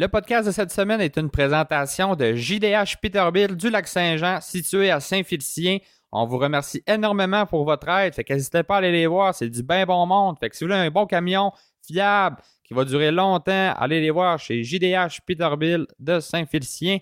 Le podcast de cette semaine est une présentation de JDH Peterbilt du Lac-Saint-Jean, situé à Saint-Félicien. On vous remercie énormément pour votre aide. Fait qu'hésitez pas à aller les voir, c'est du bien bon monde. Fait que si vous voulez un bon camion fiable qui va durer longtemps, allez les voir chez JDH Peterbilt de Saint-Félicien.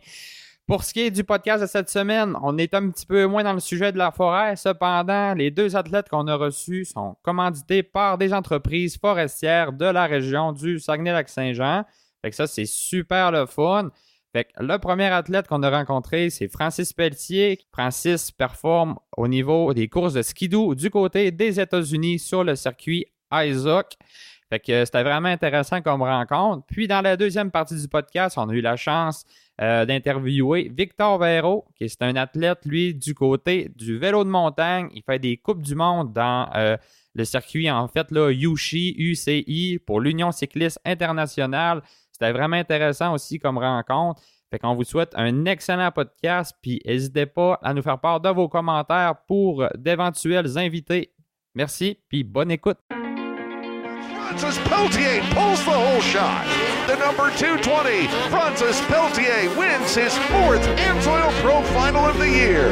Pour ce qui est du podcast de cette semaine, on est un petit peu moins dans le sujet de la forêt. Cependant, les deux athlètes qu'on a reçus sont commandités par des entreprises forestières de la région du Saguenay-Lac-Saint-Jean. Fait que ça, c'est super le fun. Fait que le premier athlète qu'on a rencontré, c'est Francis Pelletier. Francis performe au niveau des courses de skidoo du côté des États-Unis sur le circuit Isaac. Fait que c'était vraiment intéressant comme rencontre. Puis dans la deuxième partie du podcast, on a eu la chance euh, d'interviewer Victor Véro, qui est un athlète, lui, du côté du vélo de montagne. Il fait des Coupes du Monde dans euh, le circuit, en fait, là, UCI, UCI, pour l'Union cycliste internationale. C'était vraiment intéressant aussi comme rencontre. Fait qu'on vous souhaite un excellent podcast, puis n'hésitez pas à nous faire part de vos commentaires pour d'éventuels invités. Merci, puis bonne écoute. Francis Peltier pulls the whole shot. The number 220, Francis Peltier, wins his fourth Amsoil Pro Final of the year.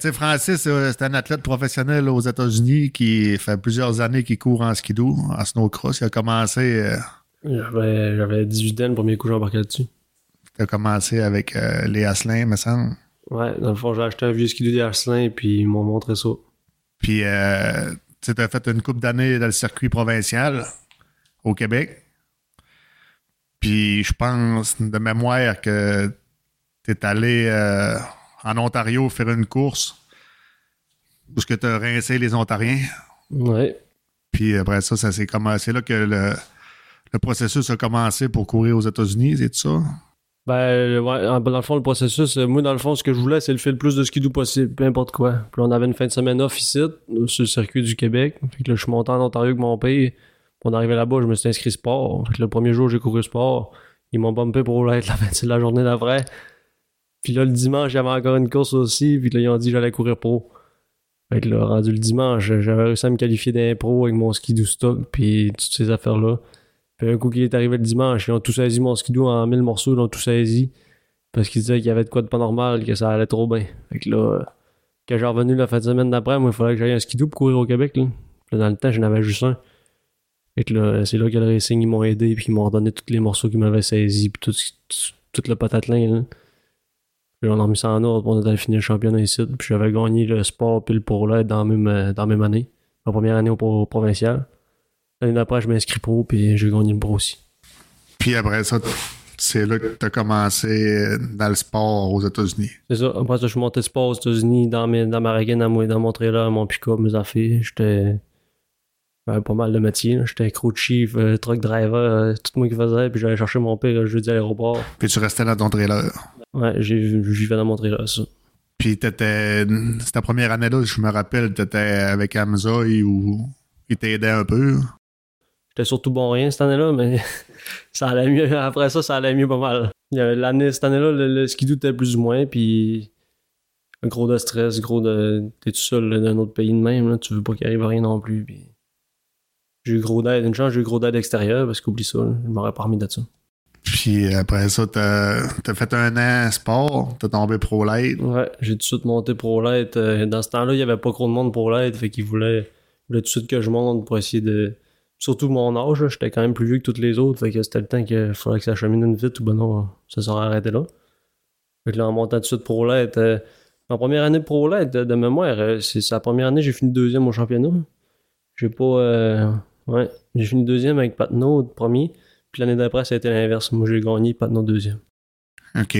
Sais, Francis, euh, c'est un athlète professionnel aux États-Unis qui fait plusieurs années qu'il court en skidoo, en snowcross. Il a commencé, euh, J'avais, j'avais 18 ans le premier coup que j'embarquais là-dessus. il a commencé avec euh, les Asselins, me semble. Ouais, dans le fond, j'ai acheté un vieux skidoo des Arcelins puis ils m'ont montré ça. Puis, euh, tu t'as fait une coupe d'années dans le circuit provincial au Québec. Puis, je pense de mémoire que t'es allé euh, en Ontario faire une course où ce que t'as rincé les Ontariens? Ouais. Puis après ça, ça s'est commencé là que le, le processus a commencé pour courir aux États-Unis, c'est ça? Ben, ouais, en- dans le fond, le processus, euh, moi, dans le fond, ce que je voulais, c'est le faire le plus de skidoo possible, peu importe quoi. Puis on avait une fin de semaine off ici, euh, sur le circuit du Québec. Fait que là, je suis monté en Ontario avec mon père. Puis on arrivait là-bas, je me suis inscrit sport. Fait que le premier jour, j'ai couru sport. Ils m'ont bumpé pour être la fin de la journée d'après. Puis là, le dimanche, j'avais encore une course aussi. Puis là, ils ont dit j'allais courir pro. Fait que là, rendu le dimanche, j'avais réussi à me qualifier d'un pro avec mon skidoo stock, puis toutes ces affaires-là. Puis un coup qui est arrivé le dimanche, ils ont tout saisi mon skidoo en mille morceaux, ils l'ont tout saisi. Parce qu'ils disaient qu'il y avait de quoi de pas normal, que ça allait trop bien. Fait que là, quand j'ai revenu la fin de semaine d'après, moi, il fallait que j'aille un skidoo pour courir au Québec. Là. Là, dans le temps, j'en avais juste un. Fait que là, c'est là que le racing, ils m'ont aidé, puis ils m'ont redonné tous les morceaux qu'ils m'avaient saisis, puis tout, tout, tout le patatlin. Là. On a remis ça en ordre, on est allé finir le championnat ici. Puis j'avais gagné le sport puis le pour l'aide dans, la même, euh, dans la même année. Ma première année au, pro- provincial. L'année d'après, je m'inscris pro, puis j'ai gagné le pro aussi. Puis après ça, c'est là que tu as commencé dans le sport aux États-Unis. C'est ça. Après ça, je suis monté de sport aux États-Unis, dans, mes, dans ma Reagan, dans, mon- dans mon trailer, mon pick-up, mes affaires. J'étais. j'avais pas mal de métiers. J'étais crew chief, euh, truck driver, euh, tout moi qui faisait. Puis j'allais chercher mon père le jeudi à l'aéroport. Puis tu restais dans ton trailer. Ouais, j'ai- je vivais dans mon trailer, ça. Puis t'étais. C'est ta première année-là, je me rappelle, t'étais avec Amzoy ou il t'aidait un peu? J'étais surtout bon rien cette année-là, mais ça allait mieux. Après ça, ça allait mieux pas mal. L'année, cette année-là, le, le skidoo était plus ou moins, puis gros de stress, gros de. T'es tout seul là, dans un autre pays de même, là, tu veux pas qu'il arrive rien non plus. Puis... J'ai eu gros d'aide. Une chance, j'ai eu gros d'aide extérieure, parce qu'oublie ça, là, je m'aurais pas remis de ça. Puis après ça, t'as as fait un an sport, t'as tombé pro light. Ouais, j'ai tout de suite monté pro light. Euh, Dans ce temps-là, il y avait pas trop de monde pro light, fait qu'ils voulaient, voulaient tout de suite que je monte pour essayer de. Surtout mon âge, j'étais quand même plus vieux que tous les autres, fait que c'était le temps qu'il fallait que ça chemine vite ou ben non, ça serait arrêté là. Fait que là, en montant tout de suite pro light, euh, ma première année pro light, de, mémoire, euh, c'est sa première année, j'ai fini deuxième au championnat. J'ai pas. ouais, j'ai fini deuxième avec Patnaud, premier. Puis l'année d'après, ça a été l'inverse. Moi, j'ai gagné Patnaud deuxième. OK.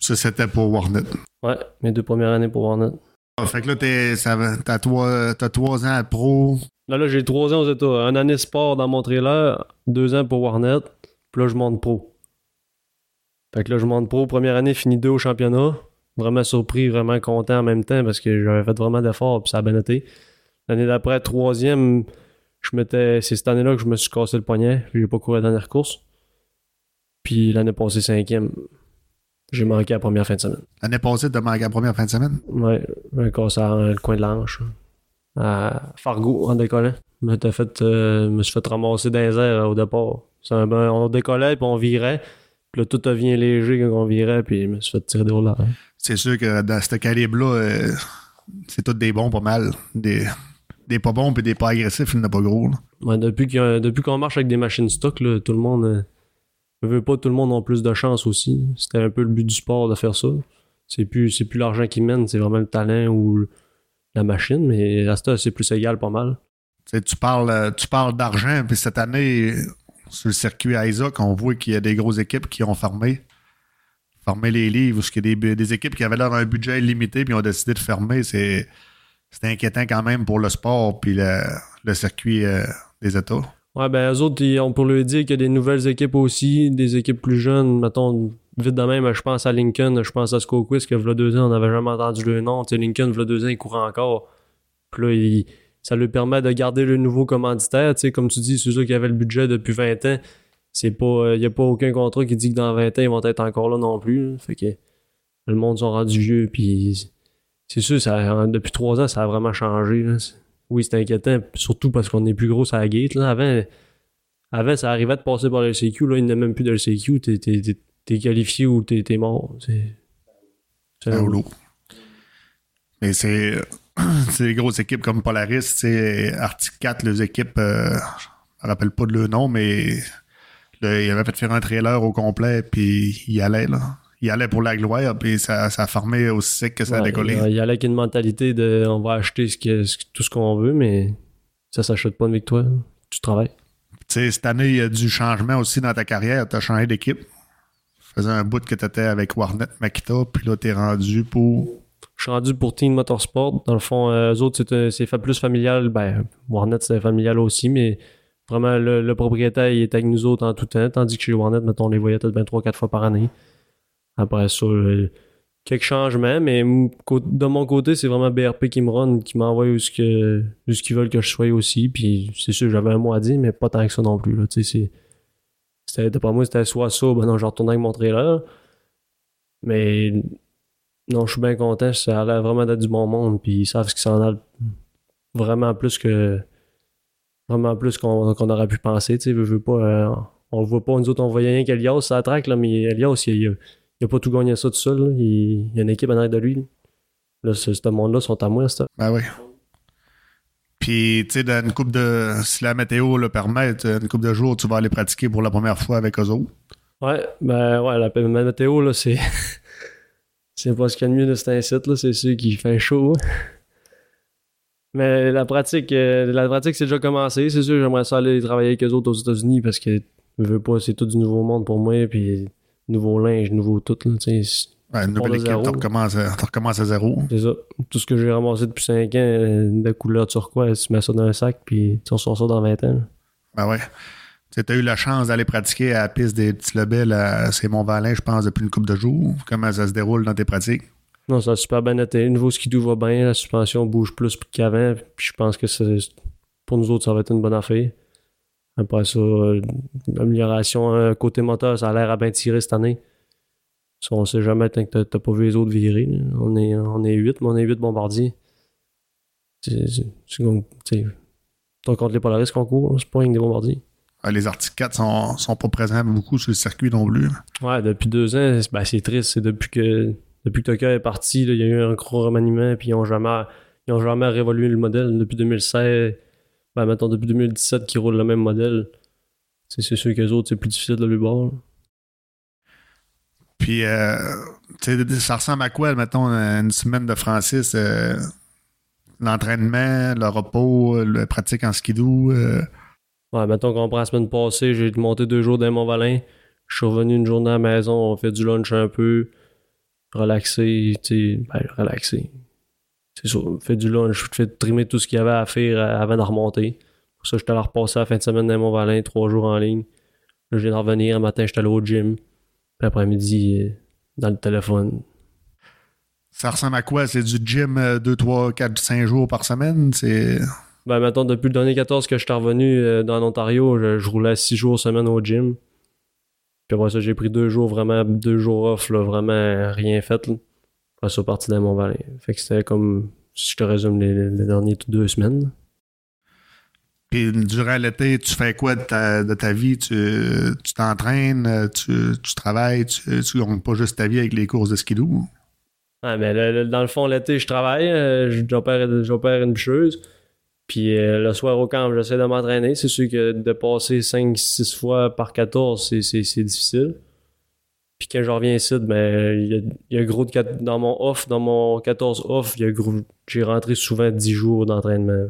Ça, c'était pour Warnet. Ouais, mes deux premières années pour Warnet. Ah, Fait que là, t'as trois, trois ans de pro. Là, là, j'ai trois ans aux États. Un année sport dans mon trailer, deux ans pour Warnet, puis là, je monte pro. Fait que là, je monte pro. Première année, fini deux au championnat. Vraiment surpris, vraiment content en même temps parce que j'avais fait vraiment d'efforts, puis ça a bien été. L'année d'après, troisième, je m'étais. C'est cette année-là que je me suis cassé le poignet, puis j'ai pas couru la dernière course. Puis l'année passée, cinquième, j'ai manqué la première fin de semaine. L'année passée, t'as manqué la première fin de semaine? Ouais, j'ai cassé le coin de l'anche. à Fargo en décollant. Je m'étais fait, euh, me suis fait ramasser dans les airs euh, au départ. C'est un- ben, on décollait puis on virait. Puis là, tout devient léger quand on virait, puis je me suis fait tirer des hauts C'est sûr que dans ce calibre-là, euh, c'est tous des bons pas mal. Des, des pas bons puis des pas agressifs, il n'y en a pas gros. là. Ouais, depuis qu'on marche avec des machines stock, là, tout le monde euh, ne veut pas tout le monde a plus de chance aussi. C'était un peu le but du sport de faire ça. C'est plus plus l'argent qui mène, c'est vraiment le talent ou la machine, mais à ce c'est plus égal pas mal. Tu parles, euh, tu parles d'argent, puis cette année, sur le circuit Isaac, on voit qu'il y a des grosses équipes qui ont fermé. Fermé les livres, parce qu'il y a des, des équipes qui avaient l'air un budget limité, puis ont décidé de fermer. C'est, c'est inquiétant quand même pour le sport, puis le, circuit euh, des États. Ouais, ben, eux autres, ils ont pour dire qu'il y a des nouvelles équipes aussi, des équipes plus jeunes. Mettons, vite de même, je pense à Lincoln, je pense à Skokwis, que v'là deux ans, on n'avait jamais entendu le nom. Tu sais, Lincoln, v'là deux ans, il court encore. Puis là, ça lui permet de garder le nouveau commanditaire. Tu sais, comme tu dis, c'est ceux qui avaient le budget depuis 20 ans. C'est pas, il n'y a pas aucun contrat qui dit que dans 20 ans, ils vont être encore là non plus. Fait que le monde sont rendus vieux, puis c'est sûr, ça, depuis trois ans, ça a vraiment changé. là. C'est- Oui, c'est inquiétant, surtout parce qu'on est plus gros à la gate. Là. Avant, avant, ça arrivait de passer par le CQ. Là, il n'y a même plus de le CQ. T'es, t'es, qualifié ou t'es, t'es mort. C'est, c'est C'est un c'est, c'est des grosses équipes comme Polaris, sais, Arctic 4, les équipes, euh, je me rappelle pas de leur nom, mais là, ils avaient fait faire un trailer au complet, puis ils allaient, là. Ils allaient pour la gloire, puis ça, ça a formé aussi sec que ça a Ouais, décollé. Il y a là une mentalité de on va acheter ce que- ce- tout ce qu'on veut, mais ça s'achète pas une victoire. Tu travailles. Tu sais, cette année, il y a du changement aussi dans ta carrière. Tu as changé d'équipe. Ça faisait un bout que tu étais avec Warnet Makita, puis là, tu es rendu pour. Je suis rendu pour Team Motorsport. Dans le fond, euh, eux autres, c'est, plus familial. Ben, Warnet, c'est familial aussi, mais vraiment, le, le propriétaire, il est avec nous autres en tout temps. Tandis que chez Warnet, mettons, on les voyait peut-être 3-4 fois par année. Après ça, euh, quelques changements, mais de mon côté, c'est vraiment BRP qui me run, qui m'envoie où ce qu'ils veulent que je sois aussi. Puis c'est sûr, j'avais un mot à dire, mais pas tant que ça non plus. Là. C'était, d'après moi, c'était soit ça, ben non, je retournais avec mon trailer. Mais non, je suis bien content. Ça a l'air vraiment d'être du bon monde. Puis ils savent ce qu'ils s'en a vraiment plus que. Vraiment plus qu'on, aurait pu penser. Tu veux, pas. euh, on le voit pas, nous autres, on voyait rien qu'Elias, ça traque, là, mais Elias, il, il, il a pas tout gagné ça tout seul. là. Il, il y a une équipe en arrière de lui. Là, Là, ce, ce monde-là sont à moi, ça. Ben oui. Puis, tu sais, dans une coupe de. Si la météo le permet, une coupe de jours, tu vas aller pratiquer pour la première fois avec eux autres. Ouais, ben ouais, la la météo, là, c'est. c'est pas ce qu'il y a de mieux de cet incite, là, c'est sûr qu'il fait chaud. Mais la pratique, euh, la pratique, c'est déjà commencé. C'est sûr, j'aimerais ça aller travailler avec eux autres aux États-Unis parce que je veux pas, c'est tout du nouveau monde pour moi, puis nouveau linge, nouveau tout, là. Ouais, une nouvelle équipe, tu recommences, à- tu recommences à zéro. C'est ça. Tout ce que j'ai ramassé depuis 5 ans, euh, de couleur turquoise, tu mets ça dans un sac, puis tu ressors ça dans 20 ans. Ben ouais. Tu as eu la chance d'aller pratiquer à la piste des petits Lebel à Mont-Valin, je pense, depuis une couple de jours. Comment ça se déroule dans tes pratiques? Non, ça a super bien été. Le nouveau skidoo va bien, la suspension bouge plus qu'avant, puis je pense que c'est- pour nous autres, ça va être une bonne affaire. Après ça, euh, l'amélioration euh, côté moteur, ça a l'air à bien tirer cette année. Ça, on sait jamais tant que t'as- t'as pas vu les autres virer. là. On est, on est 8, mais on est 8 bombardiers. Toi contre les Polaris qu'on court, là, c'est pas rien que des bombardiers. Ah, les Arctic 4 sont, sont pas présents beaucoup sur le circuit non plus. Ouais, depuis deux ans, c'est- ben, c'est triste. C'est depuis que depuis que Tucker est parti, il y a eu un gros remaniement, puis ils ont jamais, ils ont jamais réévolué le modèle. Depuis 2016, ben, mettons depuis 2017 qu'ils roulent le même modèle. C'est sûr que les autres, c'est plus difficile de le là. Puis, euh, tu sais, ça ressemble à quoi, mettons, une semaine de Francis? euh, L'entraînement, le repos, la pratique en skidoo. euh, Ouais, mettons qu'on prend la semaine passée, j'ai monté deux jours dans Mont-Valin. Je suis revenu une journée à la maison, on fait du lunch un peu, relaxé, tu sais, ben, relaxé. C'est ça, fait du lunch, je fais trimer tout ce qu'il y avait à faire euh, avant de remonter. Pour ça, j'étais allé repasser la fin de semaine dans Mont-Valin, trois jours en ligne. Là, je viens de revenir, un matin, j'étais allé au gym. Puis après-midi, euh, dans le téléphone. ça ressemble à quoi? C'est du gym 2, 3, 4, 5 jours par semaine? C'est. Ben, mettons, depuis le dernier 14 que je suis revenu euh, dans l'Ontario, je, je roulais six jours semaine au gym. Puis après ça, j'ai pris deux jours vraiment, deux jours off, là, vraiment rien fait. Là. Après ça, parti dans mon valet. Fait que c'était comme si je te résume les, les dernières deux semaines. Puis durant l'été, tu fais quoi de ta, de ta vie? Tu tu t'entraînes, tu, tu travailles, tu, tu pas juste ta vie avec les courses de skidoo? Ouais, mais le- le- dans le fond, l'été, je travaille, euh, j'opère une bûcheuse. Puis euh, le soir au camp, j'essaie de m'entraîner. C'est sûr que de passer 5-6 fois par 14, c'est- c'est c'est difficile. Puis quand je reviens ici, ben, il y a, il y a gros de dans mon off, dans mon 14 off, il y a gros, j'ai rentré souvent 10 jours d'entraînement.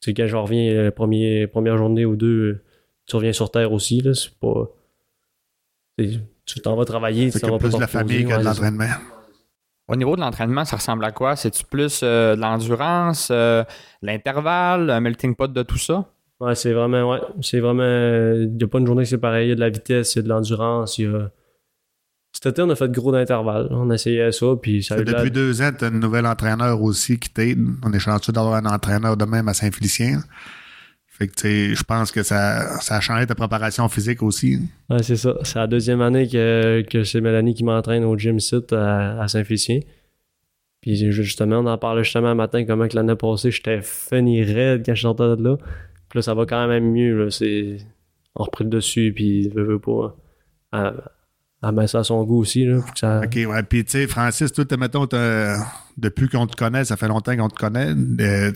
Tu sais, quand je reviens la première, première journée ou deux, tu reviens sur Terre aussi, là, c'est pas... Tu t'en vas travailler, tu C'est t'en vas pas plus de la famille que de l'entraînement. Au niveau de l'entraînement, ça ressemble à quoi? C'est-tu plus euh, de l'endurance, euh, l'intervalle, un melting pot de tout ça? Ouais, c'est vraiment, ouais, c'est vraiment, il n'y a pas une journée que c'est pareil, il y a de la vitesse, il y a de l'endurance, il y a... Cet été, on a fait gros d'intervalles, on essayait ça, puis ça a eu de la- Depuis deux ans, tu as un nouvel entraîneur aussi qui t'aide. On est chanceux d'avoir un entraîneur de même à Saint-Félicien. Fait que, tu sais, je pense que ça, ça a changé ta préparation physique aussi. Ouais, c'est ça. C'est la deuxième année que, que c'est Mélanie qui m'entraîne au gym site à, à Saint-Félicien. Puis ju- justement, on en parlait justement un matin, comment que l'année passée, j'étais funny raide quand je sortais de là. Puis là, ça va quand même mieux. Là. C'est... On reprend le dessus, puis veut pas. À, à mettre ça à son goût aussi. Là, pour que ça... OK, ouais. Puis, tu sais, Francis, toi, mettons, depuis qu'on te connaît, ça fait longtemps qu'on te connaît, euh,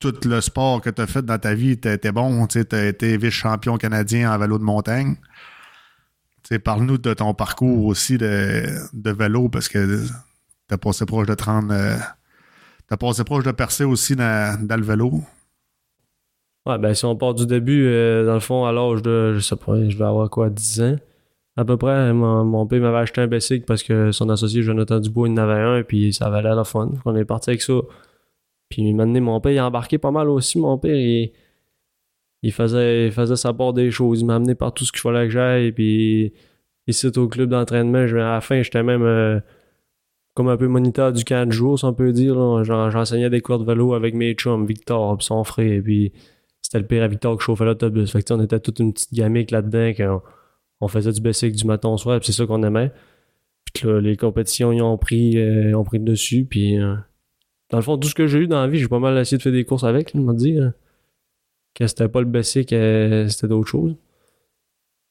tout le sport que tu as fait dans ta vie, t'as été bon. Tu as été vice-champion canadien en vélo de montagne. Tu sais, Parle-nous de ton parcours aussi de, de vélo parce que tu as passé proche de 30. euh, T'as passé proche de percer aussi dans, dans le vélo. Ouais, ben si on part du début, euh, dans le fond, à l'âge de, je sais pas, je vais avoir quoi, 10 ans. À peu près, mon, père m'avait acheté un bicycle parce que son associé Jonathan Dubois, il en avait un, puis ça valait la fun. On est parti avec ça. Puis maintenant, mon père, il a embarqué pas mal aussi. Mon père, il, il, faisait, il faisait sa part des choses. Il m'a amené par tout ce qu'il fallait que j'aille. Puis ici, au club d'entraînement, à la fin, j'étais même euh, comme un peu moniteur du camp de jour, si on peut dire. J'enseignais des cours de vélo avec mes chums, Victor, puis son frère. Puis c'était le père à Victor qui chauffait l'autobus. Fait que, on était toute une petite gamique là-dedans. On, faisait du bicycle du matin au soir, puis c'est ça qu'on aimait. Puis là, les compétitions, ils ont pris, euh, ont pris le dessus. Puis euh, dans le fond, tout ce que j'ai eu dans la vie, j'ai pas mal essayé de faire des courses avec, on va dire. Que c'était pas le euh, c'était d'autres choses.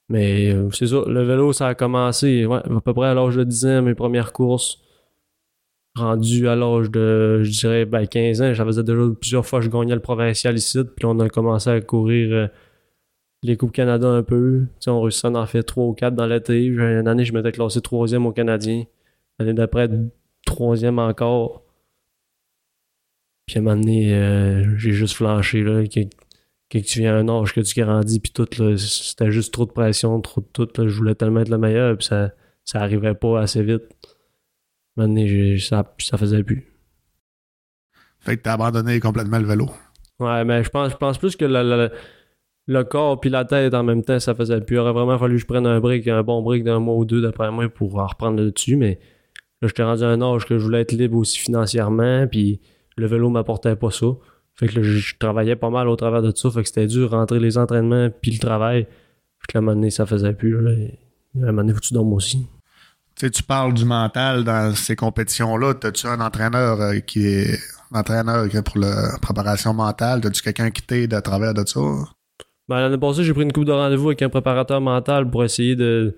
Mais euh, c'est ça, le vélo, ça a commencé ouais, à peu près à l'âge de 10 ans, mes premières courses. Rendu à l'âge de, je dirais, ben, 15 ans, j'avais déjà plusieurs fois, je gagnais le provincial ici. Puis on a commencé à courir euh, les Coupes Canada un peu. Tu sais, on réussit à en faire 3 ou 4 dans l'été. Une année, je m'étais classé troisième au Canadien. L'année d'après, troisième encore. Puis à un moment donné, euh, j'ai juste flanché. Là, que, que tu viens à un âge que tu grandis, puis tout, c'était juste trop de pression, trop de tout. là. je voulais tellement être le meilleur, puis ça, ça arrivait pas assez vite. À un moment donné, ça, ça faisait plus. Fait que t'as abandonné complètement le vélo. Ouais, mais je pense, je pense plus que le, le corps puis la tête en même temps, ça faisait plus. Il aurait vraiment fallu que je prenne un break, un bon break d'un mois ou deux d'après moi pour en reprendre le dessus. Mais là, j'étais rendu à un âge que je voulais être libre aussi financièrement, puis le vélo m'apportait pas ça. Fait que là, je, travaillais pas mal au travers de ça. Fait que c'était dur rentrer les entraînements puis le travail. Là, à un ça faisait plus. Là, et à un moment donné, tu dormes aussi? Tu sais, tu parles du mental dans ces compétitions-là. T'as-tu un entraîneur euh, qui est entraîneur pour la préparation mentale? T'as-tu quelqu'un qui t'aide à travers de ça? Ben, l'année passée, j'ai pris une coupe de rendez-vous avec un préparateur mental pour essayer de,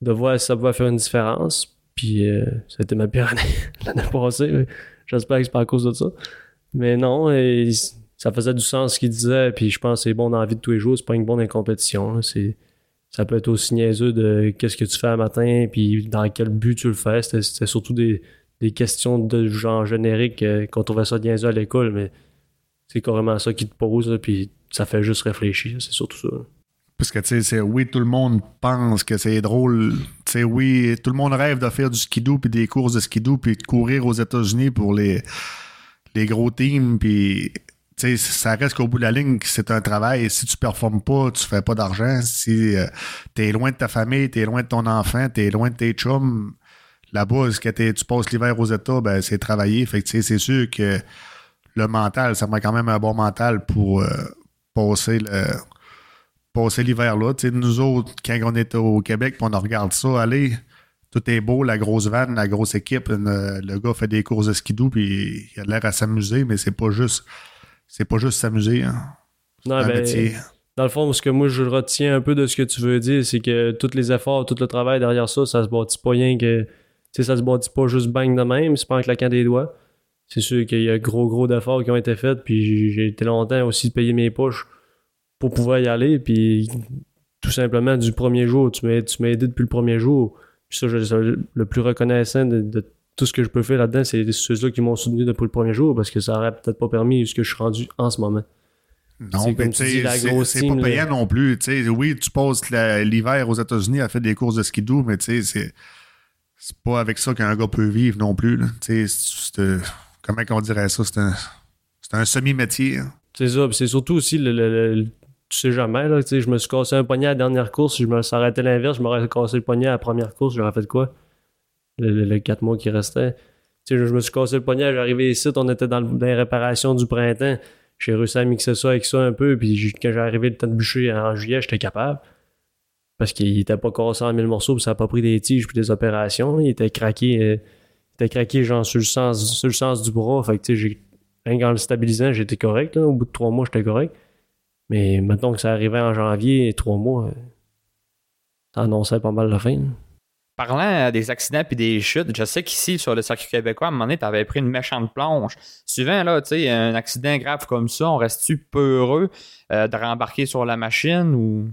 de voir si ça pouvait faire une différence. Puis euh, ça a été ma pire année l'année passée. J'espère que c'est pas à cause de ça. Mais non, ça faisait du sens ce qu'il disait. Puis je pense que c'est bon dans la vie de tous les jours. C'est pas une bonne compétition. là. C'est, ça peut être aussi niaiseux de qu'est-ce que tu fais un matin, puis dans quel but tu le fais. C'était, surtout des, des questions de genre générique euh, qu'on trouvait ça niaiseux à l'école, mais c'est carrément ça qui te pose, puis ça fait juste réfléchir, c'est surtout ça. Parce que, tu sais, oui, tout le monde pense que c'est drôle. Tu sais, oui, tout le monde rêve de faire du skidoo puis des courses de skidoo puis de courir aux États-Unis pour les, les gros teams puis tu sais, ça reste qu'au bout de la ligne, c'est un travail. Si tu performes pas, tu fais pas d'argent. Si euh, t'es loin de ta famille, t'es loin de ton enfant, t'es loin de tes chums, là-bas, ce que tu passes l'hiver aux États, ben, c'est travailler. Fait que, tu c'est sûr que le mental, ça m'a quand même un bon mental pour euh, passer le passer l'hiver là. Tu sais, nous autres, quand on est au Québec, on regarde ça aller, tout est beau, la grosse vanne, la grosse équipe. Le, le gars fait des courses de skidoo, puis il a l'air à s'amuser, mais c'est pas juste. C'est pas juste s'amuser. Hein. Non, ben, dans le fond, ce que moi je retiens un peu de ce que tu veux dire, c'est que tous les efforts, tout le travail derrière ça, ça se bâtit pas rien que. Tu sais, ça se bâtit pas juste bang de même, c'est pas en claquant des doigts. C'est sûr qu'il y a gros, gros d'efforts qui ont été faits, puis j'ai- été longtemps aussi de payer mes poches pour pouvoir y aller, puis tout simplement du premier jour, tu m'as tu m'as aidé depuis le premier jour. Puis ça, je, je- le plus reconnaissant de, de tout ce que je peux faire là-dedans, c'est ceux-là qui m'ont soutenu depuis le premier jour, parce que ça aurait peut-être pas permis ce que je suis rendu en ce moment. Non, la c'est pas là. payant non plus. Oui, tu passes l'hiver aux États-Unis à faire des courses de skidoo, mais tu sais, c'est pas avec ça qu'un gars peut vivre non plus. c'est- comment on dirait ça? C'est un, semi-métier. hein. C'est ça, c'est surtout aussi le, tu sais jamais là, je me suis cassé un poignet à la dernière course, je me suis arrêté l'inverse, je m'aurais cassé le poignet à la première course, j'aurais fait quoi? Le, le, le quatre mois qui sais, je, me suis cassé le poignet, j'arrivais ici, on était dans, dans les réparations du printemps. J'ai réussi à mixer ça avec ça un peu, puis quand j'ai arrivé le temps de bûcher en juillet, j'étais capable. Parce qu'il était pas cassé en mille morceaux, puis ça a pas pris des tiges puis des opérations. Il était craqué, était craqué genre sur le sens, sur le sens du bras. Fait tu sais, Rien qu'en le stabilisant, j'étais correct. Au bout de trois mois, j'étais correct. Mais maintenant que ça arrivait en janvier, trois mois, euh, ça annonçait pas mal la fin. Parlant euh, des accidents puis des chutes, je sais qu'ici, sur le circuit québécois, à un moment donné, t'avais pris une méchante plonge. Souvent, là, tu sais, un accident grave comme ça, on reste-tu peu heureux euh, de rembarquer sur la machine ou?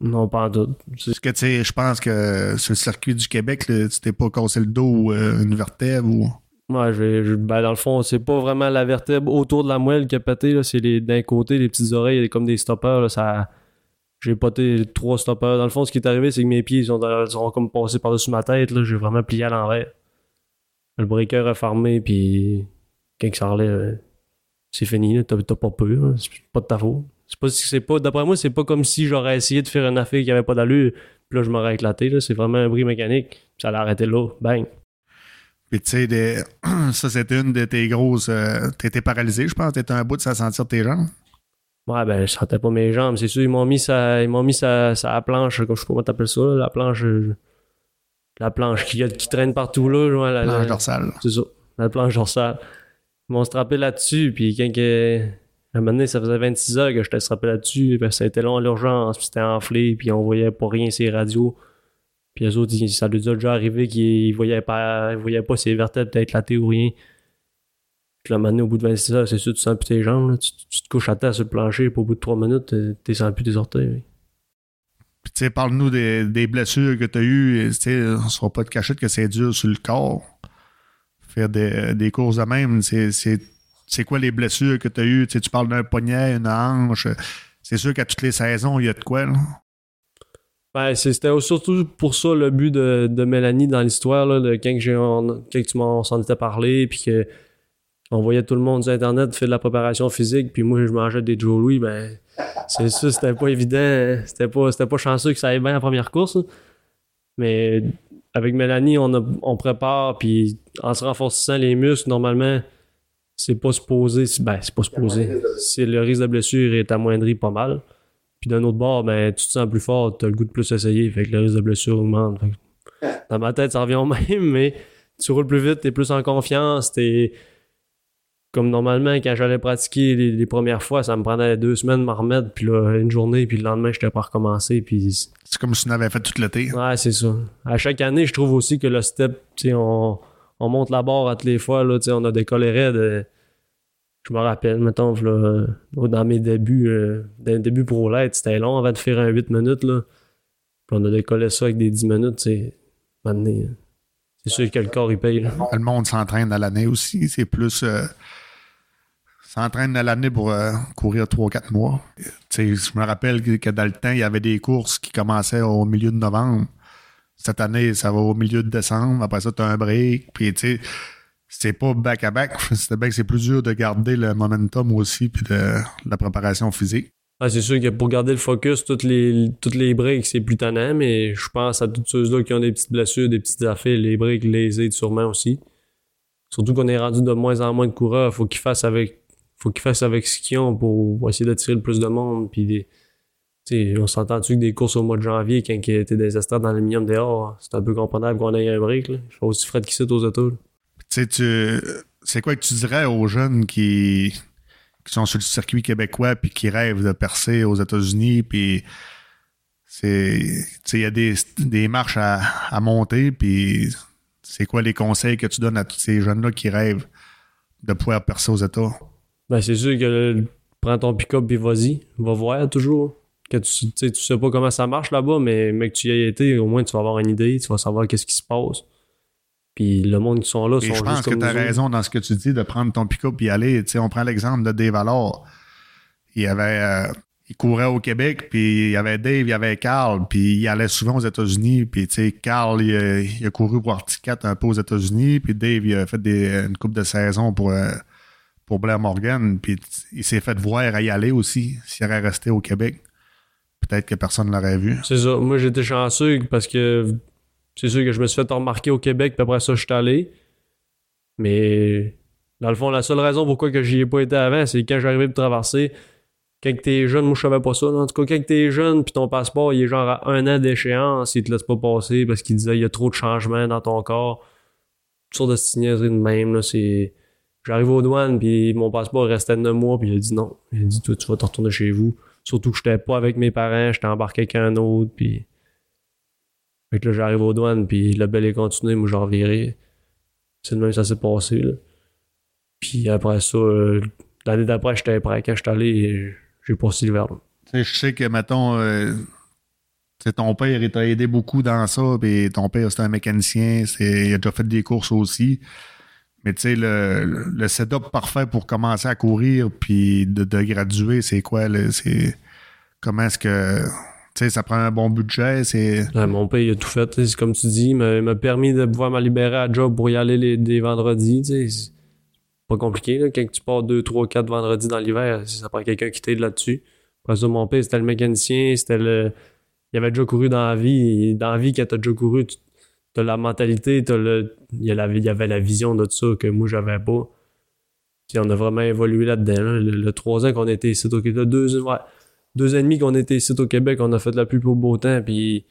Non, pas en doute. Parce que, tu sais, je pense que sur le circuit du Québec, là, tu t'es pas cassé le dos ou euh, une vertèbre ou. Ouais, je ben, dans le fond, c'est pas vraiment la vertèbre autour de la moelle qui a pété. C'est d'un côté, les petites oreilles, comme des stoppers. là, ça... J'ai poté trois stoppers. Dans le fond, ce qui est arrivé, c'est que mes pieds ils sont comme passés par-dessus ma tête. là. J'ai vraiment plié à l'envers. Le breaker a fermé, puis quand il s'en relève, euh, c'est fini. T'as pas peur. là. C'est pas de ta faute. C'est pas, c'est pas, d'après moi, c'est pas comme si j'aurais essayé de faire une affaire qui avait pas d'allure, puis là, je m'aurais éclaté. là. C'est vraiment un bris mécanique, puis ça l'a arrêté là. Bang. Puis, tu sais, des- ça, c'était une de tes grosses. euh, T'étais paralysé, je pense. T'étais un bout de ça sentir tes jambes. Ouais, ben, je sentais pas mes jambes. C'est sûr, ils m'ont mis sa, ils m'ont mis sa planche, comme je sais pas comment t'appelles ça, là, la planche, euh, la planche qui, qui traîne partout, là. ouais, la- Planche la- dorsale. C'est ça, la planche dorsale. Ils m'ont strappé là-dessus, puis quand que, à un moment donné, ça faisait 26 heures que j'étais strappé là-dessus, ben, ça a été long à l'urgence, puis c'était enflé, puis on voyait pas rien ces radios. Puis les autres, ça leur a déjà arrivé qu'ils voyaient pas, voyaient pas ces vertèbres peut-être éclatées ou rien. Puis là, donné, au bout de 26 heures, c'est sûr, tu sens plus tes jambes. Tu, te couches à terre sur le plancher, puis au bout de 3 minutes, tu sens plus tes orteils. Puis, tu sais, parle-nous des, des blessures que tu as eues. Tu sais, on ne sera pas de cachette que c'est dur sur le corps. Faire des, des courses de même, c'est, c'est, quoi les blessures que tu as eues? Tu parles d'un poignet, une hanche. C'est sûr qu'à toutes les saisons, il y a de quoi, là. Ben, c'était surtout pour ça le but de, de Mélanie dans l'histoire, là, de quand, tu m'en s'en était parlé, puis que on voyait tout le monde sur Internet faire de la préparation physique, puis moi, je mangeais des Joe Louis, ben, c'est ça, c'était pas évident. hein. C'était pas, c'était pas chanceux que ça aille bien la première course. là. Mais avec Mélanie, on, on prépare, puis en se renforçant les muscles, normalement, c'est pas supposé, ben, c'est pas supposé. C'est le risque de blessure est amoindri pas mal. Puis d'un autre bord, ben, tu te sens plus fort, tu as le goût de plus essayer, fait que le risque de blessure augmente. Fait que dans ma tête, ça revient au même, mais tu roules plus vite, tu es plus en confiance, t'es. Comme normalement, quand j'allais pratiquer les, les premières fois, ça me prenait deux semaines de m'en remettre, puis là, une journée, puis le lendemain, j'étais pas recommencé, puis C'est comme si tu n'avais fait tout l'été. Ouais, c'est ça. À chaque année, je trouve aussi que le step, tu sais, on, on monte la barre à toutes les fois, là, on a des de. Je me rappelle, mettons, dans mes débuts, euh, dans les débuts l'être, c'était long avant de faire un 8 minutes, là. Puis on a décollé ça avec des 10 minutes. Maintenant, c'est sûr que le corps, il paye, là. Le monde s'entraîne à l'année aussi. C'est plus. euh, s'entraîne à l'année pour euh, courir 3-4 mois. Je me rappelle que dans le temps, il y avait des courses qui commençaient au milieu de novembre. Cette année, ça va au milieu de décembre. Après ça, tu as un break. Puis, tu sais, c'est pas back-à-back. C'est plus dur de garder le momentum aussi, puis de, de la préparation physique. Ah, c'est sûr que pour garder le focus, toutes les, toutes les breaks, c'est plus tannant, mais je pense à toutes ceux-là qui ont des petites blessures, des petites affaires, les breaks les aident sûrement aussi. Surtout qu'on est rendu de moins en moins de coureurs, faut qu'ils fassent avec faut qu'ils fassent avec ce qu'ils ont pour essayer d'attirer le plus de monde puis des- On s'entend-tu que des courses au mois de janvier, quand il était des estrades dans l'aluminium dehors, c'est un peu comprenable qu'on ait un break. Là. Je fais aussi Fred qui cite aux autos. Tu c'est quoi que tu dirais aux jeunes qui, qui sont sur le circuit québécois puis qui rêvent de percer aux États-Unis puis c'est, tu sais, il y a des, des marches à, à monter puis c'est quoi les conseils que tu donnes à tous ces jeunes-là qui rêvent de pouvoir percer aux États? Ben, c'est sûr que prends ton pick-up et vas-y. Va voir toujours. Que tu, tu sais, tu sais pas comment ça marche là-bas, mais mec, tu y as été, au moins tu vas avoir une idée, tu vas savoir qu'est-ce qui se passe. Puis le monde qui sont là sont je pense juste que tu as raison dans ce que tu dis de prendre ton pick-up et y aller. Tu sais, on prend l'exemple de Dave Allard. Il avait euh, il courait au Québec, puis il y avait Dave, il y avait Carl, puis il allait souvent aux États-Unis. Puis, tu sais, Carl, il, a- il a couru pour Articat un peu aux États-Unis, puis Dave, il a fait des, une coupe de saison pour, euh, pour Blair Morgan, puis il s'est fait voir à y aller aussi, s'il aurait resté au Québec. Peut-être que personne ne l'aurait vu. C'est ça. Moi, j'étais chanceux parce que c'est sûr que je me suis fait remarquer au Québec, puis après ça, je suis allé. Mais dans le fond, la seule raison pourquoi que j'y ai pas été avant, c'est quand j'arrivais pour traverser. Quand t'es jeune, moi je savais pas ça. En tout cas, quand t'es jeune, puis ton passeport il est genre à un an d'échéance, il te laisse pas passer parce qu'il disait il y a trop de changements dans ton corps. Toutes sortes de signaleries de même. Là, c'est... J'arrive aux douanes, puis mon passeport restait de 9 mois, puis il a dit non. Il a dit toi, tu vas te retourner chez vous. Surtout que j'étais pas avec mes parents, j'étais embarqué avec un autre, puis. Fait que là, j'arrive aux douanes, puis le bel est continué, moi, j'en revirai. C'est de même que ça s'est passé, là. Puis après ça, euh, l'année d'après, j'étais prêt. Quand j'étais allé, j'ai passé l'hiver, là. Je sais que, mettons, euh, ton père, il t'a aidé beaucoup dans ça, puis ton père, c'est un mécanicien, il a déjà fait des courses aussi. Mais tu sais, le, le setup parfait pour commencer à courir, puis de, de graduer, c'est quoi? là? C'est, comment est-ce que... Tu sais, ça prend un bon budget, c'est... Mon père, il a tout fait, c'est comme tu dis, il m'a permis de pouvoir me libérer à job pour y aller les, des vendredis. C'est pas compliqué, là. Quand tu pars 2, 3, 4 vendredis dans l'hiver, ça prend quelqu'un qui t'aide là-dessus. Après ça, mon père, c'était le mécanicien, c'était le. Il avait déjà couru dans la vie. Dans la vie, quand t'as déjà couru, tu as la mentalité, t'as le. Il y, avait la vision de ça que moi, j'avais pas. Puis on a vraiment évolué là-dedans. là. Le, 3 ans qu'on était ici au Québec, deux, ouais, deux ans et demi qu'on était ici au Québec, on a fait la pluie pour beau temps, puis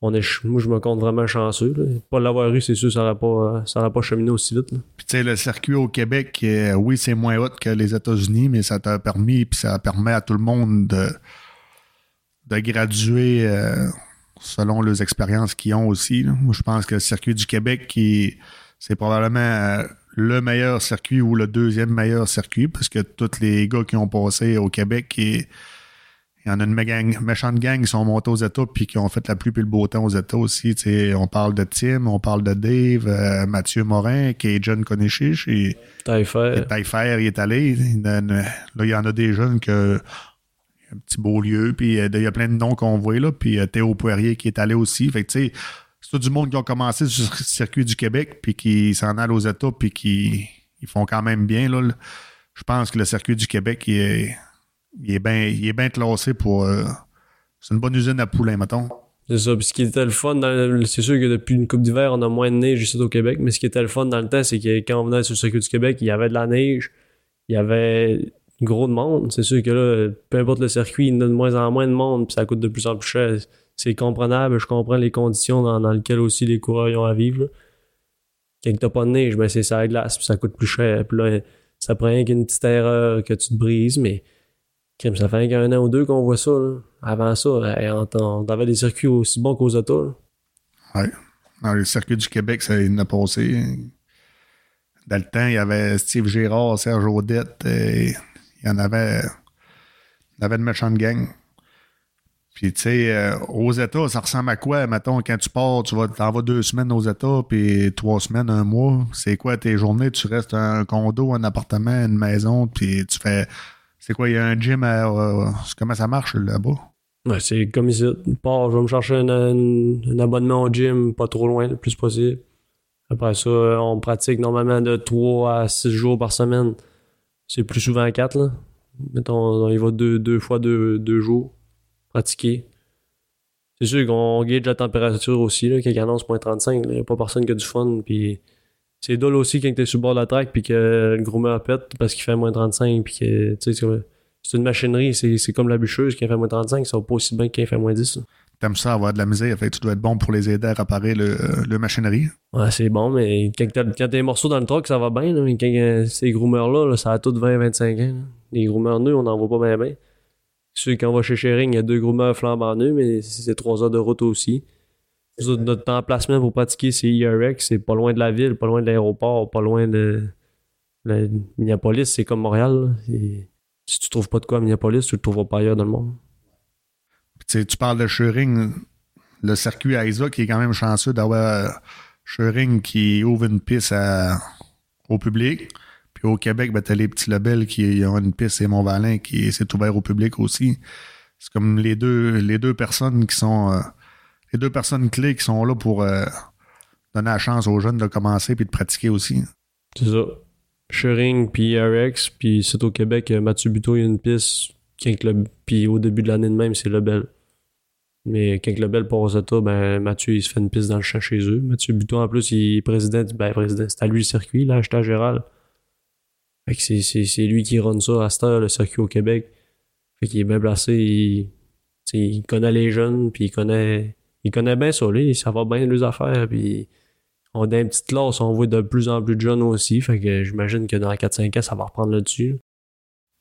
on est, moi, je me compte vraiment chanceux. Pas l'avoir eu, c'est sûr, ça n'aurait pas, pas cheminé aussi vite. Puis tu sais, le circuit au Québec, euh, oui, c'est moins haut que les États-Unis, mais ça t'a permis, puis ça permet à tout le monde de, de graduer euh, selon les expériences qu'ils ont aussi. là. Moi, je pense que le circuit du Québec, qui c'est probablement euh, le meilleur circuit ou le deuxième meilleur circuit, parce que tous les gars qui ont passé au Québec, il y en a une méchante gang qui sont montés aux États puis qui ont fait la pluie et le beau temps aux États aussi. On parle de Tim, on parle de Dave, euh, Mathieu Morin, et T'as fait. et Taillefer, il est allé. Là, il y en a des jeunes que. Un petit beau lieu, puis euh, il y a plein de noms qu'on voit là. Puis euh, Théo Poirier qui est allé aussi. Fait tu sais, c'est tout du monde qui ont commencé sur le circuit du Québec, puis qui s'en allent aux États, puis qui ils font quand même bien. Là. Je pense que le circuit du Québec, il est, il est bien classé pour. euh, c'est une bonne usine à poulain, mettons. C'est ça. Puis ce qui était le fun, c'est sûr que depuis une coupe d'hiver, on a moins de neige ici au Québec, mais ce qui était le fun dans le temps, c'est que quand on venait sur le circuit du Québec, il y avait de la neige, il y avait gros de monde. C'est sûr que là, peu importe le circuit, il y a de moins en moins de monde, puis ça coûte de plus en plus cher. C'est comprenable, je comprends les conditions dans, dans lesquelles aussi les coureurs ont à vivre. là. Quand t'as pas de neige, ben c'est ça la glace, puis ça coûte plus cher. Puis là, ça prend rien qu'une petite erreur que tu te brises, mais ça fait qu'un an ou deux qu'on voit ça. là. Avant ça, hey, on, avait des circuits aussi bons qu'aux autos. là. Dans le circuit du Québec, ça a passé. Dans le temps, il y avait Steve Girard, Serge Audette, et il y en avait, il y avait une méchante gang. Puis, tu sais, euh, aux États, ça ressemble à quoi? Mettons, quand tu pars, tu vas, t'en vas deux semaines aux États, puis trois semaines, un mois. C'est quoi tes journées? Tu restes un condo, un appartement, une maison, puis tu fais. C'est quoi? Il y a un gym à. euh, comment ça marche là-bas? Ouais, c'est comme ici. Je vais me chercher un, abonnement au gym, pas trop loin, le plus possible. Après ça, on pratique normalement de 3 à 6 jours par semaine. C'est plus souvent 4, là. Mettons, on y va deux, deux fois deux, deux jours. Pratiquer. C'est sûr qu'on gauge la température aussi, là, il annonce moins 35. Il n'y a pas personne qui a du fun. Puis c'est dole aussi quand t'es sur le bord de la track puis que le groomer pète parce qu'il fait moins 35 puis que, c'est une machinerie, c'est comme la bûcheuse qui fait moins 35, ça va pas aussi bien qu'un fait moins 10. T'aimes ça avoir de la misère, fait tu dois être bon pour les aider à réparer le, le machinerie. Ouais, c'est bon, mais quand t'as, quand des morceaux dans le truck, ça va bien, mais quand euh, ces groomers-là, là, ça a tout 20-25 ans. Les groomers nus, on n'en voit pas bien bien. Ceux quand on va chez Sharing, il y a deux groomers flambant nus, mais c'est trois heures de route aussi. Nous notre emplacement pour pratiquer, c'est IRX, c'est pas loin de la ville, pas loin de l'aéroport, pas loin de, Minneapolis, c'est comme Montréal. Si tu trouves pas de quoi à Minneapolis, tu le trouveras pas ailleurs dans le monde. Tu tu parles de Schuring, le circuit à Isaac qui est quand même chanceux d'avoir Schuring qui ouvre une piste au public. Puis au Québec, ben, t'as les petits labels qui ont une piste, c'est Mont-Valin qui s'est ouvert au public aussi. C'est comme les deux, les deux personnes qui sont euh, les deux personnes clés qui sont là pour euh, donner la chance aux jeunes de commencer puis de pratiquer aussi. C'est ça. Shuring, puis RX, puis c'est au Québec, euh, Mathieu Buteau, il y a une piste. Puis au début de l'année de même, c'est Lebel. Mais quand Lebel part aux États, ben, Mathieu, il se fait une piste dans le champ chez eux. Mathieu Buteau, en plus, il est président, ben, président, c'est à lui le circuit, là, à Gérald. C'est, lui qui run ça à cette heure, le circuit au Québec. Fait qu'il est bien placé, il, il connaît les jeunes, puis il connaît, il connaît bien ça, lui, ça va bien les affaires, puis on est une petite classe, on voit de plus en plus de jeunes aussi. Fait que j'imagine que dans 4-5 ans, ça va reprendre là-dessus.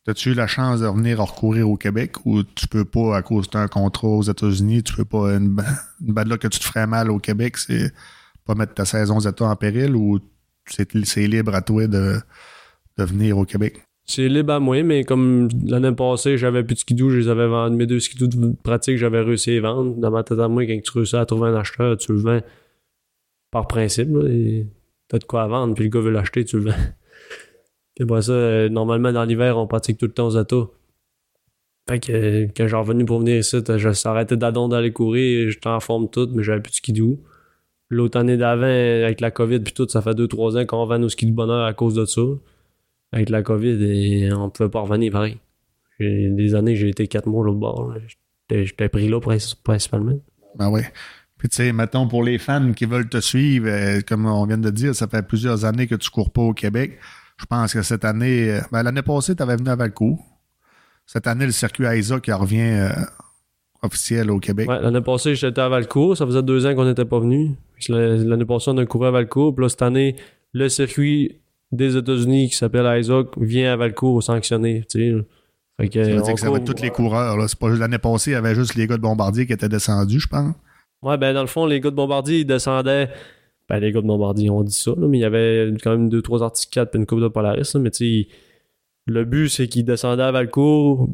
As-tu eu la chance de venir recourir au Québec ou tu peux pas à cause d'un contrat aux États-Unis, tu peux pas une, une bad que tu te ferais mal au Québec, c'est pas mettre ta saison États en péril ou c'est libre à toi de, de venir au Québec? C'est libre à moi, mais comme l'année passée, j'avais plus de skidoo, je les avais vendus. Mes deux skidoo de pratique, j'avais réussi à les vendre. Dans ma tête à moi, quand tu réussis à trouver un acheteur, tu le vends par principe. T'as de quoi à vendre, puis le gars veut l'acheter, tu le vends. Puis après ça, euh, normalement, dans l'hiver, on pratique tout le temps aux États. Fait que euh, quand j'ai revenu pour venir ici, je s'arrêtais d'adon d'aller courir, j'étais en forme toute, mais j'avais plus de skidoo. L'autre année d'avant, avec la COVID puis tout, ça fait 2-3 ans qu'on vend nos skis de bonheur à cause de ça. Avec la COVID, et on pouvait pas revenir pareil. Des années, j'ai été 4 mois l'autre bord. J'étais pris là princi- principalement. Ben oui. Puis tu sais, mettons pour les fans qui veulent te suivre, euh, comme on vient de dire, ça fait plusieurs années que tu cours pas au Québec. Je pense que cette année, euh, ben, l'année passée, tu avais venu à Valcourt. Cette année, le circuit Isaac qui revient euh, officiel au Québec. Ouais, L'année passée, j'étais à Valcourt. Ça faisait deux ans qu'on n'était pas venu. L'année passée, on a couru à Valcourt. Puis là, cette année, le circuit des États-Unis qui s'appelle Isaac vient à Valcourt sanctionner. Tu sais. Fait que, Ça veut dire que ça va être tous les coureurs. là. C'est pas juste l'année passée, il y avait juste les gars de Bombardier qui étaient descendus, je pense. Ouais, ben dans le fond, les gars de Bombardier, ils descendaient. Ben, les gars de Bombardier, on dit ça, mais il y avait quand même deux, trois Arctic 4 puis une coupe de Polaris. là, mais tu sais, le but, c'est qu'ils descendaient à Valcourt,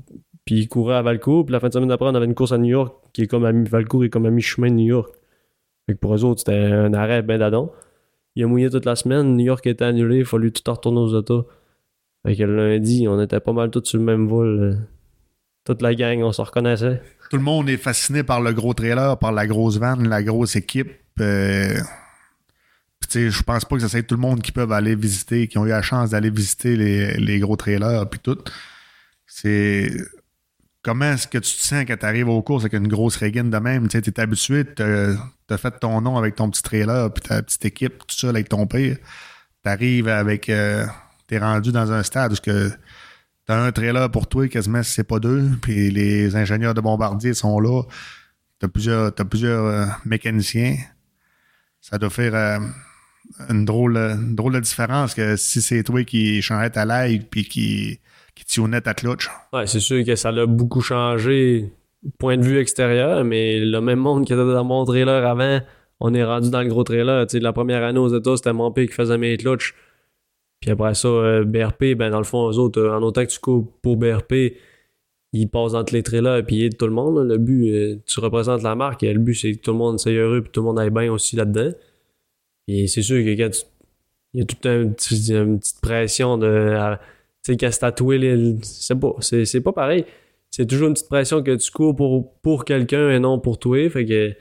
puis ils couraient à Valcourt, puis la fin de semaine d'après, on avait une course à New York, qui est comme à Valcourt est comme à mi-chemin de New York. Fait que pour eux autres, c'était un arrêt ben d'adon. Il a mouillé toute la semaine, New York était annulé, il fallu tout retourner aux États. Fait que le lundi, on était pas mal tous sur le même vol. euh, Toute la gang, on se reconnaissait. Tout le monde est fasciné par le gros trailer, par la grosse van, la grosse équipe. euh, puis, tu je pense pas que ça soit tout le monde qui peuvent aller visiter, qui ont eu la chance d'aller visiter les, les gros trailers puis tout. C'est comment est-ce que tu te sens quand tu arrives aux courses avec une grosse régine de même? Tu es habitué, tu as fait ton nom avec ton petit trailer, puis ta petite équipe, tout seul avec ton père. Tu arrives avec. euh, tu es rendu dans un stade où que T'as un trailer pour toi, quasiment si c'est pas deux, puis les ingénieurs de bombardier sont là. T'as plusieurs, t'as plusieurs euh, mécaniciens. Ça doit faire euh, une, drôle, drôle de différence que si c'est toi qui changeais ta live puis qui, qui tunait ta clutch. Ouais, c'est sûr que ça l'a beaucoup changé, point de vue extérieur, mais le même monde qui était dans mon trailer avant, on est rendu dans le gros trailer. La première année aux États, c'était mon père qui faisait mes clutches. Puis après ça, euh, BRP, ben dans le fond, eux autres, en autant que tu cours pour BRP, ils passent entre les trailers et ils aident tout le monde. Le but, euh, tu représentes la marque et le but, c'est que tout le monde soit heureux puis tout le monde aille bien aussi là-dedans. Et c'est sûr que quand il y a toute un petit- une petite pression de. tu sais, quand c'est tatoué, c'est pas, c'est, pas pareil. C'est toujours une petite pression que tu cours pour, pour quelqu'un et non pour toi. Fait que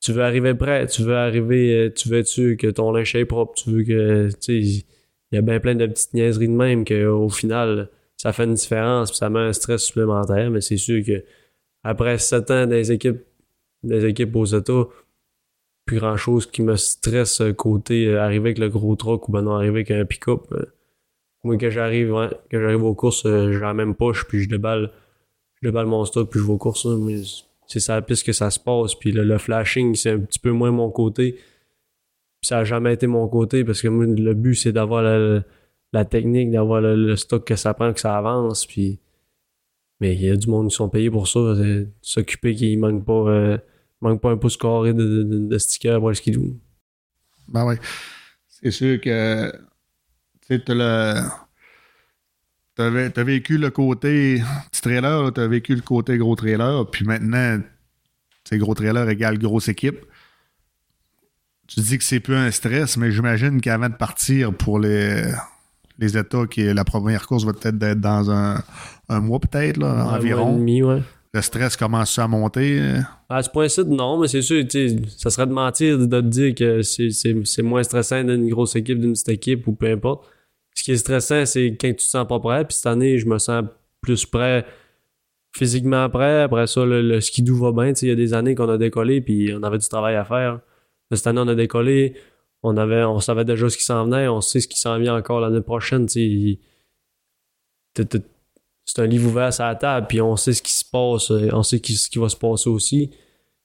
tu veux arriver prêt, tu veux arriver, euh, tu veux que ton linge est propre, tu veux que, tu sais, il y a bien plein de petites niaiseries de même qu'au final, ça fait une différence puis ça met un stress supplémentaire. Mais c'est sûr que après 7 ans des équipes, des équipes aux États, plus grand chose qui me stresse euh, côté euh, arriver avec le gros truck ou ben non arriver avec un pick-up. euh, Moi, quand j'arrive, quand j'arrive aux courses, euh, j'ai la même poche, puis je déballe, je déballe mon stock, puis je vais aux courses. Mais c'est ça la piste que ça se passe. Puis le, flashing, c'est un petit peu moins mon côté. Puis ça a jamais été mon côté, parce que moi, le but, c'est d'avoir la, technique, d'avoir le, stock que ça prend, que ça avance. Puis... Mais il y a du monde qui sont payés pour ça. S'occuper qu'il manque pas, manque pas un pouce carré de, de, de sticker pour le skidoo. Ben oui. C'est sûr que tu sais, t'as le. T'as vé- t'as vécu le côté petit trailer, t'as vécu le côté gros trailer, puis maintenant, c'est gros trailer égale grosse équipe. Tu dis que c'est plus un stress, mais j'imagine qu'avant de partir pour les, les États, qui est la première course va peut-être être dans un, un mois peut-être, là, Un mois et environ. demi, ouais. Le stress commence à monter. euh. À ce point-ci, non, mais c'est sûr, ça serait de mentir de te dire que c'est- moins stressant d'une grosse équipe, d'une petite équipe ou peu importe. Ce qui est stressant, c'est quand tu te sens pas prêt. Puis cette année, je me sens plus prêt, physiquement prêt. Après ça, le, le skidoo va bien. Il y a des années qu'on a décollé, puis on avait du travail à faire. Là, Cette année, on a décollé. On, avait, on savait déjà ce qui s'en venait. On sait ce qui s'en vient encore l'année prochaine. tu c'est un livre ouvert sur la table, puis on sait ce qui se passe, euh, on sait ce qui va se passer aussi.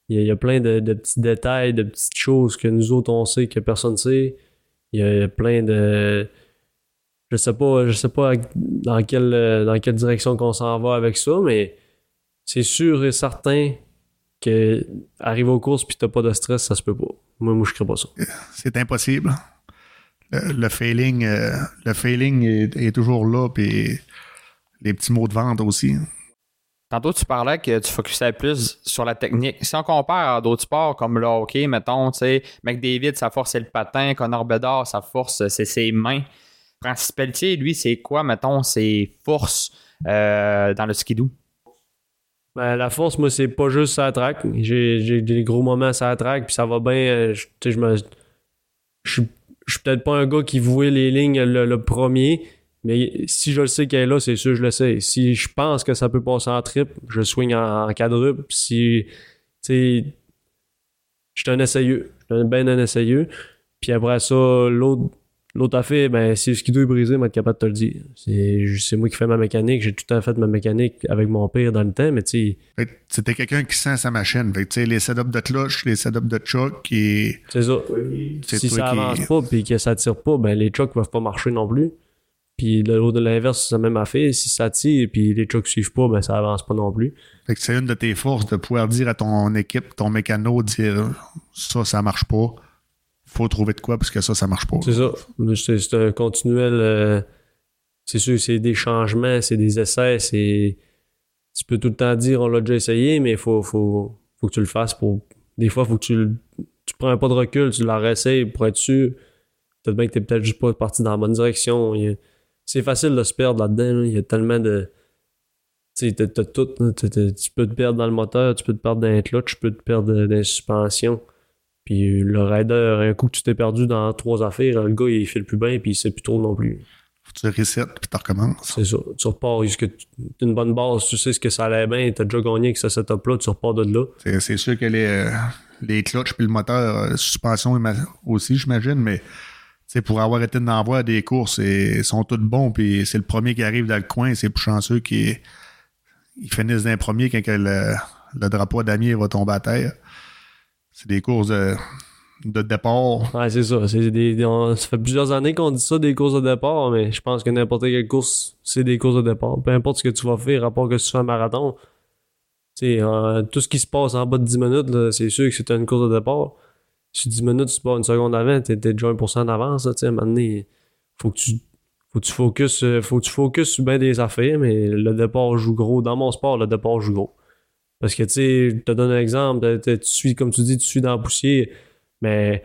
Il y a, plein de, petits détails, de petites choses que nous autres on sait que personne ne sait. Il y a plein de. Je sais pas, je sais pas dans quelle, euh, dans quelle direction qu'on s'en va avec ça, mais c'est sûr et certain que arriver aux courses puis t'as pas de stress, ça se peut pas. Moi, moi je crée pas ça. c'est impossible. Le, failing, euh, le failing est, est toujours là, puis les petits mots de vente aussi. Tantôt, tu parlais que tu focusais plus sur la technique. Si on compare à d'autres sports comme le hockey, mettons, tu sais, McDavid, sa force, c'est le patin. Connor Bedard, sa force, c'est ses mains. Francis Pelletier, lui, c'est quoi, mettons, ses forces euh, dans le skidoo? Ben, la force, moi, c'est pas juste ça track. J'ai, des gros moments ça track, puis ça va bien. euh, je- Tu sais, je me. Je suis- je suis peut-être pas un gars qui vouait les lignes le, le premier, mais si je le sais qu'elle est là, c'est sûr, je le sais. Si je pense que ça peut passer en trip, je swing en, en quadruple. Si. Tu sais. Je suis un essayeux. Je suis un ben un essayeux. Puis après ça, l'autre. L'autre affaire, ben, si le skidoo est brisé, moi, être capable de te le dire. C'est, moi qui fais ma mécanique. J'ai tout le temps fait ma mécanique avec mon père dans le temps, mais tu sais, C'était quelqu'un qui sent sa machine. Fait que, tu sais, les setups de clutch, les setups de choc, qui C'est ça. Si ça qui- avance pas puis que ça tire pas, ben les chocs peuvent pas marcher non plus. Puis de l'inverse, c'est la même affaire. Si ça tire puis les chocs suivent pas, ben ça avance pas non plus. Fait que c'est une de tes forces de pouvoir dire à ton équipe, ton mécano, dire ça, ça marche pas. Faut trouver de quoi parce que ça, ça marche pas. C'est ça. C'est c'est un continuel. euh, c'est sûr, c'est des changements, c'est des essais, c'est. Tu peux tout le temps dire on l'a déjà essayé, mais il faut, faut, faut que tu le fasses pour. Des fois, faut que tu, le- tu prends un pas de recul, tu la réessayes pour être sûr. Peut-être bien que t'es peut-être juste pas parti dans la bonne direction. Il y a- C'est facile de se perdre là-dedans. là. Il y a tellement de. Tu sais, t'as- tout. là. T'as- t'as- Tu peux te perdre dans le moteur, tu peux te perdre dans les clutch, tu peux te perdre dans les suspensions. Puis le rider, un coup que tu t'es perdu dans trois affaires, le gars il file plus bien puis il sait plus trop non plus. Faut que tu reset puis tu recommences. C'est ça. Tu repars jusque t'as une bonne base, tu sais ce que ça allait bien, t'as déjà gagné avec ce setup-là, tu repars de là. C'est, c'est sûr que les, euh, les clutches puis le moteur, euh, suspension aussi, j'imagine, mais sais, pour avoir été d'envoi des courses, et- ils sont tous bons, puis c'est le premier qui arrive dans le coin, c'est plus chanceux qui ils finissent d'un premier quand le, le drapeau damier va tomber à terre. C'est des courses de, de départ. Ouais, c'est ça. C'est des, ça fait plusieurs années qu'on dit ça des courses de départ, mais je pense que n'importe quelle course, c'est des courses de départ. Peu importe ce que tu vas faire, à part que tu fais un marathon. Tout ce qui se passe en bas de 10 minutes, c'est sûr que c'est une course de départ. Si 10 minutes, tu pars une seconde avant, t'es déjà 1% d'avance. Tu à un faut que tu faut que tu focus euh, faut que tu sur bien des affaires mais le départ joue gros. Dans mon sport le départ joue gros. Parce que tu sais je te donne un exemple tu suis comme tu dis tu suis dans la poussière mais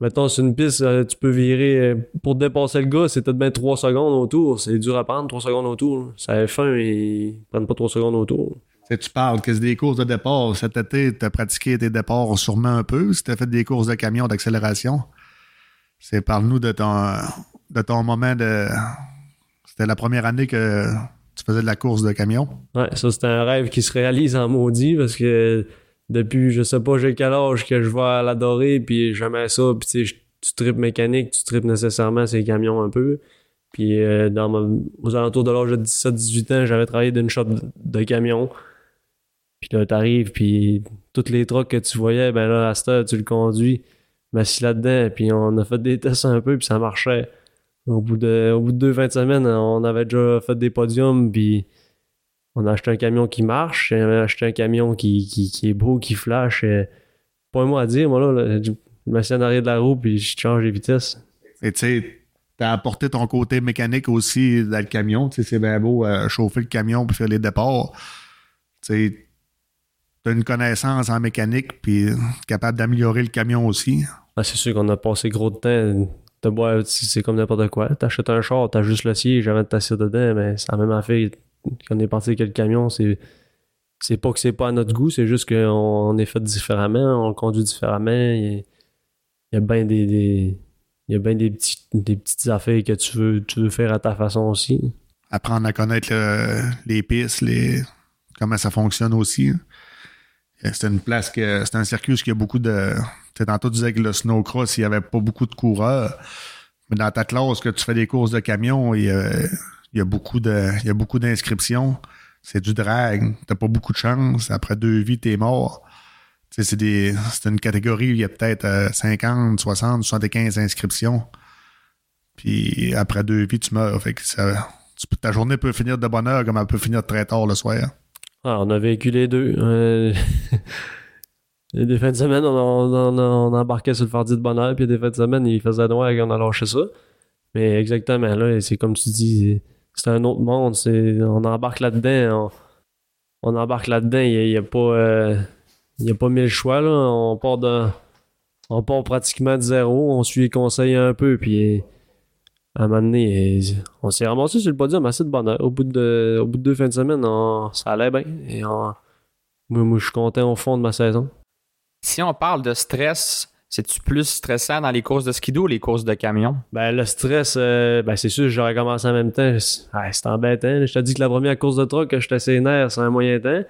mettons sur une piste euh, tu peux virer euh, pour dépasser le gars c'est peut-être bien 3 secondes autour. C'est dur à prendre 3 secondes autour. Ça a fin ils prennent pas 3 secondes autour Tu parles que c'est des courses de départ. Cet été, tu as pratiqué tes départs sûrement un peu. Si tu as fait des courses de camion d'accélération, c'est parle-nous de ton, de ton moment de. C'était la première année que tu faisais de la course de camion. Ouais, ça c'est un rêve qui se réalise en maudit parce que depuis je sais pas j'ai quel âge que je vais l'adorer puis j'aimais ça puis tu tripes mécanique, tu tripes nécessairement ces camions un peu. Puis euh, dans aux alentours de l'âge de 17-18 ans, j'avais travaillé d'une shop de, de camion. Puis là, t'arrives, puis toutes les trucks que tu voyais, ben là, à cette heure, tu le conduis. Je m'assis là-dedans, puis on a fait des tests un peu, puis ça marchait. Au bout de, au bout de deux fins de semaine, on avait déjà fait des podiums, puis on a acheté un camion qui marche, on a acheté un camion qui, qui, est beau, qui flash. euh, Pas mot à dire, moi, là, je m'assieds en arrière de la roue, puis je change les vitesses. Et tu sais, t'as apporté ton côté mécanique aussi dans le camion. Tu sais, c'est bien beau euh, chauffer le camion puis faire les départs. Tu sais, t'as une connaissance en mécanique puis capable d'améliorer le camion aussi. Ah, c'est sûr qu'on a passé gros de temps. De boire, c'est comme n'importe quoi. T'achètes un char, t'as juste le siège avant de t'asseoir dedans, mais c'est la même affaire qu'on est parti avec le camion. C'est, c'est pas que c'est pas à notre goût, c'est juste qu'on on est fait différemment, on conduit différemment. Il y a, il y a bien des, des- il y a bien des, petits, des petites affaires que tu veux, tu veux faire à ta façon aussi. Apprendre à connaître le- les pistes, les, comment ça fonctionne aussi. Euh, C'est une place que c'est un circuit où il y a beaucoup de. Tu tantôt tu disais que le snowcross, il n'y avait pas beaucoup de coureurs. Mais dans ta classe, que tu fais des courses de camion, il y a, il y a beaucoup de. Il y a beaucoup d'inscriptions. C'est du drag. T'as pas beaucoup de chance. Après deux vies, t'es mort. C'est une catégorie, il y a peut-être euh, 50, 60, 75 inscriptions. Puis après deux vies, tu meurs. Ta journée peut finir de bonne heure comme elle peut finir très tard le soir. Ah, on a vécu les deux. Euh, des fins de semaine, on, embarquait sur le fardi de bonheur, puis des fins de semaine, il faisait noir et on a lâché ça. Mais exactement, là, c'est comme tu dis, c'est un autre monde. On embarque là-dedans. On, embarque là-dedans. Il n'y a, pas. euh, il a pas mille choix. Là. On part de. On part pratiquement de zéro. On suit les conseils un peu. Puis à un moment donné, on s'est ramassé sur le podium assez de bonheur. Au bout de, au bout de deux fins de semaine, on- ça allait bien. Et on- moi, moi, je suis content au fond de ma saison. Si on parle de stress, c'est-tu plus stressant dans les courses de skidoo ou les courses de camion? Ben, le stress, euh, ben, c'est sûr, j'aurais commencé en même temps. C'est ah, c'est embêtant. Je te dis que la première course de truck que j'étais assez nerf, c'est un moyen temps.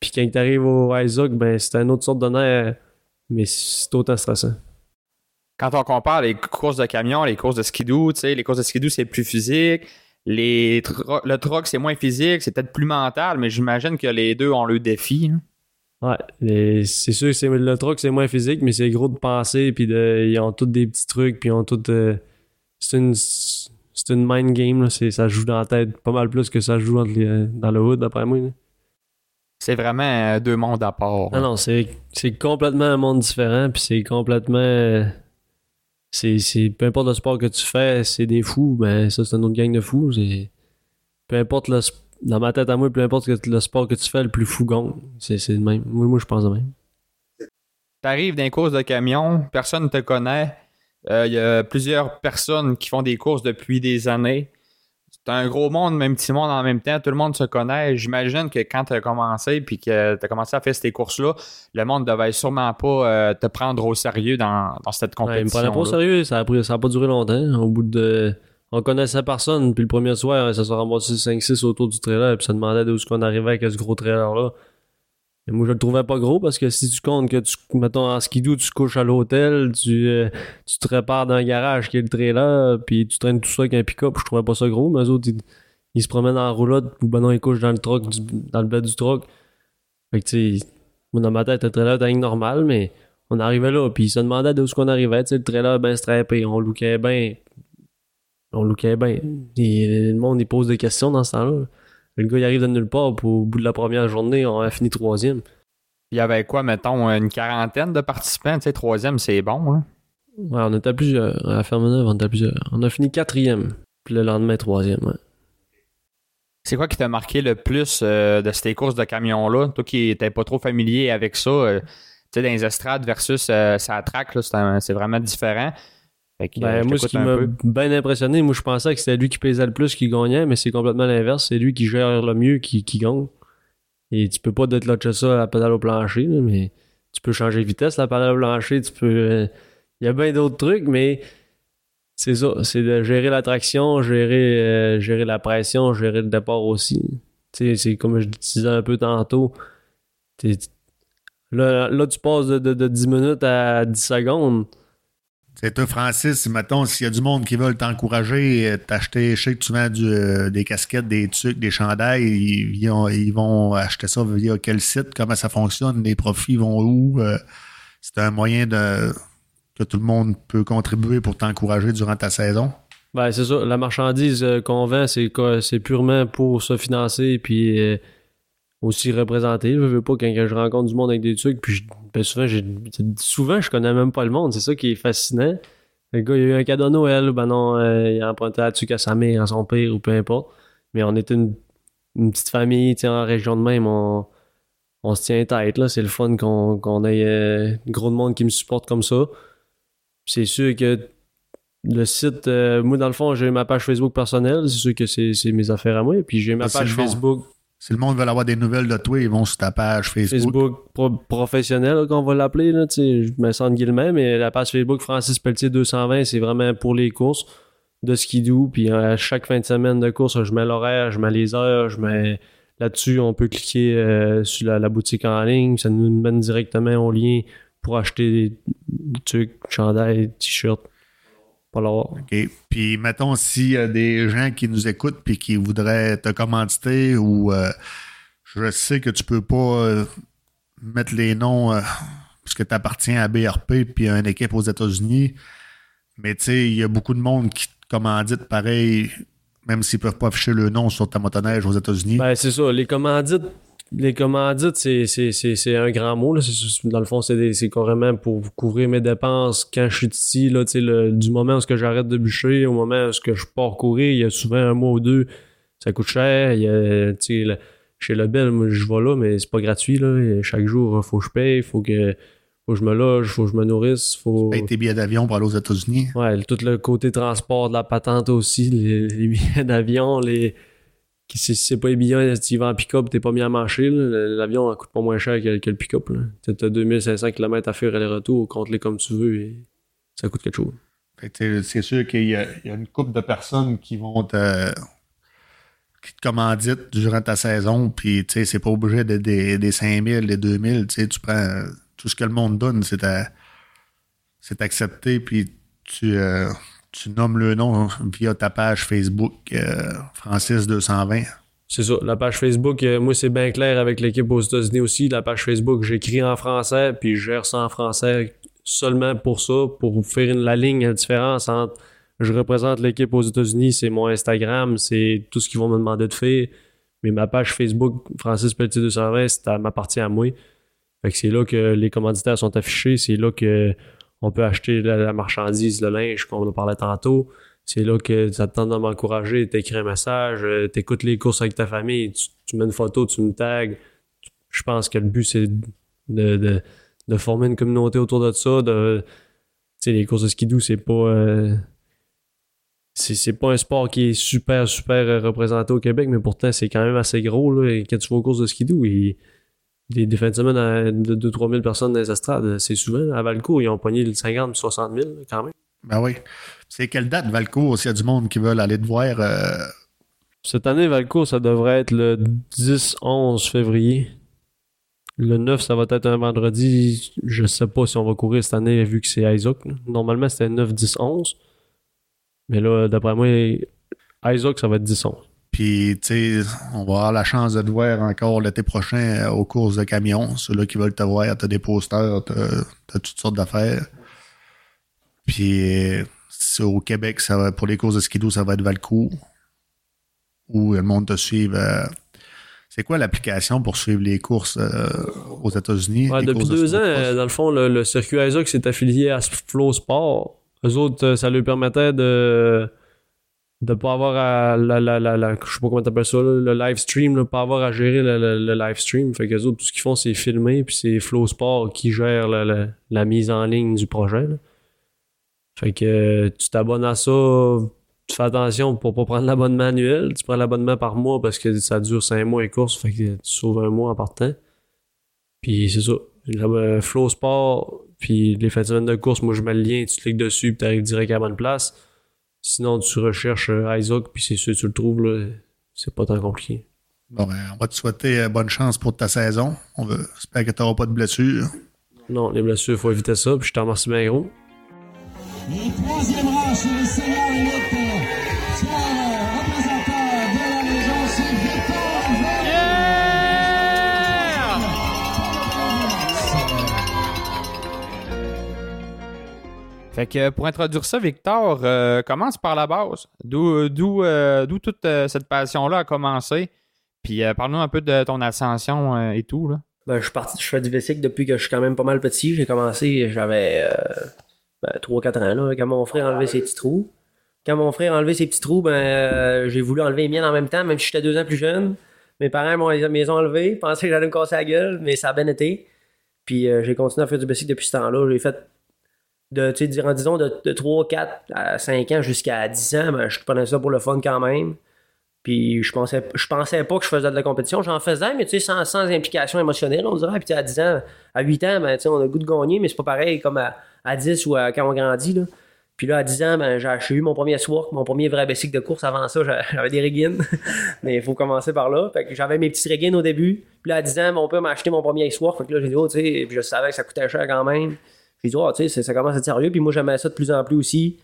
Puis quand t'arrives au Isaac, ben, c'est une autre sorte de nerf. Mais c'est autant stressant. Quand on compare les courses de camion, les courses de skidoo, tu sais, les courses de skidoo, c'est plus physique. Les tro- le truck, c'est moins physique, c'est peut-être plus mental, mais j'imagine que les deux ont le défi. hein. Ouais, c'est sûr que le truck, c'est moins physique, mais c'est gros de penser. Puis de, ils ont tous des petits trucs. Puis ils ont tout. euh, c'est une. C'est une mind game, là. Ça joue dans la tête pas mal plus que ça joue dans, les- dans le hood, d'après moi. là. C'est vraiment euh, deux mondes à part. Ah non, c'est c'est complètement un monde différent, puis c'est complètement. C'est, peu importe le sport que tu fais, c'est des fous, ben ça, c'est une autre gang de fous. Peu importe le. Dans ma tête à moi, peu importe le sport que tu fais, le plus fou gagne. C'est, le même. Moi, moi, je pense de même. T'arrives dans les courses de camion, personne ne te connaît. Euh, Il y a plusieurs personnes qui font des courses depuis des années. C'est un gros monde, même petit monde en même temps. Tout le monde se connaît. J'imagine que quand tu as commencé puis que tu as commencé à faire ces courses-là, le monde devait sûrement pas euh, te prendre au sérieux dans, dans cette Ouais, il me compétition. prenait pas au sérieux, ça a, pris- ça a pas duré longtemps. Au bout de. On connaissait personne, puis le premier soir, ça s'est ramassé 5-6 autour du trailer, puis ça demandait d'où est-ce qu'on arrivait avec ce gros trailer-là. Moi, je le trouvais pas gros parce que si tu comptes que tu, mettons, en skidoo, tu couches à l'hôtel, tu, euh, tu te répares dans un garage qui est le trailer, puis tu traînes tout ça avec un pick-up, je trouvais pas ça gros, mais eux autres, ils, se promènent en roulotte, ou ben non, ils couchent dans le truck, du- dans le bed du truck. Fait que, tu sais, moi, dans ma tête, le trailer était normal, mais on arrivait là, puis ils se demandaient d'où est-ce qu'on arrivait, tu sais, le trailer ben strappé, on lookait bien. On lookait bien. Et le monde, il pose des questions dans ce temps-là. Le gars, il arrive de nulle part, puis au bout de la première journée, on a fini troisième. Il y avait quoi, mettons, une quarantaine de participants? Tu sais, troisième, c'est bon. hein? Ouais, on était plusieurs. À la ferme neuve, on était plusieurs. On a fini quatrième, puis le lendemain, troisième, ouais. C'est quoi qui t'a marqué le plus euh, de ces courses de camion-là? Toi qui n'étais pas trop familier avec ça, euh, tu sais, dans les estrades versus euh, sa track, un- c'est vraiment différent. Que, euh, Ben, je moi, ce qui m'a bien impressionné, moi, je pensais que c'était lui qui pesait le plus qui gagnait, mais c'est complètement l'inverse. C'est lui qui gère le mieux qui, qui gagne. Et tu peux pas déclencher ça à la pédale au plancher, mais tu peux changer de vitesse, la pédale au plancher, tu peux. euh, Il y a bien d'autres trucs, mais c'est ça. C'est de gérer la traction, gérer, euh, gérer la pression, gérer le départ aussi. C'est comme je disais un peu tantôt. Là, là, tu passes de, de, de 10 minutes à 10 secondes C'est toi, Francis, mettons, s'il y a du monde qui veut t'encourager, euh, t'acheter, je sais que tu vends euh, des casquettes, des trucs, des chandails, ils, ils ont- ils vont acheter ça via quel site, comment ça fonctionne, les profits vont où. euh, c'est un moyen de que tout le monde peut contribuer pour t'encourager durant ta saison? Ben, c'est ça. La marchandise qu'on vend, c'est c'est purement pour se financer puis aussi représenter. Je veux pas quand je rencontre du monde avec des trucs, puis je- ben, souvent, j'ai- souvent, je connais même pas le monde. C'est ça qui est fascinant. Le gars, il a eu un cadeau à Noël, ben non, euh, il a emprunté la tuque à sa mère, à son père, ou peu importe. Mais on est une, une petite famille, tu en région de même, on, on se tient tête, là. C'est le fun qu'on ait euh, gros de monde qui me supporte comme ça. C'est sûr que le site, euh, moi, dans le fond, j'ai ma page Facebook personnelle. C'est sûr que c'est mes affaires à moi. Puis j'ai ma page. Facebook, Si le monde veut avoir des nouvelles de toi, ils vont sur ta page Facebook. Facebook pro- professionnelle, là, qu'on va l'appeler. Je me sens guillemets, mais la page Facebook Francis Pelletier 220, c'est vraiment pour les courses de skidoo. Puis euh, à chaque fin de semaine de course, je mets l'horaire, je mets les heures, je mets là-dessus, on peut cliquer euh, sur la, boutique en ligne. Ça nous mène directement au lien pour acheter des, trucs, chandails, t-shirts. L'avoir. OK. Puis, mettons, s'il y a des gens qui nous écoutent puis qui voudraient te commanditer ou euh, je sais que tu peux pas euh, mettre les noms euh, puisque tu appartiens à BRP puis à une équipe aux États-Unis, mais tu sais, il y a beaucoup de monde qui te commandite pareil, même s'ils peuvent pas afficher le nom sur ta motoneige aux États-Unis. Ben, c'est ça. Les commandites, les commandites, c'est, c'est, c'est, c'est un grand mot. Là. Dans le fond, c'est, des- c'est carrément pour couvrir mes dépenses quand je suis ici. Là, le- du moment où ce que j'arrête de bûcher au moment où ce que je pars courir, il y a souvent un mois ou deux, ça coûte cher. Il y a, le- chez Lebel, moi, je vais là, mais c'est pas gratuit. Là. Chaque jour, faut que je paye, faut que, faut que je me loge, faut que je me nourrisse, faut... Tes billets d'avion pour aller aux États-Unis? Ouais, tout le côté transport de la patente aussi, les, les billets d'avion, les. Si c'est pas billets, si tu vas en pick-up, t'es pas mis à marcher. L'avion coûte pas moins cher que, le pick-up. là. Tu as 2500 km à faire aller-retour, compte-les comme tu veux et ça coûte quelque chose. C'est sûr qu'il y, a une couple de personnes qui vont te qui te commanditent durant ta saison, puis c'est pas obligé d'être des, des 5000, des 2000, tu prends tout ce que le monde donne, c'est accepté, puis tu, euh, tu nommes le nom via ta page Facebook euh, Francis 220. C'est ça. La page Facebook, euh, moi, c'est bien clair avec l'équipe aux États-Unis aussi. La page Facebook, j'écris en français, puis je gère ça en français seulement pour ça, pour faire la ligne, la différence entre je représente l'équipe aux États-Unis, c'est mon Instagram, c'est tout ce qu'ils vont me demander de faire. Mais ma page Facebook, Francis Pelletier 220, ça m'appartient à moi. Fait que c'est là que les commanditaires sont affichés, c'est là que on peut acheter la, marchandise, le linge qu'on a parlé tantôt. C'est là que ça te tente de m'encourager, t'écris un message, euh, t'écoutes les courses avec ta famille, tu, mets une photo, tu me tags. Je pense que le but, c'est de, de, former une communauté autour de ça. De, les courses de skidoo, c'est pas... euh, c'est pas un sport qui est super, super euh, représenté au Québec, mais pourtant, c'est quand même assez gros. Là, quand tu vas aux courses de skidoo, il- des, des fins de semaine à- de 2-3 000 personnes dans les estrades, c'est souvent. À Valcourt, ils ont pogné le 50 60 000 quand même. Ben oui. C'est quelle date, Valcourt, s'il y a du monde qui veut aller te voir? euh, Cette année, Valcourt, ça devrait être le 10-11 février. Le 9, ça va être un vendredi. Je sais pas si on va courir cette année vu que c'est Isaac. Normalement, c'était 9-10-11. Mais là, d'après moi, Isaac, ça va être 10-11. Puis, tu sais, on va avoir la chance de te voir encore l'été prochain euh, aux courses de camions. Ceux-là qui veulent te voir, t'as des posters, t'as toutes sortes d'affaires. Puis, au Québec, ça va, pour les courses de skidoo, ça va être Valcourt. Où le monde te suive. euh, c'est quoi l'application pour suivre les courses euh, aux États-Unis? Ouais, depuis de deux ans, euh, dans le fond, le, le circuit Isaac s'est affilié à Flow Sport. Eux autres, ça leur permettait de de pas avoir à la, la, la, je sais pas comment t'appelles ça le live stream là, pas avoir à gérer le, le, live stream fait que les autres tout ce qu'ils font c'est filmer puis c'est Flow Sport qui gère la, mise en ligne du projet fait que euh, tu t'abonnes à ça tu fais attention pour pas prendre l'abonnement annuel tu prends l'abonnement par mois parce que ça dure cinq mois les courses fait que tu sauves un mois en partant puis c'est ça. Ben, Flow Sport, puis les fins de course, moi je mets le lien, tu cliques dessus, puis t'arrives direct à la bonne place. Sinon, tu recherches euh, Isaac, puis c'est sûr que tu le trouves, là. C'est pas tant compliqué. Bon, ben, on va te souhaiter euh, bonne chance pour ta saison. On veut, j'espère que tu n'auras pas de blessures. Non, les blessures, faut éviter ça, puis je t'en remercie bien gros. Et troisième rang chez les seniors élite, Fait que pour introduire ça, Victor, euh, commence par la base. D'où euh, toute euh, cette passion-là a commencé. Puis euh, parle-nous un peu de ton ascension euh, et tout. Là. Ben, je suis parti, je fais du bicycle depuis que je suis quand même pas mal petit. J'ai commencé, j'avais euh, ben, 3-4 ans, là, quand mon frère a enlevé ses petits trous. Quand mon frère a enlevé ses petits trous, ben, euh, j'ai voulu enlever les miens en même temps, même si j'étais deux ans plus jeune. Mes parents m'ont les ont enlevés, pensaient que j'allais me casser la gueule, mais ça a bien été. Puis euh, j'ai continué à faire du bicycle depuis ce temps-là. J'ai fait de, tu disons, de, de 3, 4 à 5 ans jusqu'à 10 ans, ben, je prenais ça pour le fun quand même. Puis je pensais, je pensais pas que je faisais de la compétition. J'en faisais, mais tu sais, sans, sans implication émotionnelle, on dirait. Puis à 10 ans, à 8 ans, ben, tu sais, on a le goût de gagner, mais c'est pas pareil comme à, à 10 ou à- quand on grandit. Là. Puis là, à 10 ans, ben, j'ai eu mon premier Swark, mon premier vrai bicycle de course. Avant ça, j'a- j'avais des Regain. mais il faut commencer par là. Fait que j'avais mes petits Regain au début. Puis là, à 10 ans, mon père m'a acheté mon premier Swark. Fait que là, j'ai dit, oh, tu sais, je savais que ça coûtait cher quand même. J'ai oh, tu sais, ça- commence à être sérieux. Puis moi, j'aimais ça de plus en plus aussi.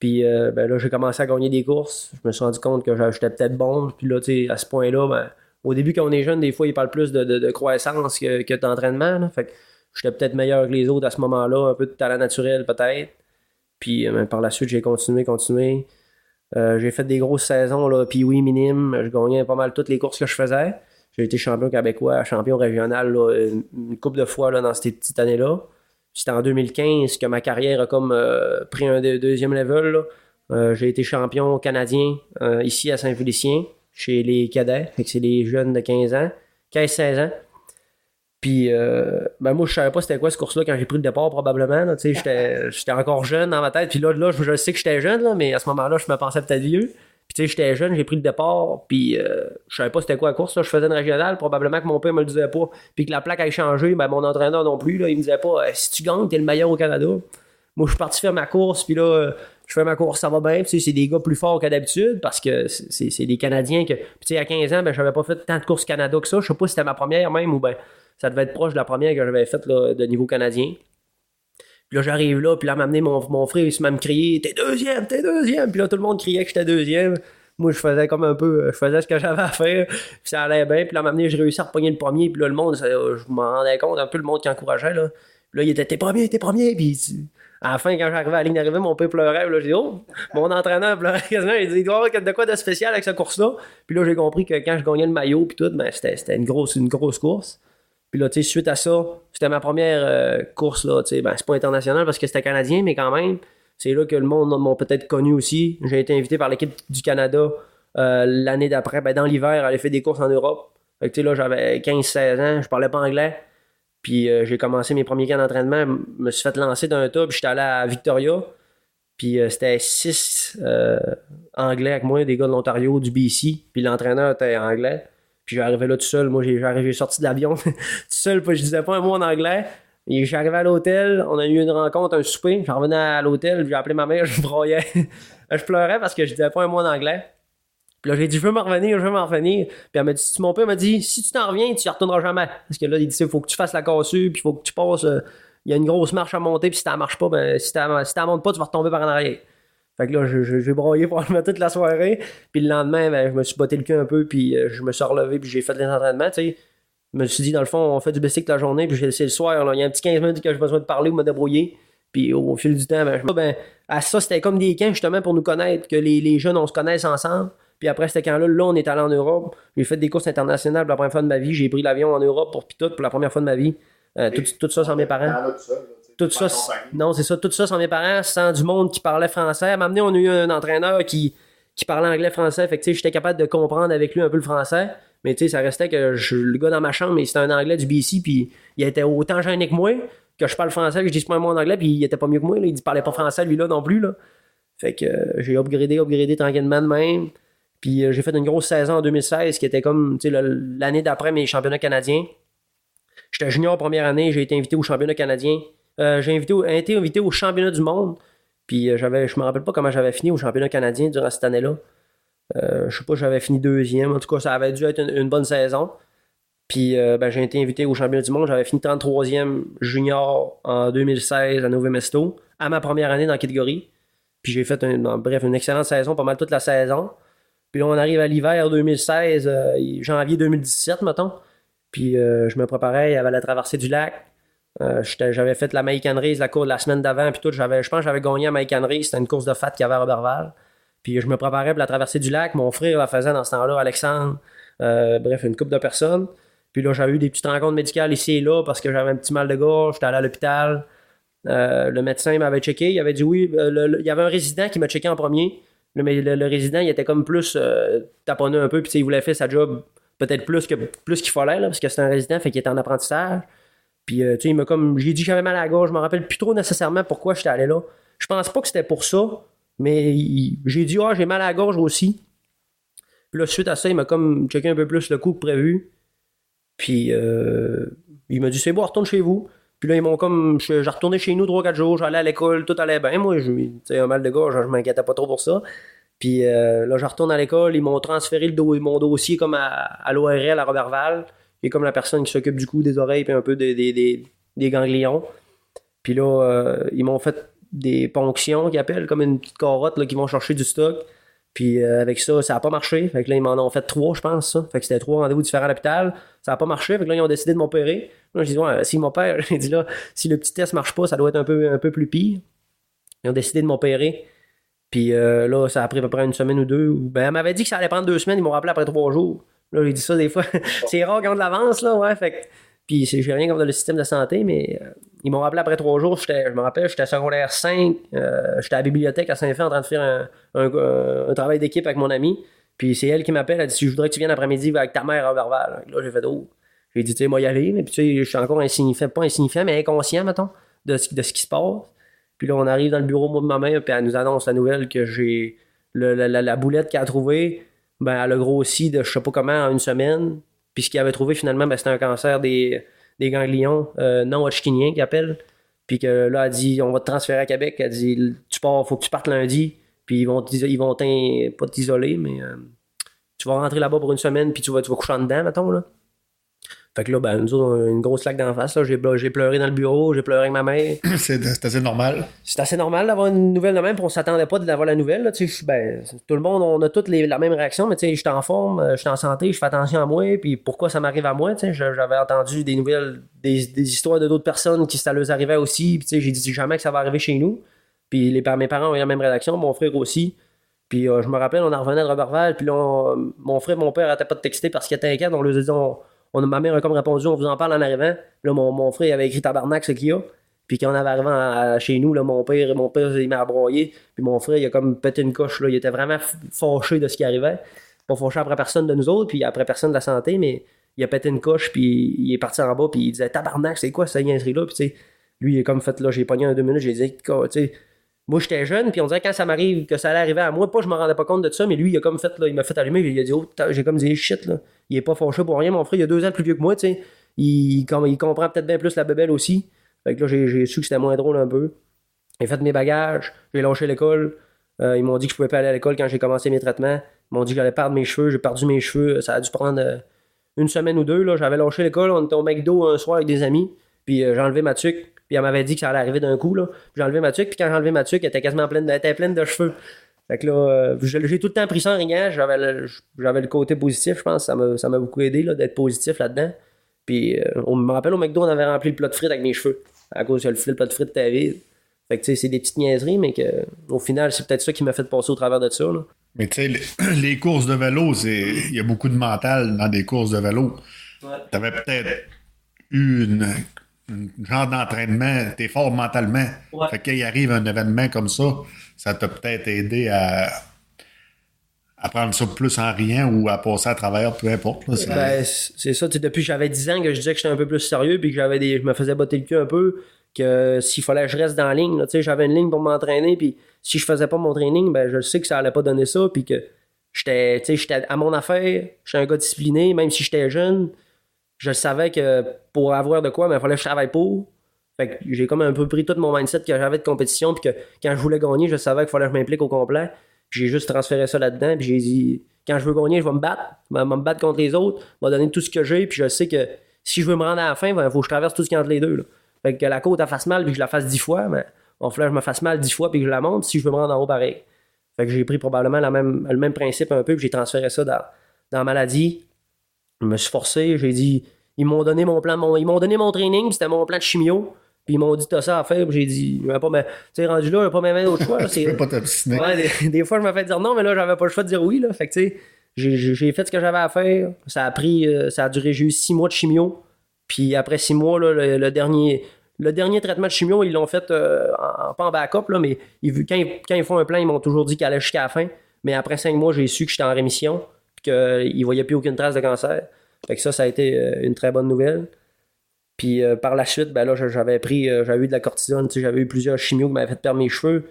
Puis euh, ben là, j'ai commencé à gagner des courses. Je me suis rendu compte que j'étais peut-être bon. Puis là, tu sais, à ce point-là, ben, au début, quand on est jeune, des fois, ils parlent plus de, croissance que, d'entraînement. Fait que j'étais peut-être meilleur que les autres à ce moment-là, un peu de talent naturel peut-être. Puis euh, ben, par la suite, j'ai continué, continué. Euh, j'ai fait des grosses saisons, là, puis oui, minime. Je gagnais pas mal toutes les courses que je faisais. J'ai été champion québécois, champion régional une, couple de fois là, dans cette petite année-là. C'était en 2015 que ma carrière a comme euh, pris un deux- deuxième level. Euh, j'ai été champion canadien euh, ici à Saint-Félicien, chez les cadets. C'est les jeunes de 15 ans, 15-16 ans. Puis, ben moi, je savais pas c'était quoi ce course-là quand j'ai pris le départ, probablement. J'étais encore jeune dans ma tête. Puis là, là je, je sais que j'étais jeune, là, mais à ce moment-là, je me pensais peut-être vieux. Puis, tu sais, j'étais jeune, j'ai pris le départ. Puis, euh, je savais pas c'était quoi la course. Là. Je faisais une régionale. Probablement que mon père me le disait pas. Puis que la plaque a changé. Ben, mon entraîneur non plus. Là, il me disait pas, Euh, si tu gagnes, t'es le meilleur au Canada. Moi, je suis parti faire ma course. Puis là, euh, je fais ma course, ça va bien. Puis, c'est des gars plus forts que d'habitude parce que c'est des Canadiens que. Puis, tu sais, à 15 ans, ben, j'avais pas fait tant de courses Canada que ça. Je sais pas si c'était ma première même ou ben ça devait être proche de la première que j'avais faite de niveau canadien. Puis là, j'arrive là, puis là, m'amener mon, mon frère, il se m'a me crier T'es deuxième, t'es deuxième. Puis là, tout le monde criait que j'étais deuxième. Moi, je faisais comme un peu, je faisais ce que j'avais à faire, puis ça allait bien. Puis là, m'amener, j'ai réussi à repogner le premier, puis là, le monde, ça- je m'en rendais compte un peu le monde qui encourageait. Là, Puis là il était T'es premier, t'es premier. Puis à la fin, quand j'arrivais à la ligne d'arrivée, mon père pleurait. Là, j'ai dit Oh, mon entraîneur pleurait quasiment. Il dit Oh, de quoi de spécial avec cette course-là. Puis là, j'ai compris que quand je gagnais le maillot, puis tout, ben, c'était une grosse, une grosse course. Puis là, tu sais, suite à ça, c'était ma première euh, course, là, tu sais, ben, c'est pas international parce que c'était canadien, mais quand même, c'est là que le monde m'a peut-être connu aussi. J'ai été invité par l'équipe du Canada euh, l'année d'après, ben, dans l'hiver, aller faire des courses en Europe. Fait tu sais, là, j'avais 15-16 ans, je parlais pas anglais. Puis euh, j'ai commencé mes premiers camps d'entraînement, me suis fait lancer d'un tas, puis j'étais allé à Victoria. Puis c'était six anglais avec moi, des gars de l'Ontario, du BC. Puis l'entraîneur était anglais. Puis j'arrivais là tout seul. Moi, j'ai sorti de l'avion tout seul, puis je disais pas un mot en anglais. Et j'arrivais à l'hôtel, on a eu une rencontre, un souper. J'en revenais à l'hôtel, j'ai appelé ma mère, je broyais. je pleurais parce que je disais pas un mot en anglais. Puis là, j'ai dit, je veux m'en revenir, je veux m'en revenir. Puis elle m'a dit, si mon père m'a dit, si tu t'en reviens, tu y retourneras jamais. Parce que là, il dit, il faut que tu fasses la cassure, puis il faut que tu passes. euh, Il y a une grosse marche à monter, puis si ça marche pas, ben, si t'as si montes pas, tu vas retomber par en arrière. Fait que là, je- je- j'ai broyé probablement toute la soirée. Puis le lendemain, ben, je me suis botté le cul un peu, puis euh, je me suis relevé, puis j'ai fait les entraînements, tu sais. Je me suis dit, dans le fond, on fait du bicycle la journée, puis j'ai laissé le soir. Il y a un petit 15 minutes que j'ai besoin de parler ou me débrouiller. Puis au fil du temps, ben, je- ben, à ça, c'était comme des camps justement pour nous connaître, que les, les jeunes, on se connaisse ensemble. Puis après, c'était quand là, on est allé en Europe. J'ai fait des courses internationales pour la première fois de ma vie. J'ai pris l'avion en Europe pour Pitot pour la première fois de ma vie. Euh, tout ça sans mes parents. Tout ça, non, c'est ça, tout ça sans mes parents, sans du monde qui parlait français. À m'amener, on a eu un entraîneur qui, qui parlait anglais-français. Fait que, tu sais, j'étais capable de comprendre avec lui un peu le français. Mais, tu sais, ça restait que je- le gars dans ma chambre, c'était un anglais du BC, puis il était autant gêné que moi, que je parle français, que je dis pas un mot en anglais, puis il était pas mieux que moi. Là. Il parlait pas français, lui, là, non plus, là. Fait que euh, j'ai upgradé, upgradé tranquillement de même. Puis euh, j'ai fait une grosse saison en 2016 qui était comme tu sais, le- l'année d'après mes championnats canadiens. J'étais junior première année, j'ai été invité au championnat canadien. Euh, j'ai été invité au championnat du monde. Puis euh, j'avais, je me rappelle pas comment j'avais fini au championnat canadien durant cette année-là. Euh, je sais pas, j'avais fini deuxième. En tout cas, ça avait dû être une, bonne saison. Puis ben, j'ai été invité au championnat du monde. J'avais fini 33e junior en 2016 à Novo Mesto, à ma première année dans la catégorie. Puis j'ai fait, un, bref, une excellente saison, pas mal toute la saison. Puis là, on arrive à l'hiver 2016, euh, janvier 2017, mettons. Puis je me préparais, il y avait la traversée du lac. Euh, j'avais fait la Maïcan Race, la course la semaine d'avant, puis tout. Je pense que j'avais gagné à Maïcan Race. C'était une course de fat qu'il y avait à Roberval. Puis je me préparais pour la traversée du lac. Mon frère la faisait dans ce temps-là, Alexandre. Euh, bref, une couple de personnes. Puis là, j'avais eu des petites rencontres médicales ici et là parce que j'avais un petit mal de gorge. J'étais allé à l'hôpital. Euh, le médecin m'avait checké. Il avait dit oui. il y avait un résident qui m'a checké en premier. Le, le, résident, il était comme plus taponné un peu. Puis il voulait faire sa job peut-être plus que plus qu'il fallait, là, parce que c'était un résident, fait qu'il était en apprentissage. Puis euh, tu sais, il m'a comme. J'ai dit j'avais mal à la gorge. Je me rappelle plus trop nécessairement pourquoi j'étais allé là. Je pense pas que c'était pour ça. Mais j'ai dit, ah, j'ai mal à la gorge aussi. Puis là, suite à ça, il m'a comme checké un peu plus le coup que prévu. Puis euh, il m'a dit, c'est bon, retourne chez vous. Puis là, ils m'ont comme. J'ai retourné chez nous 3-4 jours, j'allais à l'école, tout allait bien. Moi, j'ai un mal de gorge, je m'inquiétais pas trop pour ça. Puis euh, là, je retourne à l'école, ils m'ont transféré le do- mon dossier comme à, à l'ORL à Robertval, qui est comme la personne qui s'occupe du cou, des oreilles, puis un peu des, des, des, ganglions. Puis là, euh, ils m'ont fait des ponctions qu'ils appellent, comme une petite carotte là, qui vont chercher du stock. Puis euh, avec ça, ça n'a pas marché. Fait que là, ils m'en ont fait trois, je pense. Ça. Fait que c'était trois rendez-vous différents à l'hôpital. Ça n'a pas marché. Fait que là, ils ont décidé de m'opérer. Là, j'ai dit, ouais, si m'opère, j'ai dit là, si le petit test marche pas, ça doit être un peu, un peu plus pire. Ils ont décidé de m'opérer. Puis euh, là, ça a pris à peu près une semaine ou deux. Ben, elle m'avait dit que ça allait prendre deux semaines. Ils m'ont rappelé après trois jours. Là, j'ai dit ça des fois. c'est rare qu'on de l'avance, là, ouais. Fait que- Puis j'ai rien contre le système de santé, mais euh, ils m'ont rappelé après trois jours. Je me rappelle, j'étais à secondaire 5. euh, j'étais à la bibliothèque à Saint-Fé en train de faire un, un- un- un travail d'équipe avec mon ami. Puis c'est elle qui m'appelle. Elle dit Je voudrais que tu viennes après-midi avec ta mère à Verval. Là, j'ai fait oh. J'ai dit, tu sais, moi y aller, mais puis tu sais, je suis encore insignifiant, pas insignifiant, mais inconscient, mettons, de ce, de ce qui se passe. Puis là, on arrive dans le bureau, moi de ma mère, puis elle nous annonce la nouvelle que j'ai le- la, la- la boulette qu'elle a trouvée, ben, elle a grossi de je sais pas comment en une semaine. Puis ce qu'elle avait trouvé finalement, ben, c'était un cancer des, des ganglions euh, non hodgkiniens qu'ils appellent. Puis que là, elle dit, on va te transférer à Québec. Elle dit, tu pars, faut que tu partes lundi. Puis ils vont, ils vont pas t'isoler, mais euh, tu vas rentrer là-bas pour une semaine, puis tu vas, tu vas coucher en dedans, mettons, là. Fait que là, ben, nous autres, on a une grosse claque d'en face. J'ai, pleuré dans le bureau, j'ai pleuré avec ma mère. C'est assez normal. C'est assez normal d'avoir une nouvelle de même, puis on s'attendait pas d'avoir la nouvelle. Là, ben, tout le monde, on a toutes les- la même réaction, mais tu sais, je suis en forme, euh, je suis en santé, je fais attention à moi, puis pourquoi ça m'arrive à moi, tu sais, je- j'avais entendu des nouvelles, des, des histoires de d'autres personnes qui ça leur arrivait aussi, puis tu sais, j'ai dit jamais que ça va arriver chez nous. Puis les, mes parents ont eu la même réaction, mon frère aussi. Puis euh, je me rappelle, on en revenait de Robertval, puis là, on- mon frère, mon père arrêtait pas de texter parce qu'il était inquiet, on lui a dit, on, on- ma mère a comme répondu, on vous en parle en arrivant. Là, mon, frère avait écrit tabarnak, ce qu'il y a. Puis quand on avait arrivé à- chez nous, là, mon père, mon père, il m'a broyé. Puis mon frère, il a comme pété une coche. Là. Il était vraiment fâché de ce qui arrivait. Pas fâché après personne de nous autres, puis après personne de la santé, mais il a pété une coche, puis il est parti en bas, puis il disait Tabarnak, c'est quoi cette niaiserie-là? Puis tu sais, lui, il est comme fait là, j'ai pogné un deux minutes, j'ai dit, tu sais, moi j'étais jeune, puis on dirait quand ça m'arrive, que ça allait arriver à moi, pas je me rendais pas compte de ça, mais lui, il a comme fait, là, il m'a fait allumer, il a dit, oh, j'ai comme dit, shit, là, il est pas fâché pour rien, mon frère, il a deux ans plus vieux que moi, tu sais, il, comme, il comprend peut-être bien plus la bebelle aussi. Fait que là, j'ai, j'ai su que c'était moins drôle un peu. J'ai fait mes bagages, j'ai lâché l'école. Euh, ils m'ont dit que je pouvais pas aller à l'école quand j'ai commencé mes traitements. Ils m'ont dit que j'allais perdre mes cheveux. J'ai perdu mes cheveux. Ça a dû prendre euh, une semaine ou deux. Là. J'avais lâché l'école. On était au McDo un soir avec des amis. Puis euh, j'ai enlevé ma tuque. Puis elle m'avait dit que ça allait arriver d'un coup. Là. J'ai enlevé ma tuque. Puis quand j'ai enlevé ma tuque, elle était quasiment pleine de, elle était pleine de cheveux. Fait que là, euh, j'ai tout le temps pris ça en riant. J'avais le, j'avais le côté positif, je pense. Ça m'a, ça m'a beaucoup aidé là, d'être positif là-dedans. Puis euh, on me rappelle au McDo, on avait rempli le plat de frites avec mes cheveux. À cause que le, le plat de frites était vide. Fait que tu sais, c'est des petites niaiseries, mais que au final, c'est peut-être ça qui m'a fait passer au travers de ça. Là. Mais tu sais, les, les courses de vélo, c'est il y a beaucoup de mental dans des courses de vélo. Tu avais peut-être eu une, une genre d'entraînement, t'es fort mentalement. Ouais. Fait qu'il arrive un événement comme ça, ça t'a peut-être aidé à, à prendre ça plus en rien ou à passer à travers, peu importe. là. C'est- Ben, c'est ça, depuis que j'avais 10 ans que je disais que j'étais un peu plus sérieux puis que j'avais des je me faisais botter le cul un peu que s'il fallait que je reste dans la ligne, là, tu sais, j'avais une ligne pour m'entraîner puis si je faisais pas mon training, ben je sais que ça allait pas donner ça puis que j'étais tu sais, j'étais à mon affaire, j'étais un gars discipliné même si j'étais jeune, je savais que pour avoir de quoi, ben, il fallait que je travaille pour. Fait que j'ai comme un peu pris tout mon mindset que j'avais de compétition puis que quand je voulais gagner, je savais qu'il fallait que je m'implique au complet. Puis j'ai juste transféré ça là-dedans puis j'ai dit quand je veux gagner, je vais me battre, je vais me battre contre les autres, je vais donner tout ce que j'ai puis je sais que si je veux me rendre à la fin, il faut que je traverse tout ce qu'il y a entre les deux. Fait que la côte elle fasse mal puis que je la fasse dix fois, mais on falloir que je me fasse mal 10 fois puis que je la monte si je veux me rendre en haut pareil. Fait que j'ai pris probablement le même principe un peu, puis j'ai transféré ça dans, dans la maladie. Je me suis forcé, j'ai dit, ils m'ont donné mon plan, mon, ils m'ont donné mon training, c'était mon plan de chimio. Puis ils m'ont dit, t'as ça à faire, j'ai dit, pas me, tu sais, rendu là, pas même d'autre choix. là, Tu peux pas t'obstiner. Ouais, des, des fois, je me fais dire non, mais là, j'avais pas le choix de dire oui. Là. Fait que, tu sais, j'ai- fait ce que j'avais à faire. Ça a pris, euh, ça a duré, j'ai eu six mois de chimio. Puis après six mois, là, le, le dernier, le dernier traitement de chimio, ils l'ont fait euh, en, pas en backup, là, mais ils, quand, ils, quand ils font un plan, ils m'ont toujours dit qu'il allait jusqu'à la fin. Mais après cinq mois, j'ai su que j'étais en rémission, qu'ils voyaient plus aucune trace de cancer. Fait que ça, ça a été euh, une très bonne nouvelle. Puis euh, par la suite, ben j'avais pris, euh, j'avais eu de la cortisone, j'avais eu plusieurs chimios qui m'avaient fait perdre mes cheveux.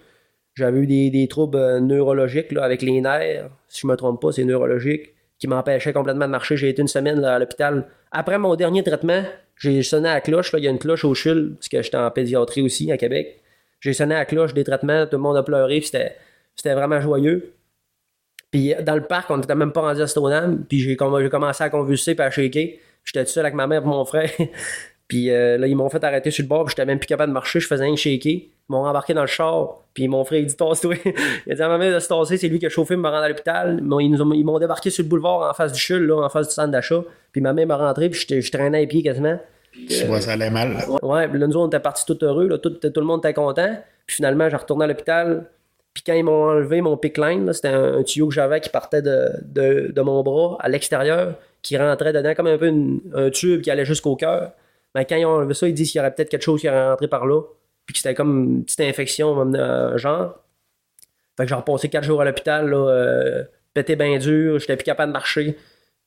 J'avais eu des, troubles neurologiques avec les nerfs, si je me trompe pas, c'est neurologique, qui m'empêchaient complètement de marcher. J'ai été une semaine à l'hôpital. Après mon dernier traitement, j'ai sonné à cloche. Il y a une cloche au CHUL, parce que j'étais en pédiatrie aussi à Québec. J'ai sonné à cloche des traitements, tout le monde a pleuré, c'était vraiment joyeux. Puis dans le parc, on n'était même pas rendu à Stoneham, puis j'ai, comm- j'ai commencé à convulser puis à shaker. J'étais tout seul avec ma mère et mon frère. Puis euh, là, ils m'ont fait arrêter sur le bord, puis j'étais même plus capable de marcher, je faisais que shaker. Ils m'ont embarqué dans le char, puis mon frère, il dit Tasse-toi. il a dit à ma mère de se tasser, c'est lui qui a chauffé, me rendre à l'hôpital. Ils m'ont- débarqué sur le boulevard en face du chul, là, en face du centre d'achat. Puis ma mère m'a rentré, puis je traînais à pied quasiment. Tu vois, ça allait mal. Ouais, puis là, nous, on était partis tout heureux, là, tout, tout le monde était content. Puis finalement, j'ai retourné à l'hôpital. Puis quand ils m'ont enlevé mon pick line, c'était un, tuyau que j'avais qui partait de, de, mon bras à l'extérieur, qui rentrait dedans comme un peu un tube qui allait jusqu'au cœur. Mais quand ils ont enlevé ça, ils disent qu'il y aurait peut-être quelque chose qui aurait rentré par là. Puis que c'était comme une petite infection, euh, genre. Fait que j'ai repassé quatre jours à l'hôpital, euh, pété bien dur, j'étais plus capable de marcher.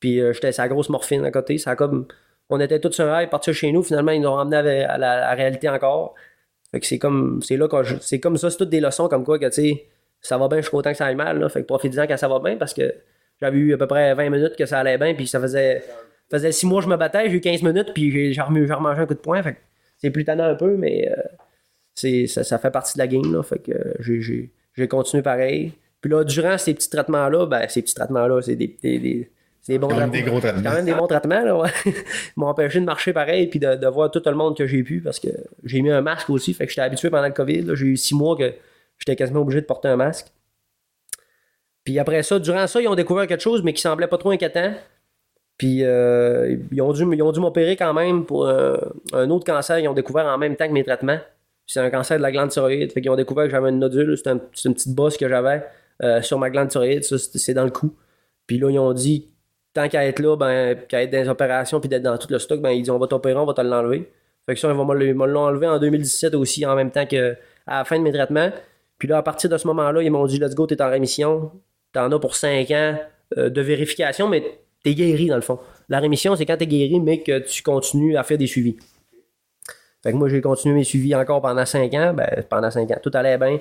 Puis euh, j'étais sa grosse morphine à côté. Ça comme. On était tous sur un rail, partis chez nous. Finalement, ils nous ont ramené à, à la, à la réalité encore. Fait que c'est comme. C'est là quand C'est comme ça, c'est toutes des leçons comme quoi que tu ça va bien, je suis content que ça aille mal. Là. Fait que profitez-en quand ça va bien parce que j'avais eu à peu près 20 minutes que ça allait bien. Puis ça faisait. faisait 6 mois que je me battais, j'ai eu 15 minutes, puis j'ai j'ai remangé un coup de poing. Fait que c'est plus tannant un peu, mais euh, c'est, ça, fait partie de la game. Là, fait que euh, j'ai, j'ai, continué pareil. Puis là, durant ces petits traitements-là, ben, ces petits traitements-là, c'est des, des, des bons Quand même traitements. des gros C'est traitements. quand même des bons traitements, là, ouais. Ils m'ont empêché de marcher pareil, puis de, de voir tout le monde que j'ai pu, parce que j'ai mis un masque aussi, fait que j'étais habitué pendant le COVID. là. J'ai eu six mois que j'étais quasiment obligé de porter un masque. Puis après ça, durant ça, ils ont découvert quelque chose, mais qui semblait pas trop inquiétant. Puis euh, ils ont dû, ils ont dû m'opérer quand même pour un, un autre cancer. Ils ont découvert en même temps que mes traitements. C'est un cancer de la glande thyroïde. Fait qu'ils ont découvert que j'avais une nodule. C'est un- une petite bosse que j'avais euh, sur ma glande thyroïde. Ça, c'est dans le cou. Puis là, ils ont dit, tant qu'à être là, ben, qu'à être dans les opérations puis d'être dans tout le stock, ben, ils disent, on va t'opérer, on va te l'enlever. Fait que ça, ils vont me l'ont enlevé en 2017 aussi, en même temps que à la fin de mes traitements. Puis là, à partir de ce moment-là, ils m'ont dit, let's go, t'es en rémission. T'en as pour 5 ans euh, de vérification, mais t'es guéri dans le fond. La rémission, c'est quand t'es guéri, mais que tu continues à faire des suivis. Fait que moi, j'ai continué mes suivis encore pendant 5 ans. Ben, pendant 5 ans, tout allait bien.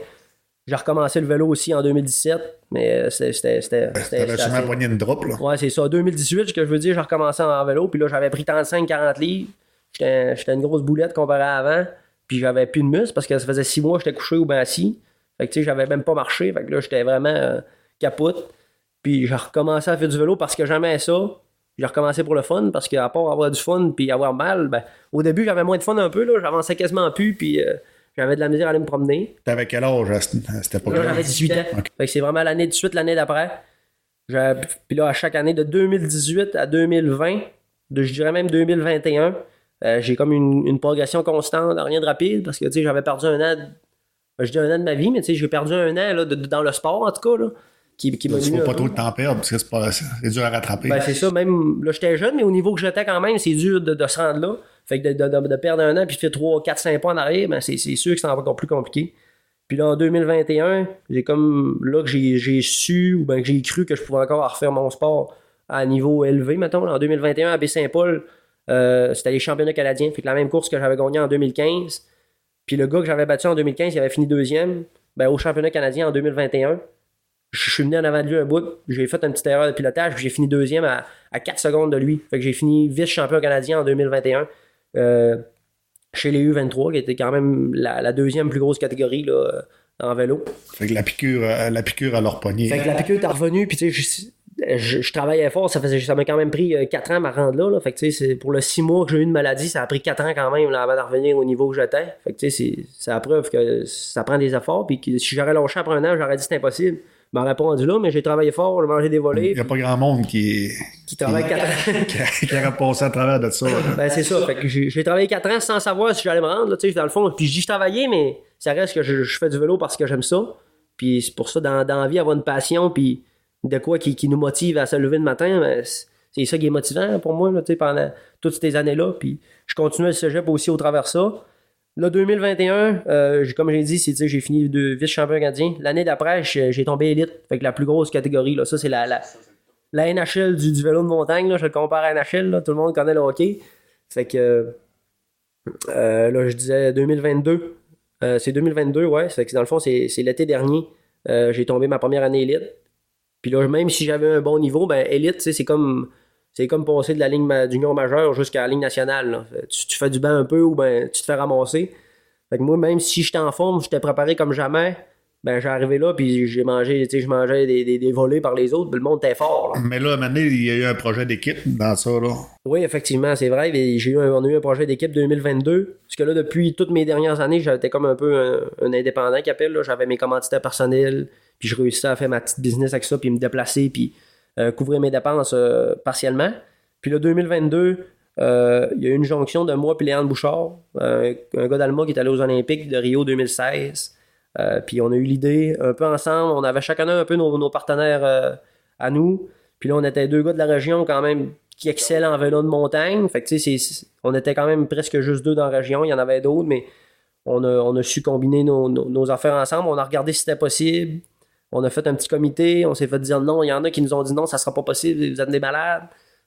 J'ai recommencé le vélo aussi en 2017, mais c'était. C'était c'était- c'était sûrement pogné une drop, là. Ouais, c'est ça. 2018, ce que je veux dire, j'ai recommencé en vélo, puis là, j'avais pris 35-40 livres. J'étais une grosse boulette comparé à avant, puis j'avais plus de muscles parce que ça faisait 6 mois que j'étais couché ou bien assis. Fait que, tu sais, j'avais même pas marché. Fait que là, j'étais vraiment euh, capote. Puis j'ai recommencé à faire du vélo parce que j'aimais ça. J'ai recommencé pour le fun parce qu'à part avoir du fun puis avoir mal, ben, au début, j'avais moins de fun un peu. là J'avançais quasiment plus, puis euh, j'avais de la misère à aller me promener. T'avais quel âge à cette époque-là? j'avais 18 ans. Ok. Fait que c'est vraiment l'année de suite, l'année d'après. Puis là, à chaque année, de 2018 à 2020, de, je dirais même 2021, euh, j'ai comme une, une progression constante, rien de rapide, parce que j'avais perdu un an, de- ben, je dis un an de ma vie, mais j'ai perdu un an là, de- de- dans le sport, en tout cas, là, qui, qui m'a Il mis faut pas trop de temps perdre, parce que c'est dur à rattraper. Ben, c'est ça, même là, j'étais jeune, mais au niveau que j'étais quand même, c'est dur de, de se rendre là. Fait que de, de- de- perdre un an puis faire 3, 4, 5 points en arrière, ben, c'est sûr que c'est encore plus compliqué. Puis là, en 2021, j'ai comme là que j'ai su ou ben que j'ai cru que je pouvais encore refaire mon sport à niveau élevé, mettons. En 2021, à Baie-Saint-Paul, euh, c'était les championnats canadiens. Fait que la même course que j'avais gagné en 2015. Puis le gars que j'avais battu en 2015, il avait fini deuxième. Ben, au championnat canadien en 2021, je suis venu en avant de lui un bout, j'ai fait une petite erreur de pilotage, puis j'ai fini deuxième à, à 4 secondes de lui. Fait que j'ai fini vice-champion canadien en 2021 euh, chez les U23, qui était quand même la, la deuxième plus grosse catégorie là, euh, en vélo. Fait que la piqûre, euh, la piqûre à leur poignet. Fait que la piqûre est revenue, puis tu sais, je- je, je travaillais fort, ça faisait ça m'a quand même pris 4 ans à me rendre là. là. Fait que, tu sais, pour le 6 mois que j'ai eu une maladie, ça a pris 4 ans quand même là, avant de revenir au niveau que j'étais. Fait que, tu sais, c'est- c'est la preuve que ça prend des efforts. Puis que si j'aurais lâché après un an, j'aurais dit c'est impossible. Je m'aurais pas rendu là, mais j'ai travaillé fort, j'ai mangé des Il volets, n'y a pas grand monde qui, qui travaille 4 ans. qui, qui aurait passé à travers de ça. Ben, c'est ça. Fait que j'ai travaillé 4 ans sans savoir si j'allais me rendre, là, tu sais, dans le fond. Puis je dis je travaillais, mais ça reste que je, je fais du vélo parce que j'aime ça. Puis c'est pour ça, dans, dans la vie, avoir une passion, puis de quoi qui, qui nous motive à se lever le matin, ben, c'est ça qui est motivant pour moi, là, tu sais, pendant toutes ces années-là. Puis je continue le cégep aussi au travers de ça. Là, 2021, euh, comme j'ai dit, c'est, j'ai fini de vice-champion canadien. L'année d'après, j'ai tombé élite. Fait que la plus grosse catégorie, là, ça, c'est la, la, la NHL du, du vélo de montagne. Là, je le compare à NHL. Là, tout le monde connaît le hockey. Fait que euh, là, je disais 2022. Euh, c'est 2022, ouais. Fait que dans le fond, c'est l'été dernier. Euh, j'ai tombé ma première année élite. Puis là, même si j'avais un bon niveau, ben élite, c'est comme c'est comme passer de la ligne d'union majeure jusqu'à la ligne nationale. là. Tu, tu fais du banc un peu ou ben tu te fais ramasser. Fait que moi, même si j'étais en forme, j'étais préparé comme jamais, ben j'ai arrivé là puis j'ai mangé, tu sais, je mangeais des, des, des volets par les autres, puis le monde était fort. là. Mais là, à un moment donné, il y a eu un projet d'équipe dans ça. Là. Oui, effectivement, c'est vrai. J'ai eu un, on a eu un projet d'équipe 2022. Parce que là, depuis toutes mes dernières années, j'étais comme un peu un, un indépendant qui appelle. J'avais mes commanditaires personnels, puis je réussissais à faire ma petite business avec ça, puis me déplacer, puis couvrir mes dépenses euh, partiellement. Puis là, 2022, euh, il y a eu une jonction de moi et Léandre Bouchard, euh, un gars d'Alma qui est allé aux Olympiques de Rio 2016. Euh, puis on a eu l'idée un peu ensemble. On avait chacun un peu nos, partenaires euh, à nous. Puis là, on était deux gars de la région quand même qui excellent en vélo de montagne. Fait que, tu sais, on était quand même presque juste deux dans la région. Il y en avait d'autres, mais on a, su combiner nos affaires ensemble. On a regardé si c'était possible. On a fait un petit comité. On s'est fait dire non. Il y en a qui nous ont dit non, ça sera pas possible. Vous êtes des malades.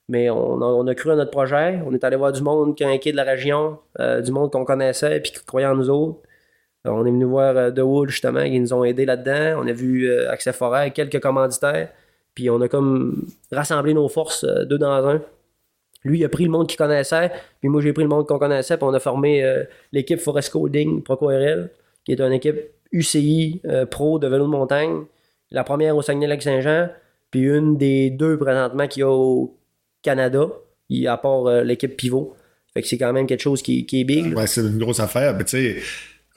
Mais on a, cru à notre projet. On est allé voir du monde qui est de la région, euh, du monde qu'on connaissait puis qui croyait en nous autres. Euh, on est venu voir euh, The Wood, justement, qui nous ont aidés là-dedans. On a vu euh, Accès Forêt, quelques commanditaires. Puis on a comme rassemblé nos forces deux dans un. Lui, il a pris le monde qu'il connaissait, puis moi, j'ai pris le monde qu'on connaissait, puis on a formé l'équipe Forest Coding ProcoRL, qui est une équipe UCI pro de vélo de montagne. La première au Saguenay-Lac-Saint-Jean, puis une des deux présentement qu'il y a au Canada, à part euh, l'équipe Pivot. Fait que c'est quand même quelque chose qui, qui est big. Ouais, c'est une grosse affaire. Tu sais,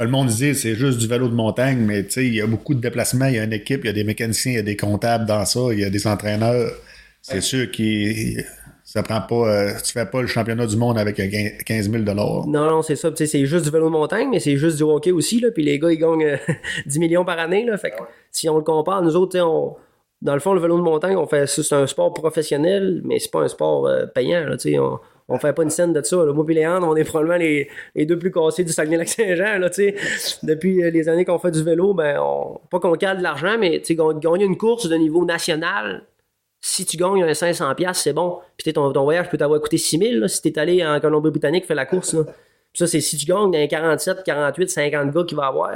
le monde dit c'est juste du vélo de montagne, mais tu sais, il y a beaucoup de déplacements. Il y a une équipe, il y a des mécaniciens, il y a des comptables dans ça, il y a des entraîneurs. C'est sûr que ça prend pas. euh, tu fais pas le championnat du monde avec euh, 15 000 Non, non, c'est ça. C'est juste du vélo de montagne, mais c'est juste du hockey aussi. Là. Puis les gars, ils gagnent euh, 10 millions par année. Là. Fait que, si on le compare, nous autres, on, dans le fond, le vélo de montagne, on fait c'est un sport professionnel, mais c'est pas un sport euh, payant. Là, on, on fait pas une scène de ça. Moi et Léandre, on est probablement les, les deux plus cassés du Saguenay-Lac-Saint-Jean. Depuis euh, les années qu'on fait du vélo, ben, on, pas qu'on cale de l'argent, mais gagner une course de niveau national, si tu gagnes un 500$, piastres, c'est bon. Puis tu sais, ton, ton voyage peut t'avoir coûté 6000$ là, si t'es allé en Colombie-Britannique, fais la course. Là. Puis ça, c'est si tu gagnes dans les 47, 48, 50 gars qu'il va avoir.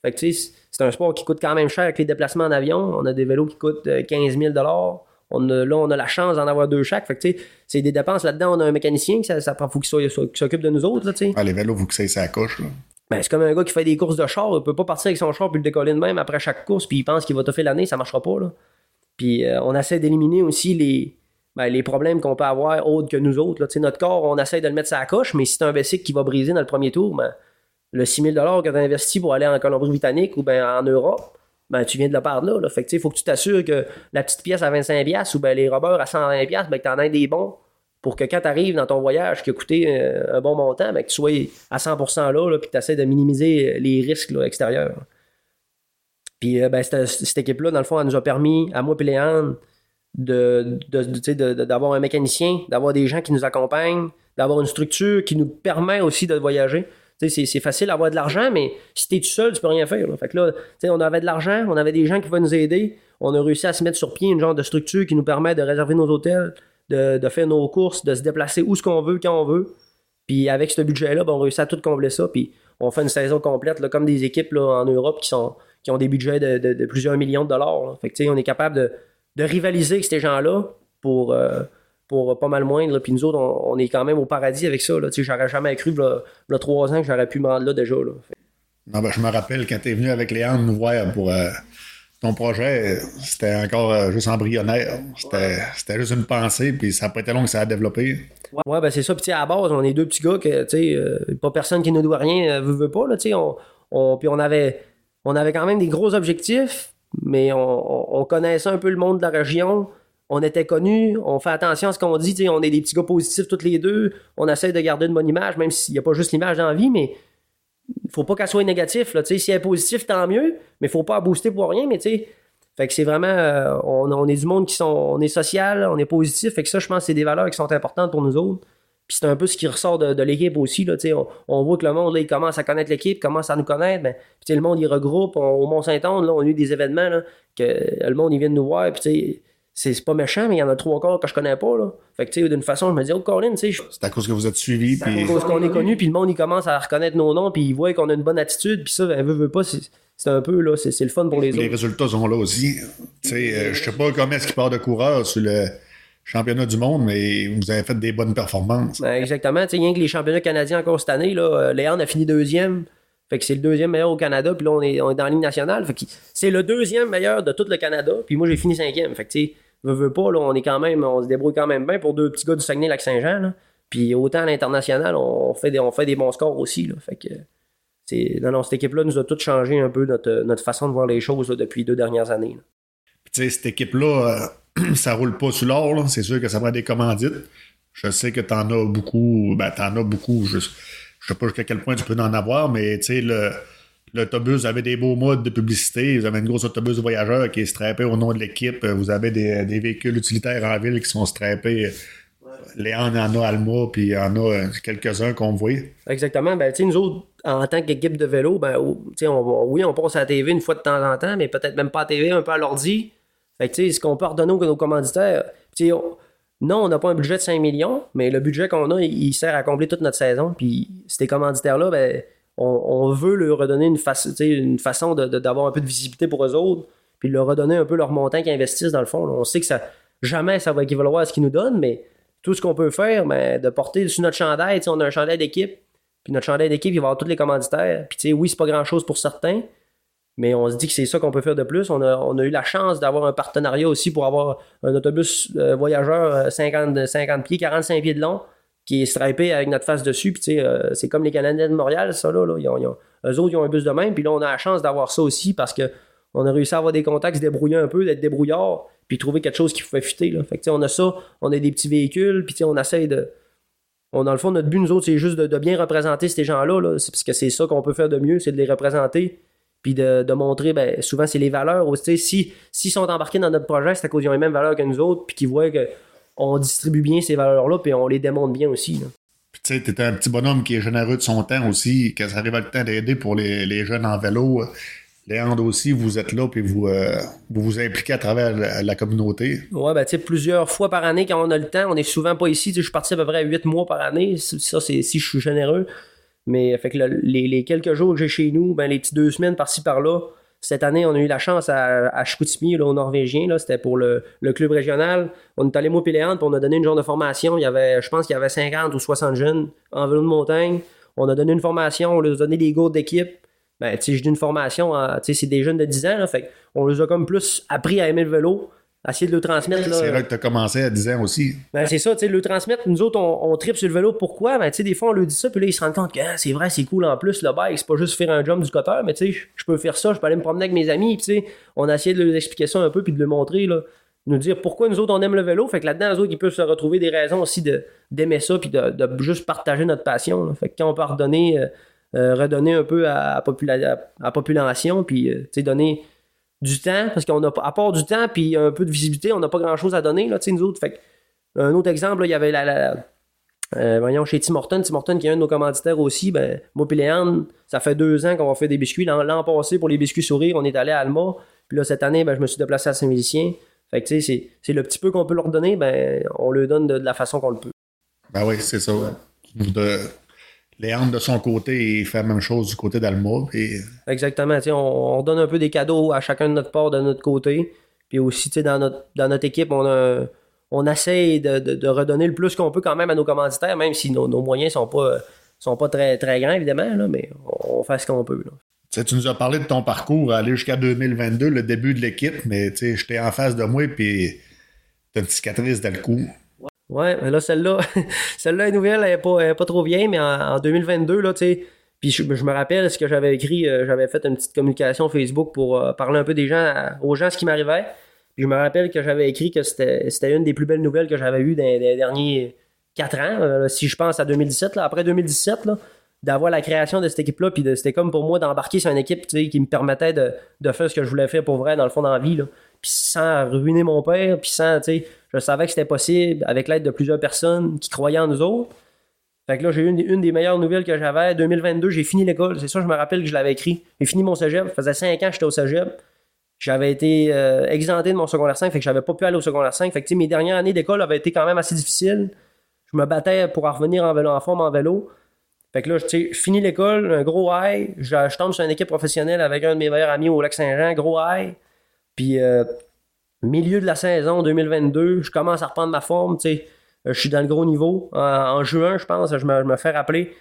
Fait que tu sais, c'est un sport qui coûte quand même cher avec les déplacements en avion. On a des vélos qui coûtent euh, 15 000 on a, Là, on a la chance d'en avoir deux chaque. Fait que tu sais, c'est des dépenses là-dedans. On a un mécanicien qui ça, faut qu'il s'occupe de nous autres. Là, tu sais. Ah, les vélos, vous que ça sa coche. Là. Ben, c'est comme un gars qui fait des courses de char. Il peut pas partir avec son char puis le décoller de même après chaque course puis il pense qu'il va faire l'année. Ça marchera pas. Là. Euh, on essaie d'éliminer aussi les, ben, les problèmes qu'on peut avoir autres que nous autres. Notre corps, on essaie de le mettre sur la coche, mais si c'est un bicycle qui va briser dans le premier tour, ben, le 6000 que tu as investi pour aller en Colombie-Britannique ou ben, en Europe, ben, tu viens de le perdre là. là. Fait que, faut que tu t'assures que la petite pièce à 25$ piastres ou ben, les rubbers à 120$, piastres, ben, que tu en aies des bons pour que quand tu arrives dans ton voyage qui a coûté euh, un bon montant, ben, que tu sois à 100% là, là puis que tu essaies de minimiser les risques extérieurs. Puis euh, ben, cette, équipe-là, dans le fond, elle nous a permis, à moi et Léandre, de, d'avoir un mécanicien, d'avoir des gens qui nous accompagnent, d'avoir une structure qui nous permet aussi de voyager. C'est, facile d'avoir de l'argent, mais si t'es tout seul, tu peux rien faire. Fait que là, on avait de l'argent, on avait des gens qui veulent nous aider. On a réussi à se mettre sur pied une genre de structure qui nous permet de réserver nos hôtels, de, de faire nos courses, de se déplacer où ce qu'on veut, quand on veut. Puis avec ce budget-là, ben, on réussit à tout combler ça. Puis on fait une saison complète, là, comme des équipes là, en Europe qui, sont, qui ont des budgets de, de- de plusieurs millions de dollars. là. Fait que, tu on est capable de, de rivaliser avec ces gens-là pour, euh, pour pas mal moindre. là. Puis nous autres, on, on est quand même au paradis avec ça. Tu J'aurais jamais cru, là, là, trois ans, que j'aurais pu me rendre là déjà. Là. Non, ben, je me rappelle quand t'es venu avec Léandre nous voir pour, euh, ton projet, c'était encore euh, juste embryonnaire. C'était juste une pensée, puis ça n'a pas été long que ça a développé. Ouais, ben c'est ça. Puis tu à la base, on est deux petits gars que, tu sais, euh, pas personne qui nous doit rien, veut, veut pas, là, tu sais. On, on, puis on avait, on avait quand même des gros objectifs, mais on, on- on connaissait un peu le monde de la région. On était connus, on fait attention à ce qu'on dit, on est des petits gars positifs tous les deux. On essaie de garder une bonne image, même s'il n'y a pas juste l'image dans la vie, mais faut pas qu'elle soit négative. Si elle est positive, tant mieux, mais faut pas booster pour rien, mais c'est vraiment, euh, on, est du monde qui sont, on est social, on est positif, fait que ça, je pense, c'est des valeurs qui sont importantes pour nous autres. Puis c'est un peu ce qui ressort de, de l'équipe aussi. Là, on, on voit que le monde, là, il commence à connaître l'équipe, commence à nous connaître. Ben, puis le monde, il regroupe. On- au Mont-Saint-Anne, on a eu des événements là, que le monde, il vient de nous voir. Puis c'est c'est pas méchant, mais il y en a trois quarts que je connais pas. Là. Fait que d'une façon, je me dis, oh, Colin, tu sais, C'est à cause que vous êtes suivi, puis à cause qu'on est connu, puis le monde, il commence à reconnaître nos noms, puis il voit qu'on a une bonne attitude. Puis ça, ben, veut, veut pas, c'est c'est un peu, là, c'est c'est le fun pour les les autres. résultats sont là aussi. Tu sais, euh, je sais pas comment est-ce qu'il part de coureur sur le championnat du monde, mais vous avez fait des bonnes performances. Ben, exactement. Tu sais, rien que les championnats canadiens encore cette année, là, euh, Léon a fini deuxième. Fait que c'est le deuxième meilleur au Canada, puis là, on est, on est dans la Ligue nationale. Fait que c'est le deuxième meilleur de tout le Canada, puis moi, j'ai fini cinquième. Fait que, tu sais, veux, veux pas, là, on est quand même, on se débrouille quand même bien pour deux petits gars du Saguenay-Lac-Saint-Jean, là. Puis autant à l'international, on fait, des, on fait des bons scores aussi, là. Fait que, c'est, non, non, cette équipe-là nous a tout changé un peu notre, notre façon de voir les choses, là, depuis les deux dernières années, tu sais, cette équipe-là, euh, ça roule pas sur l'or. C'est sûr que ça prend des commandites. Je sais que t'en as beaucoup. Ben, t'en as beaucoup. Je, je sais pas jusqu'à quel point tu peux en avoir, mais tu sais, l'autobus avait des beaux modes de publicité. Vous avez une grosse autobus de voyageurs qui est strappé au nom de l'équipe. Vous avez des, des véhicules utilitaires en ville qui sont strappés. Léon en a Alma, puis il y en a euh, quelques-uns qu'on voit. Exactement. Ben, nous autres, en tant qu'équipe de vélo, ben, on- oui, on passe à la TV une fois de temps en temps, mais peut-être même pas à la TV, un peu à l'ordi. Fait que, ce qu'on peut redonner aux nos commanditaires, on- non, on n'a pas un budget de 5 millions, mais le budget qu'on a, il, sert à combler toute notre saison. Puis, ces commanditaires-là, ben, on, veut leur redonner une, une façon d'avoir un peu de visibilité pour eux autres, puis leur redonner un peu leur montant qu'ils investissent dans le fond. On sait que ça jamais ça va équivaloir à ce qu'ils nous donnent, mais tout ce qu'on peut faire, ben, de porter sur notre chandail, on a un chandail d'équipe, puis notre chandail d'équipe, il va avoir tous les commanditaires. Puis oui, c'est pas grand-chose pour certains, mais on se dit que c'est ça qu'on peut faire de plus. On a, on a eu la chance d'avoir un partenariat aussi pour avoir un autobus euh, voyageur euh, 50, 50 pieds, 45 pieds de long, qui est stripé avec notre face dessus. Puis tu sais, euh, c'est comme les Canadiens de Montréal, ça là. là. Ils ont- eux autres, ils ont un bus de même. Puis là, on a la chance d'avoir ça aussi parce que on a réussi à avoir des contacts, se débrouiller un peu, d'être débrouillard, puis trouver quelque chose qui pouvait fitter. Là. Fait que, on a ça, on a des petits véhicules, puis on essaye de. On, dans le fond, notre but, nous autres, c'est juste de, bien représenter ces gens-là. Là. Parce que c'est ça qu'on peut faire de mieux, c'est de les représenter. Puis de, de montrer, ben, souvent, c'est les valeurs. aussi. Sais, Si s'ils sont embarqués dans notre projet, c'est à cause qu'ils ont les mêmes valeurs que nous autres, puis qu'ils voient qu'on distribue bien ces valeurs-là, puis on les démontre bien aussi. là. Puis tu sais, t'es un petit bonhomme qui est généreux de son temps aussi, quand ça arrive à le temps d'aider pour les, les jeunes en vélo. Léandre aussi, vous êtes là, puis vous, euh, vous vous impliquez à travers la, la communauté. Ouais, ben, tu sais, plusieurs fois par année, quand on a le temps, on est souvent pas ici. Je suis parti à peu près à 8 mois par année. Ça, c'est si je suis généreux. Mais fait que le- les, quelques jours que j'ai chez nous, ben, les petits deux semaines par-ci par-là, cette année, on a eu la chance à, à Chicoutimi, là, au Norvégien. Là, c'était pour le, club régional. On est allé moi puis on a donné une genre de formation. Il y avait, je pense qu'il y avait 50 ou 60 jeunes en vélo de montagne. On a donné une formation, on leur a donné des gourdes d'équipe. Ben, tu une formation, c'est des jeunes de 10 ans, fait on les a comme plus appris à aimer le vélo, essayer de le transmettre. là. C'est là que tu as commencé à 10 ans aussi. Ben, c'est ça, tu sais, le transmettre. Nous autres, on, on tripe sur le vélo. Pourquoi? Ben, tu sais, des fois, on leur dit ça, puis là, ils se rendent compte que ah, c'est vrai, c'est cool en plus, le bike, c'est pas juste faire un jump du cutter, mais tu sais, je- peux faire ça, je peux aller me promener avec mes amis, puis tu sais, on a essayé de leur expliquer ça un peu, puis de le montrer, là. Nous dire pourquoi nous autres, on aime le vélo. Fait que là-dedans, eux autres, ils peuvent se retrouver des raisons aussi de, d'aimer ça, puis de, de juste partager notre passion, là. Fait que quand on peut redonner, euh, euh, redonner un peu à, popula- à la population, puis, euh, tu sais, donner du temps, parce qu'on a à part du temps puis un peu de visibilité, on n'a pas grand chose à donner, là, tu sais, nous autres. Fait un autre exemple, là, il y avait la, la- euh, voyons, chez Tim Horton, Tim Horton qui est un de nos commanditaires aussi, ben, moi et Léandre, ça fait deux ans qu'on va faire des biscuits. L'an, l'an passé, pour les biscuits sourires, on est allé à Alma, puis là, cette année, ben, je me suis déplacé à Saint-Félicien. Fait que, tu sais, c'est, c'est le petit peu qu'on peut leur donner, ben, on le donne de, de la façon qu'on le peut. Ben oui, c'est ça. De... Léandre, de son côté, il fait la même chose du côté d'Alma. Puis Exactement. On, on donne un peu des cadeaux à chacun de notre part, de notre côté. Puis aussi, dans notre, dans notre équipe, on, a, on essaye de, de- de redonner le plus qu'on peut quand même à nos commanditaires, même si nos, nos moyens sont pas, sont pas très, très grands, évidemment, là, mais on fait ce qu'on peut. là. Tu sais, tu nous as parlé de ton parcours aller jusqu'à 2022, le début de l'équipe, mais tu sais, j'étais en face de moi, puis t'as une cicatrice dans le cou. Ouais, mais là, celle-là, celle-là est nouvelle, elle est pas, pas trop vieille, mais en, en 2022, là, tu puis je, me rappelle ce que j'avais écrit, euh, j'avais fait une petite communication Facebook pour euh, parler un peu des gens, aux gens ce qui m'arrivait. Puis je me rappelle que j'avais écrit que c'était une des plus belles nouvelles que j'avais eues dans, les derniers quatre ans, euh, si je pense à 2017, là, après 2017, là, d'avoir la création de cette équipe-là, puis c'était comme pour moi d'embarquer sur une équipe qui me permettait de, de faire ce que je voulais faire pour vrai, dans le fond, dans la vie, là. Puis sans ruiner mon père, puis sans, tu sais, je savais que c'était possible avec l'aide de plusieurs personnes qui croyaient en nous autres. Fait que là, j'ai eu une, des meilleures nouvelles que j'avais. 2022, j'ai fini l'école. C'est ça, je me rappelle que je l'avais écrit. J'ai fini mon cégep. Ça faisait 5 ans que j'étais au cégep. J'avais été euh, exempté de mon secondaire 5, fait que j'avais pas pu aller au secondaire 5. Fait que mes dernières années d'école avaient été quand même assez difficiles. Je me battais pour en revenir en vélo, en forme en vélo. Fait que là, je finis l'école, un gros high. Je, je tombe sur une équipe professionnelle avec un de mes meilleurs amis au Lac-Saint-Jean, gros high. Puis, euh, milieu de la saison 2022, je commence à reprendre ma forme, tu sais. Euh, Je suis dans le gros niveau. En, juin, je pense, je me, me fais rappeler.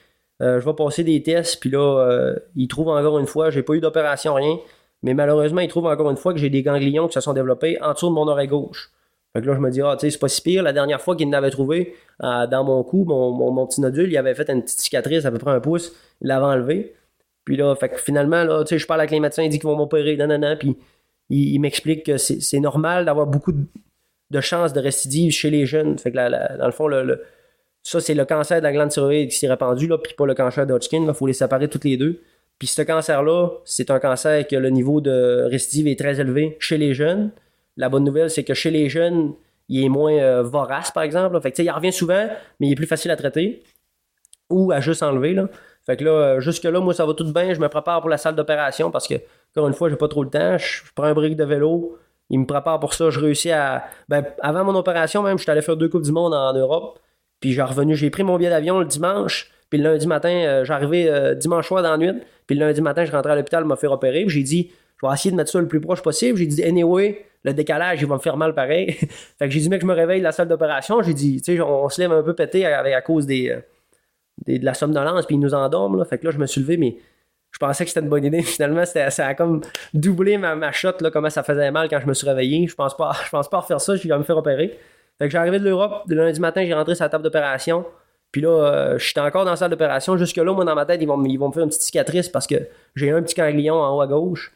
Euh, je vais passer des tests, puis là, euh, ils trouvent encore une fois, j'ai pas eu d'opération, rien. Mais malheureusement, ils trouvent encore une fois que j'ai des ganglions qui se sont développés en dessous de mon oreille gauche. Fait que là, je me dis, ah, tu sais, c'est pas si pire. La dernière fois qu'ils l'avaient trouvé dans mon cou, mon, mon, petit nodule, il avait fait une petite cicatrice à peu près un pouce. Il l'avait enlevé. Puis là, finalement, là, tu sais, je parle avec les médecins, ils disent qu'ils vont m'opérer, non. Puis ils m'expliquent que c'est normal d'avoir beaucoup de, chances de récidive chez les jeunes. Fait que dans le fond, ça, c'est le cancer de la glande thyroïde qui s'est répandu, puis pas le cancer de Hodgkin. Il faut les séparer toutes les deux. Puis ce cancer-là, c'est un cancer que le niveau de récidive est très élevé chez les jeunes. La bonne nouvelle, c'est que chez les jeunes, il est moins euh, vorace, par exemple. Fait que, il revient souvent, mais il est plus facile à traiter ou à juste enlever. Fait que là, euh, jusque-là, moi, ça va tout bien. Je me prépare pour la salle d'opération parce que, encore une fois, j'ai pas trop le temps. Je, je prends un brick de vélo. Il me prépare pour ça. Je réussis à. Ben, avant mon opération, même, j'étais allé faire deux Coupes du Monde en Europe. Puis j'ai revenu, j'ai pris mon billet d'avion le dimanche. Puis le lundi matin, euh, j'arrivais euh, dimanche soir dans la nuit. Puis le lundi matin, je rentrais à l'hôpital, me faire opérer. Puis j'ai dit, je vais essayer de mettre ça le plus proche possible. J'ai dit, anyway, le décalage, il va me faire mal pareil. fait que j'ai dit, mec, je me réveille de la salle d'opération. J'ai dit, tu sais, on, se lève un peu pété avec, à cause des, euh, des- de la somnolence, puis ils nous endorment. Là. Fait que là, je me suis levé, mais je pensais que c'était une bonne idée. Finalement, ça a comme doublé ma, ma shot, là, comment ça faisait mal quand je me suis réveillé. Je pense pas, je pense pas refaire ça, je vais me faire opérer. Fait que arrivé de l'Europe, le lundi matin, j'ai rentré sur la table d'opération. Puis là, euh, j'étais encore dans la salle d'opération. Jusque-là, moi, dans ma tête, ils vont, ils vont me faire une petite cicatrice parce que j'ai un petit ganglion en haut à gauche.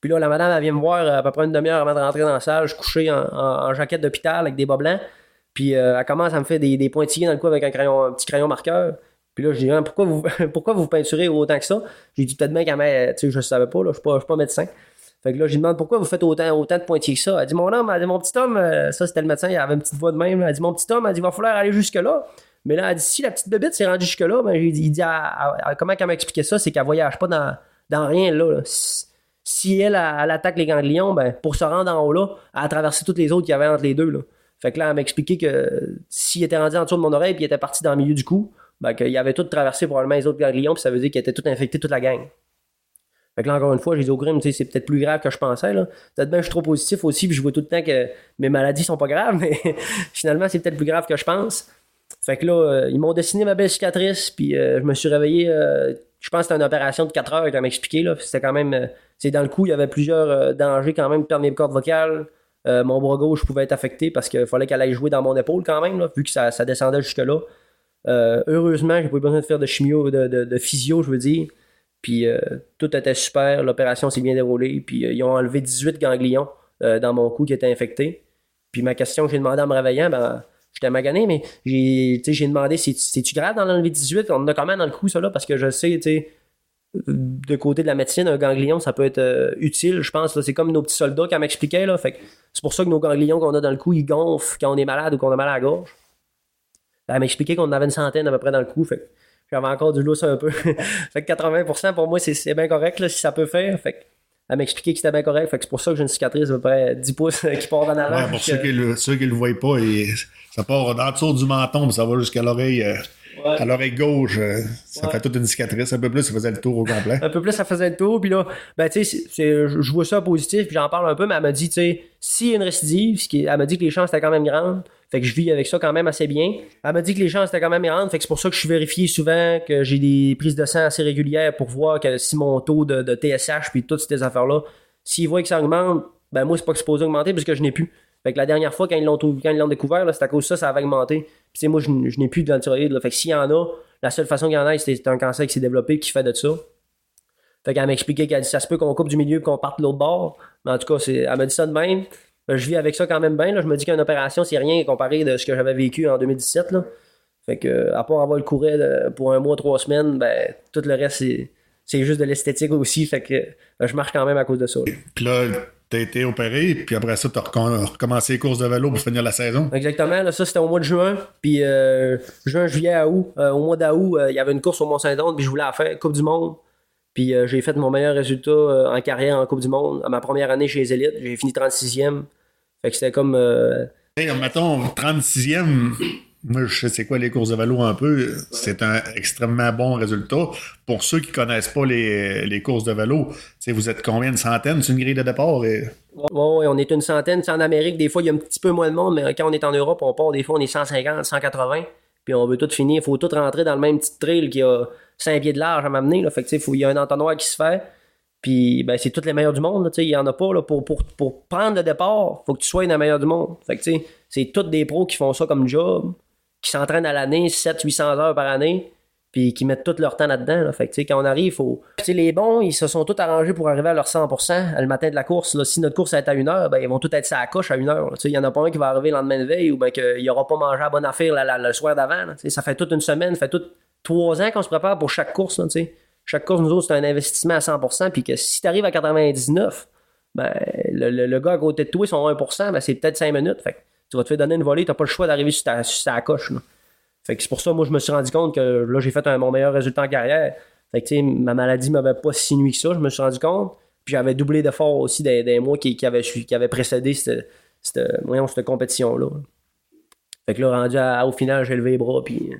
Puis là, la madame, elle vient me voir euh, à peu près une demi-heure avant de rentrer dans la salle. Je suis couché en, en- en jaquette d'hôpital avec des bas blancs. Puis euh, elle commence à me faire des, des pointillés dans le cou avec un, crayon, un petit crayon marqueur. Puis là, je dis, Hein, pourquoi, vous, pourquoi vous peinturez autant que ça? J'ai dit, peut-être bien m'a. Tu sais, je savais pas, là, je suis pas, pas médecin. Fait que là, je lui demande pourquoi vous faites autant, autant de pointillés que ça? Elle dit, mon homme, elle dit, mon petit homme, euh, ça c'était le médecin, il avait une petite voix de même. Elle dit, mon petit homme, elle dit, il va falloir aller jusque-là. Mais là, elle dit, si la petite bébête s'est rendue jusque-là, ben, il dit, elle- elle- elle- comment qu'elle m'a expliqué ça? C'est qu'elle voyage pas dans, dans rien, là. Si, elle, elle, elle attaque les ganglions, ben, pour se rendre en haut là, elle a traversé toutes les autres qu'il y avait entre les deux, là. Fait que là, elle m'a expliqué que s'il était rendu en dessous de mon oreille puis il était parti dans le milieu du cou, ben, qu'il avait tout traversé probablement les autres ganglions, puis ça veut dire qu'il était tout infecté, toute la gang. Fait que là, encore une fois, j'ai dit au grim, c'est peut-être plus grave que je pensais. Peut-être bien je suis trop positif aussi, puis je vois tout le temps que mes maladies sont pas graves, mais finalement, c'est peut-être plus grave que je pense. Fait que là, euh, ils m'ont dessiné ma belle cicatrice, puis euh, je me suis réveillé, euh, je pense que c'était une opération de 4 heures, quand m'expliqué, là. C'était quand même, c'est dans le coup, il y avait plusieurs dangers quand même, perdre mes cordes vocales. Mon bras gauche pouvait être affecté parce qu'il fallait qu'elle aille jouer dans mon épaule quand même, là, vu que ça descendait jusque-là. Euh, heureusement, j'ai pas eu besoin de faire de chimio, de, de, de physio, je veux dire. Puis euh, tout était super, l'opération s'est bien déroulée. Puis euh, ils ont enlevé 18 ganglions dans mon cou qui étaient infectés. Puis ma question que j'ai demandé en me réveillant, ben, j'étais magané, mais j'ai, demandé c'est- c'est-tu grave d'en enlever 18 On en a même dans le cou, ça là, parce que je sais, tu sais, de côté de la médecine, un ganglion, ça peut être utile, je pense. C'est comme nos petits soldats. Fait que c'est pour ça que nos ganglions qu'on a dans le cou, ils gonflent quand on est malade ou qu'on a mal à la gorge. Elle m'expliquait qu'on en avait une centaine à peu près dans le cou. Fait j'avais encore du lousse un peu. fait que 80% pour moi, c'est- bien correct là, si ça peut faire. Fait que elle m'expliquait que c'était bien correct. Fait que c'est pour ça que j'ai une cicatrice d'à peu près 10 pouces qui part en avant. Ouais, pour ceux que- qui le, ceux qui le voient pas, et ça part en dessous du menton, puis ça va jusqu'à l'oreille, euh, Ouais. à l'oreille gauche. euh, ça Ouais. fait toute une cicatrice. Un peu plus, ça faisait le tour au complet. un peu plus, ça faisait le tour. Puis là, ben, tu sais, je vois ça positif, puis j'en parle un peu, mais elle m'a dit, tu sais, s'il y a une récidive, elle m'a dit que les chances étaient quand même grandes, Fait que je vis avec ça quand même assez bien. Elle m'a dit que les chances étaient quand même grandes. Fait que c'est pour ça que je suis vérifié souvent, que j'ai des prises de sang assez régulières pour voir que si mon taux de, TSH puis toutes ces affaires-là, s'ils voient que ça augmente, ben moi, c'est pas supposé augmenter parce que je n'ai plus. Fait que la dernière fois, quand ils l'ont, quand ils l'ont découvert, c'est à cause de ça, ça avait augmenté. Puis moi, je, n'ai plus de là. Fait que s'il y en a, la seule façon qu'il y en a, c'est un cancer qui s'est développé qui fait de ça. Fait qu'elle m'a expliqué qu'elle dit ça se peut qu'on coupe du milieu et qu'on parte de l'autre bord. Mais en tout cas, c'est, elle m'a dit ça de même. Ben, je vis avec ça quand même bien. Là. Je me dis qu'une opération, c'est rien comparé de ce que j'avais vécu en 2017. Là. Fait que, à part avoir le couret là, pour un mois, trois semaines, ben, tout le reste, c'est, c'est juste de l'esthétique aussi. Fait que ben, je marche quand même à cause de ça. Puis là, t'as été opéré, puis après ça, t'as recom- recommencé les courses de vélo pour finir la saison. Exactement, là, ça c'était au mois de juin. Puis euh, juin, juillet, à août. Euh, au mois d'août, euh, il y avait une course au Mont-Saint-Don, puis je voulais la faire, Coupe du Monde. Puis euh, j'ai fait mon meilleur résultat euh, en carrière en Coupe du Monde. À ma première année chez les élites, j'ai fini 36e. Fait que c'était comme. euh, Hey, mettons, 36e, moi, je sais c'est quoi les courses de vélo un peu. C'est un extrêmement bon résultat. Pour ceux qui connaissent pas les, les courses de sais, vous êtes combien de centaines? C'est une grille de départ? Et... Ouais, ouais, on est une centaine. Tu sais, en Amérique, des fois, il y a un petit peu moins de monde, mais quand on est en Europe, on part, des fois, on est 150, 180. Puis on veut tout finir. Il faut tout rentrer dans le même petit trail qui a 5 pieds de large à m'amener. Là. Fait que, tu sais, faut- il y a un entonnoir qui se fait. Puis, ben, c'est toutes les meilleurs du monde. Il y en a pas. Là, pour, pour, pour prendre le départ, faut que tu sois une des meilleures du monde. Fait c'est tous des pros qui font ça comme job, qui s'entraînent à l'année, 700-800 heures par année puis qui mettent tout leur temps là-dedans. Là. Fait quand on arrive, faut. Les bons, ils se sont tous arrangés pour arriver à leur 100% le matin de la course. Là. Si notre course est à une heure, ben, ils vont tous être à la coche à une heure. Il y en a pas un qui va arriver le lendemain de veille ou ben, qu'il n'aura pas mangé à bonne affaire le soir d'avant. Ça fait toute une semaine, ça fait tout trois ans qu'on se prépare pour chaque course. Chaque course, nous autres, c'est un investissement à 100%. Puis que si tu arrives à 99, ben, le, le- gars à côté de toi, son 1%, ben, c'est peut-être 5 minutes. Fait que tu vas te faire donner une volée, tu n'as pas le choix d'arriver sur ta, sur ta coche. Fait que c'est pour ça, moi, je me suis rendu compte que là, j'ai fait un, mon meilleur résultat en carrière. Fait que, ma maladie m'avait pas si nuit que ça, je me suis rendu compte. Puis j'avais doublé d'efforts aussi des, des mois qui, qui, avaient, qui avaient précédé cette, cette, compétition-là. Fait que là, rendu au final, j'ai levé les bras, puis...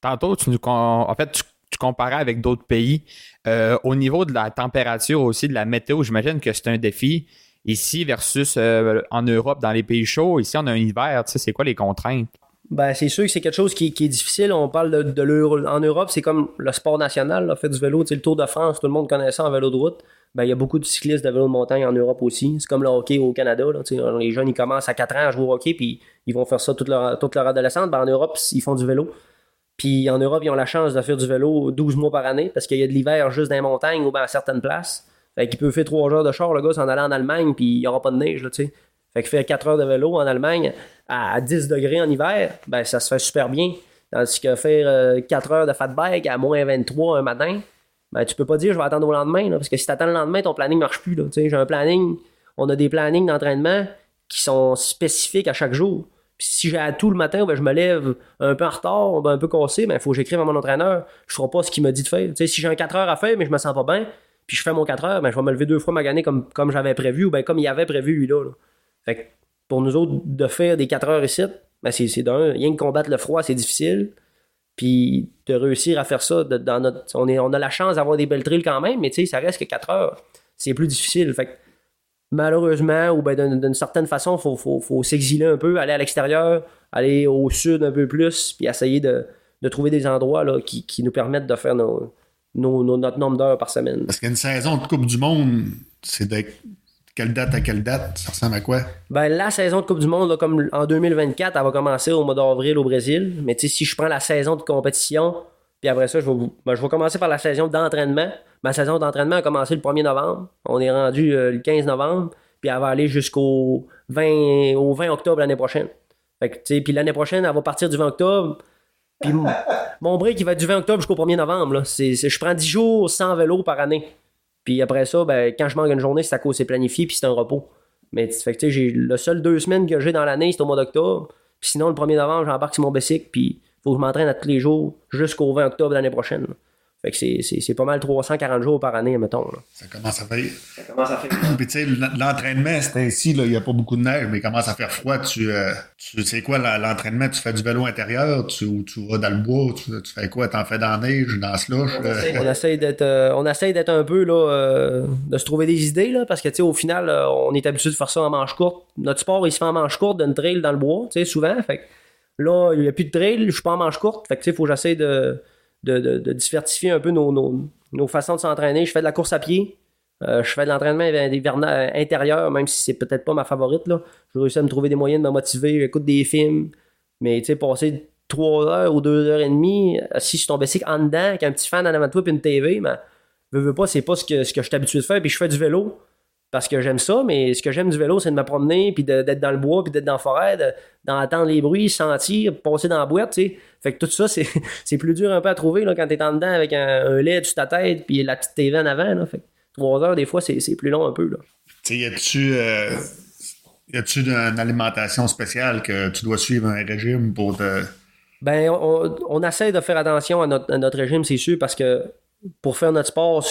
Tantôt, tu nous en fait, tu, tu comparais avec d'autres pays. Euh, au niveau de la température aussi, de la météo, j'imagine que c'est un défi. Ici versus euh, en Europe, dans les pays chauds, ici on a un hiver, tu sais, c'est quoi les contraintes? Ben, c'est sûr que c'est quelque chose qui, est difficile. On parle de, de l'Euro. En Europe, c'est comme le sport national, là, fait du vélo. Tu sais, le Tour de France, tout le monde connaît ça en vélo de route. Ben, il y a beaucoup de cyclistes de vélo de montagne en Europe aussi. C'est comme le hockey au Canada. Là, les jeunes, ils commencent à 4 ans à jouer au hockey, puis ils vont faire ça toute leur, toute leur adolescence. Ben, en Europe, ils font du vélo. Puis en Europe, ils ont la chance de faire du vélo 12 mois par année parce qu'il y a de l'hiver juste dans les montagnes ou ben à certaines places. Fait qu'il peut faire 3 heures de char, le gars, s'en aller en Allemagne, puis il n'y aura pas de neige, là. Fait que faire 4 heures de vélo en Allemagne à 10 degrés en hiver, ben ça se fait super bien. Tandis que faire euh, 4 heures de fat bike à moins 23 un matin, ben tu peux pas dire je vais attendre au lendemain, là, parce que si tu attends le lendemain, ton planning marche plus. Là. J'ai un planning, on a des plannings d'entraînement qui sont spécifiques à chaque jour. Puis si j'ai à tout le matin, ben, je me lève un peu en retard, ben, un peu cassé, il faut que j'écrive à mon entraîneur. Je ferai pas ce qu'il me dit de faire. Si j'ai un 4 heures à faire, mais je me sens pas bien, puis je fais mon 4 heures, ben, je vais me lever deux fois magané comme, comme j'avais prévu, ou ben, comme il avait prévu lui là. là. Fait pour nous autres, de faire des 4 heures ici, ben, c'est, d'un, rien que combattre le froid, c'est difficile. Puis de réussir à faire ça, dans notre, on, a la chance d'avoir des belles trails quand même, mais ça reste que 4 heures. C'est plus difficile. Malheureusement, ou ben d'une, certaine façon, il faut, faut, faut s'exiler un peu, aller à l'extérieur, aller au sud un peu plus, puis essayer de, de trouver des endroits là, qui, qui nous permettent de faire nos, nos- nos- notre nombre d'heures par semaine. Parce qu'une saison de Coupe du Monde, c'est de quelle date à quelle date? Ça ressemble à quoi? Ben, la saison de Coupe du Monde, là, comme en 2024, elle va commencer au mois d'avril au Brésil. Mais si je prends la saison de compétition, puis après ça, je vais, vous- ben, je vais commencer par la saison d'entraînement. Ma saison d'entraînement a commencé le 1er novembre. On est rendu euh, le 15 novembre, puis elle va aller jusqu'au 20, au 20 octobre l'année prochaine. Fait que, tu sais, puis l'année prochaine, elle va partir du 20 octobre. Puis mon- mon break, il va être du 20 octobre jusqu'au 1er novembre. là. Je prends 10 jours sans vélo par année. Puis après ça, ben, quand je manque une journée, c'est à cause c'est planifié, puis c'est un repos. Mais fait que, tu sais, j'ai le seul deux semaines que j'ai dans l'année, c'est au mois d'octobre. Puis sinon, le 1er novembre, j'embarque sur mon bicycle, puis faut que je m'entraîne à tous les jours jusqu'au 20 octobre l'année prochaine. Fait que c'est- c'est c'est pas mal 340 jours par année, mettons. Là. Ça commence à faire. Ça commence à faire. Puis tu sais, l- l'entraînement, c'est ainsi, là, il n'y a pas beaucoup de neige, mais il commence à faire froid. Tu, euh, tu sais quoi, l'entraînement, tu fais du vélo intérieur, tu, ou tu vas dans le bois, tu, tu fais quoi? T'en fais dans la neige, dans slush? euh, on essaye d'être euh, on essaye d'être un peu là euh, de se trouver des idées là parce que tu sais au final euh, on est habitué de faire ça en manche courte notre sport il se fait en manche courte d'une trail dans le bois tu sais souvent fait que là il n'y a plus de trail je suis pas en manche courte. Fait que tu sais faut que j'essaie de de, de, diversifier un peu nos, nos, nos façons de s'entraîner. Je fais de la course à pied. Euh, je fais de l'entraînement intérieur même si c'est peut-être pas ma favorite là. Je réussis à me trouver des moyens de me motiver. J'écoute des films. Mais tu sais passer 3 heures ou 2 heures et demie assis sur ton bicycle en dedans avec un petit fan en avant de toi puis une TV mais veux, veux pas c'est pas ce que, ce que je suis habitué de faire. Puis je fais du vélo parce que j'aime ça mais ce que j'aime du vélo c'est de me promener puis de- d'être dans le bois puis d'être dans la forêt de- d'entendre les bruits sentir passer dans la boîte tu sais fait que tout ça c'est c'est plus dur un peu à trouver là, quand t'es en dedans avec un, un LED sur ta tête puis la petite TV en avant là. fait que 3 heures des fois c'est c'est plus long un peu là Tu sais, y a-tu euh, y a-tu une alimentation spéciale que tu dois suivre un régime pour te. Ben, on, on essaie de faire attention à notre, à notre régime, c'est sûr, parce que pour faire notre sport,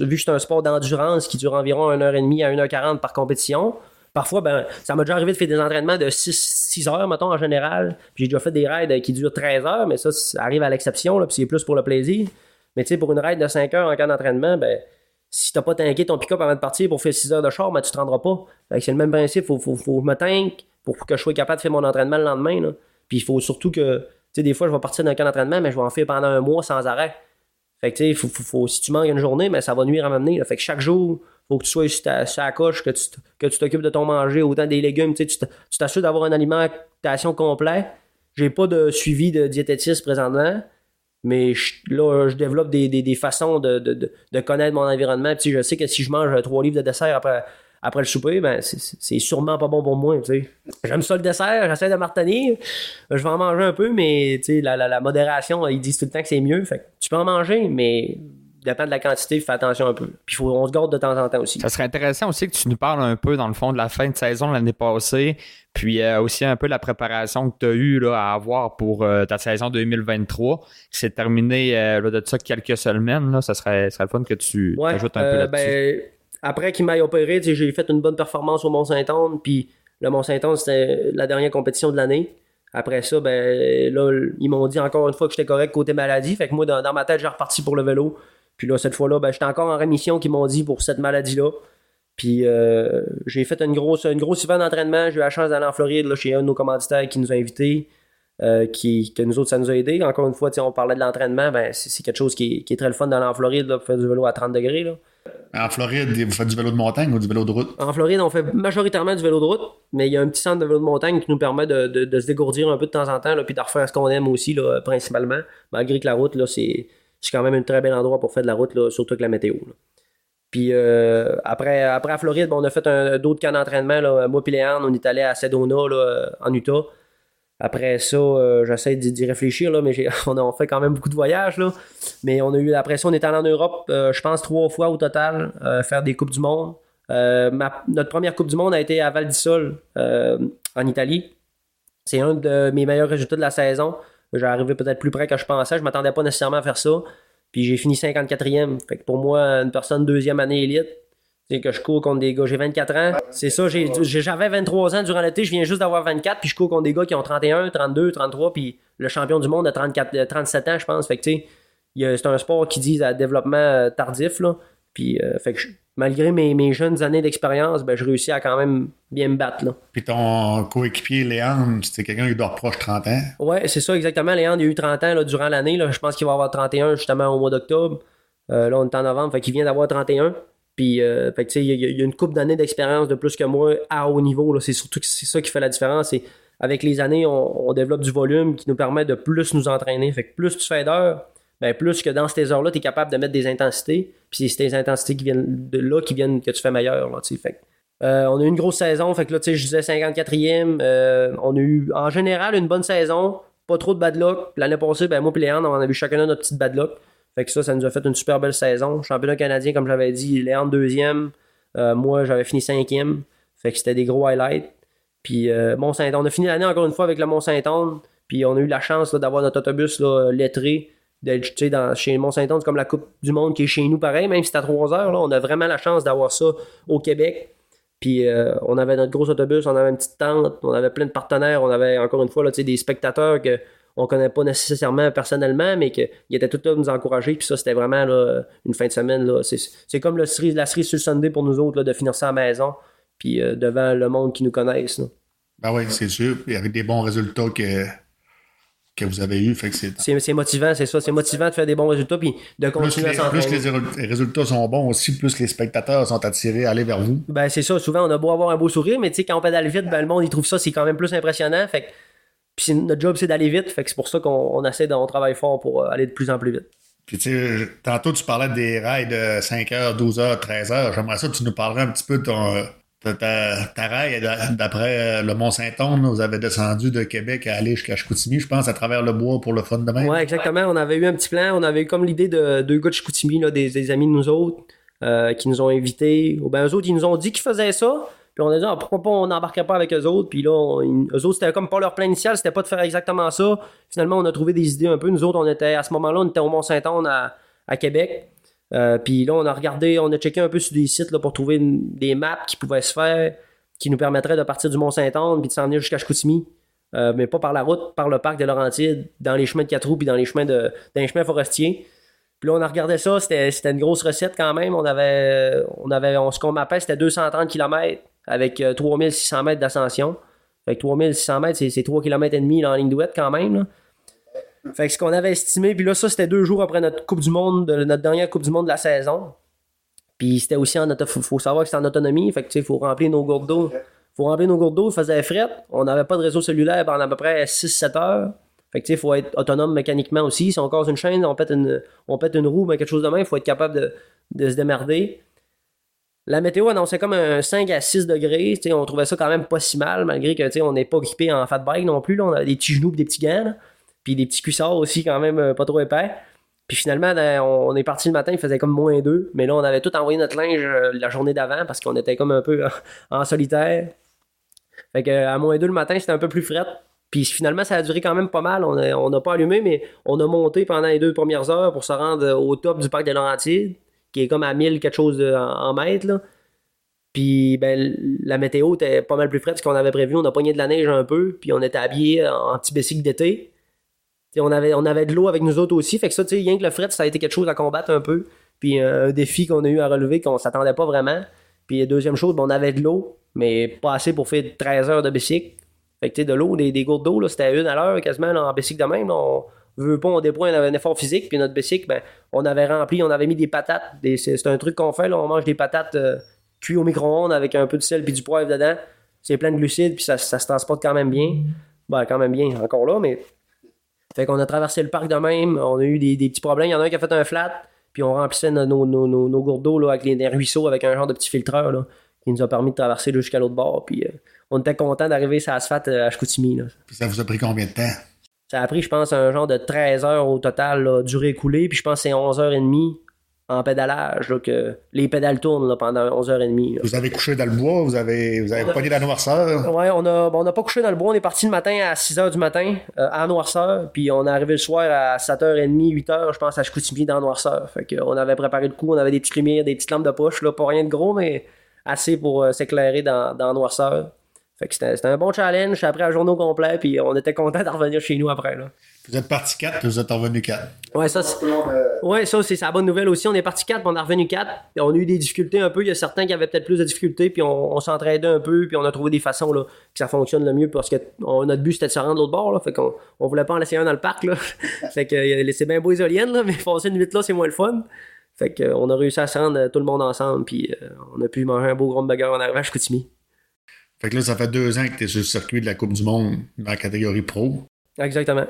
vu que c'est un sport d'endurance qui dure environ 1h30 à 1h40 par compétition, parfois, ben, ça m'a déjà arrivé de faire des entraînements de 6, 6 heures, mettons, en général. J'ai déjà fait des raids qui durent 13 heures, mais ça, ça arrive à l'exception, puis c'est plus pour le plaisir. Mais tu sais, pour une raid de 5 heures en cas d'entraînement, ben, si t'as pas tanké ton pick-up avant de partir pour faire 6 heures de char, ben, tu te rendras pas. C'est le même principe, faut, faut, faut que je me tank pour que je sois capable de faire mon entraînement le lendemain. Puis il faut surtout que, tu sais, des fois, je vais partir d'un camp d'entraînement, mais je vais en faire pendant un mois sans arrêt. Fait que, tu sais, faut, faut, si tu manques une journée, ben, ça va nuire à m'amener. Fait que chaque jour, faut que tu sois sur, ta, coche, que tu, que tu t'occupes de ton manger, autant des légumes, tu t'assures d'avoir une alimentation complète. J'ai pas de suivi de diététiste présentement, mais je- là, je développe des, des, des façons de, de, de, connaître mon environnement. Puis, je sais que si je mange trois livres de dessert après, après le souper, ben, c'est- sûrement pas bon pour moi. J'aime ça le dessert, j'essaie de m'artenir. Je vais en manger un peu, mais la, la, la modération, ils disent tout le temps que c'est mieux. Fait que tu peux en manger, mais dépend de la quantité, fais attention un peu. Puis faut, on se garde de temps en temps aussi. Ça serait intéressant aussi que tu nous parles un peu, dans le fond, de la fin de saison l'année passée, puis euh, aussi un peu la préparation que tu as eue là, à avoir pour euh, ta saison 2023, qui s'est terminée euh, là, de ça quelques semaines. Là. Ça serait, ça serait le fun que tu Ouais, ajoutes un peu là-dessus. ben, après qu'il m'aille opéré, j'ai fait une bonne performance au Mont-Saint-Anne, puis le Mont-Saint-Anne, c'était la dernière compétition de l'année. Après ça, ben là, ils m'ont dit encore une fois que j'étais correct côté maladie. Fait que moi, dans, ma tête, j'ai reparti pour le vélo. Puis là, cette fois-là, ben, j'étais encore en rémission qu'ils m'ont dit pour cette maladie-là. Puis euh, j'ai fait une grosse, une grosse d'entraînement. J'ai eu la chance d'aller en Floride là, chez un de nos commanditaires qui nous a invités. euh, qui, que nous autres, ça nous a aidé. Encore une fois, on parlait de l'entraînement, ben, c'est quelque chose qui est, très le fun d'aller en Floride pour faire du vélo à 30 degrés. En Floride, vous faites du vélo de montagne ou du vélo de route? En Floride, on fait majoritairement du vélo de route, mais il y a un petit centre de vélo de montagne qui nous permet de, se dégourdir un peu de temps en temps, puis de refaire ce qu'on aime aussi, là, principalement. Malgré que la route, là, c'est, quand même un très bel endroit pour faire de la route, là, surtout avec la météo. Puis euh, après, après à Floride, on a fait un, d'autres camps d'entraînement. Moi et Léon, on est allé à Sedona, en Utah. Après ça, euh, j'essaie d'y, réfléchir, là, mais on a fait quand même beaucoup de voyages. Là. Mais on a eu, après ça, on est allé en Europe, euh, je pense, trois fois au total, euh, faire des Coupes du Monde. Notre première Coupe du Monde a été à Val di euh, en Italie. C'est un de mes meilleurs résultats de la saison. J'ai arrivé peut-être plus près que je pensais. Je m'attendais pas nécessairement à faire ça. Puis j'ai fini 54e. Fait que pour moi, une personne deuxième année élite, c'est que je cours contre des gars. J'ai 24 ans. C'est ça, j'avais 23 ans durant l'été. Je viens juste d'avoir 24. Puis je cours contre des gars qui ont 31, 32, 33. Puis le champion du monde a 34, euh, 37 ans, je pense. Fait que tu sais, c'est un sport qui dit à développement euh, tardif. Là. Puis euh, fait que je- malgré mes, mes jeunes années d'expérience, ben, je réussis à quand même bien me battre. Là. Puis ton coéquipier, Léon, c'est quelqu'un qui doit proche 30 ans. Ouais, c'est ça, exactement. Léandre, il a eu 30 ans là, durant l'année. là. Je pense qu'il va avoir 31 justement au mois d'octobre. Euh, là, on est en novembre, fait qu'il vient d'avoir 31. Puis, euh, tu sais, il y, a- une couple d'années d'expérience de plus que moi à haut niveau. C'est surtout c'est ça qui fait la différence. C'est avec les années, on, développe du volume qui nous permet de plus nous entraîner. Fait que plus tu fais d'heures, ben plus que dans ces heures-là, tu es capable de mettre des intensités. Puis c'est ces intensités qui viennent de là qui viennent que tu fais meilleur. Là, euh, on a eu une grosse saison, fait que là, tu sais, je disais 54e. euh, on a eu en général une bonne saison, pas trop de bad luck. L'année passée, ben, moi et Léandre, on a eu chacun notre petite bad luck. Fait que ça, ça nous a fait une super belle saison. Championnat canadien, comme j'avais dit, Léandre deuxième. Euh, moi, j'avais fini cinquième. Fait que c'était des gros highlights. Puis euh, Mont-Saint-Anne. On a fini l'année encore une fois avec le Mont-Saint-Anne. Puis on a eu la chance d'avoir notre autobus lettré d'être, dans, chez Mont-Saint-Anne, c'est comme la Coupe du Monde qui est chez nous pareil, même si c'est à 3 heures, là, on a vraiment la chance d'avoir ça au Québec. Puis euh, on avait notre gros autobus, on avait une petite tente, on avait plein de partenaires, on avait encore une fois là, des spectateurs que on connaît pas nécessairement personnellement, mais qu'ils étaient tout là pour nous encourager. Puis ça, c'était vraiment là, une fin de semaine. Là. C'est, c'est comme le cerise- la cerise sur le Sunday pour nous autres, là, de finir ça à la maison, puis euh, devant le monde qui nous connaisse. là. Ben oui, c'est sûr. Y avait des bons résultats que, que vous avez eus. Fait que c'est. C'est, c'est motivant, c'est ça. C'est motivant de faire des bons résultats, puis de Plus, continuer les, à plus s'entraîner. ré- les résultats sont bons aussi, plus les spectateurs sont attirés à aller vers vous. Ben, c'est ça. Souvent, on a beau avoir un beau sourire, mais tu sais, quand on pédale vite, ben, le monde, il trouve ça, c'est quand même plus impressionnant. Fait que, puis notre job, c'est d'aller vite. Fait que c'est pour ça qu'on on essaie, on travaille fort pour euh, aller de plus en plus vite. Puis tu tantôt tu parlais des rails de 5 heures, 12 heures, 13 heures. J'aimerais ça que tu nous parlerais un petit peu de ton, de ta, ta rail d'a- d'après euh, le Mont-Saint-Onne. là, Vous avez descendu de Québec à aller jusqu'à Chicoutimi, je pense, à travers le bois pour le fun de même. Ouais, exactement. On avait eu un petit plan. On avait eu comme l'idée de deux gars de Chicoutimi, là, des, des amis de nous autres, euh, qui nous ont invités. Ben, eux autres, ils nous ont dit qu'ils faisaient ça. Puis on a dit, ah, pourquoi pas, on n'embarquerait pas avec eux autres. Puis là, eux autres, c'était comme pas leur plan initial, c'était pas de faire exactement ça. Finalement, on a trouvé des idées un peu. Nous autres, on était, à ce moment-là, on était au Mont-Saint-Anne à, à Québec. Euh, puis là, on a regardé, on a checké un peu sur des sites là, pour trouver des maps qui pouvaient se faire, qui nous permettraient de partir du Mont-Saint-Anne puis de s'en venir jusqu'à Chicoutimi. Euh, mais pas par la route, par le parc de Laurentides, dans les chemins de quatre roues puis dans les chemins de dans les chemins forestiers. Puis là, on a regardé ça, c'était, une grosse recette quand même. On avait, on avait, on, ce qu'on m'appelle, c'était 230 km avec euh, 3600 mètres d'ascension. Fait que 3600 mètres, c'est, c'est 3 km et demi en ligne douette quand même. Fait que ce qu'on avait estimé, puis là, ça, c'était deux jours après notre Coupe du Monde, de, notre dernière Coupe du Monde de la saison. Puis c'était aussi en faut, savoir que c'était en autonomie. Fait que tu sais, faut remplir nos gourdes d'eau. faut remplir nos gourdes d'eau, il faisait fret. On n'avait pas de réseau cellulaire pendant à peu près 6-7 heures. Fait que tu sais, faut être autonome mécaniquement aussi. Si on casse une chaîne, on pète une, on une roue, mais quelque chose de même, il faut être capable de, de se démerder. La météo annonçait comme un 5 à 6 degrés. On trouvait ça quand même pas si mal, malgré que on n'est pas équipé en fat bike non plus. On a des petits genoux des petits gants. Puis des petits cuissards aussi, quand même euh, pas trop épais. Puis finalement, ben, on est parti le matin, il faisait comme moins 2. Mais là, on avait tout envoyé notre linge euh, la journée d'avant parce qu'on était comme un peu en, solitaire. Fait que à moins 2 le matin, c'était un peu plus fret. Puis finalement, ça a duré quand même pas mal. On n'a pas allumé, mais on a monté pendant les deux premières heures pour se rendre au top du parc de Laurentides, qui est comme à 1000 quelque chose en, mètres. Puis ben, la météo était pas mal plus fraîche qu'on avait prévu. On a pogné de la neige un peu, puis on était habillés en petit bicycle d'été. On avait, on avait de l'eau avec nous autres aussi. Fait que ça, rien que le fret, ça a été quelque chose à combattre un peu. Puis euh, un défi qu'on a eu à relever qu'on s'attendait pas vraiment. Puis deuxième chose, ben, on avait de l'eau, mais pas assez pour faire 13 heures de bicycle. Fait que de l'eau, des, des gourdes d'eau, c'était une à l'heure quasiment en bicycle de même. Veut pas, on déploie un, un effort physique. Puis notre bicycle, ben, on avait rempli, on avait mis des patates. C'est, un truc qu'on fait, là, on mange des patates euh, cuites au micro-ondes avec un peu de sel puis du poivre dedans. C'est plein de glucides, puis ça, ça se transporte quand même bien. Ben, quand même bien, encore là, mais fait qu'on a traversé le parc de même, on a eu des, des petits problèmes. Il y en a un qui a fait un flat, puis on remplissait nos, nos, nos, gourdes d'eau avec les, des ruisseaux avec un genre de petit filtreur là, qui nous a permis de traverser jusqu'à l'autre bord. Puis euh, on était content d'arriver sur l'asphalte euh, à Chicoutimi. Là. Puis ça vous a pris combien de temps? Ça a pris, je pense, un genre de 13 heures au total, là, durée écoulée, puis je pense que c'est 11h30 en pédalage, là, que les pédales tournent là, pendant 11h30. là. Vous avez couché dans le bois, vous avez, vous avez pogné la noirceur. Ouais, on a, bon, on n'a pas couché dans le bois. On est parti le matin à 6h du matin, euh, à noirceur. Puis on est arrivé le soir à 7h30, 8h, je pense, à Chicoutimi dans noirceur. Fait que, on avait préparé le coup, on avait des petites lumières, des petites lampes de poche, là, pas rien de gros, mais assez pour euh, s'éclairer dans, dans noirceur. Fait que c'était un bon challenge. Après un journée au complet, puis on était content de revenir chez nous après. Là. Vous êtes parti 4, puis vous êtes revenu 4. Ouais, ça, c'est... Ouais, la bonne nouvelle aussi. On est parti 4, puis on est revenu 4. Puis on a eu des difficultés un peu. Il y a certains qui avaient peut-être plus de difficultés, puis on, on s'entraidait un peu, puis on a trouvé des façons là, que ça fonctionne le mieux parce que on- notre but c'était de se rendre de l'autre bord. Là, fait qu'on on voulait pas en laisser un dans le parc. Là. fait que euh, c'est bien beau isolienne, là, mais passer une nuit là, c'est moins le fun. Fait que, euh, on a réussi à se rendre euh, tout le monde ensemble, puis euh, on a pu manger un beau gros burger en arrivant à Chicoutimi. Fait que là, ça fait deux ans que tu es sur le circuit de la Coupe du Monde dans la catégorie pro. Exactement.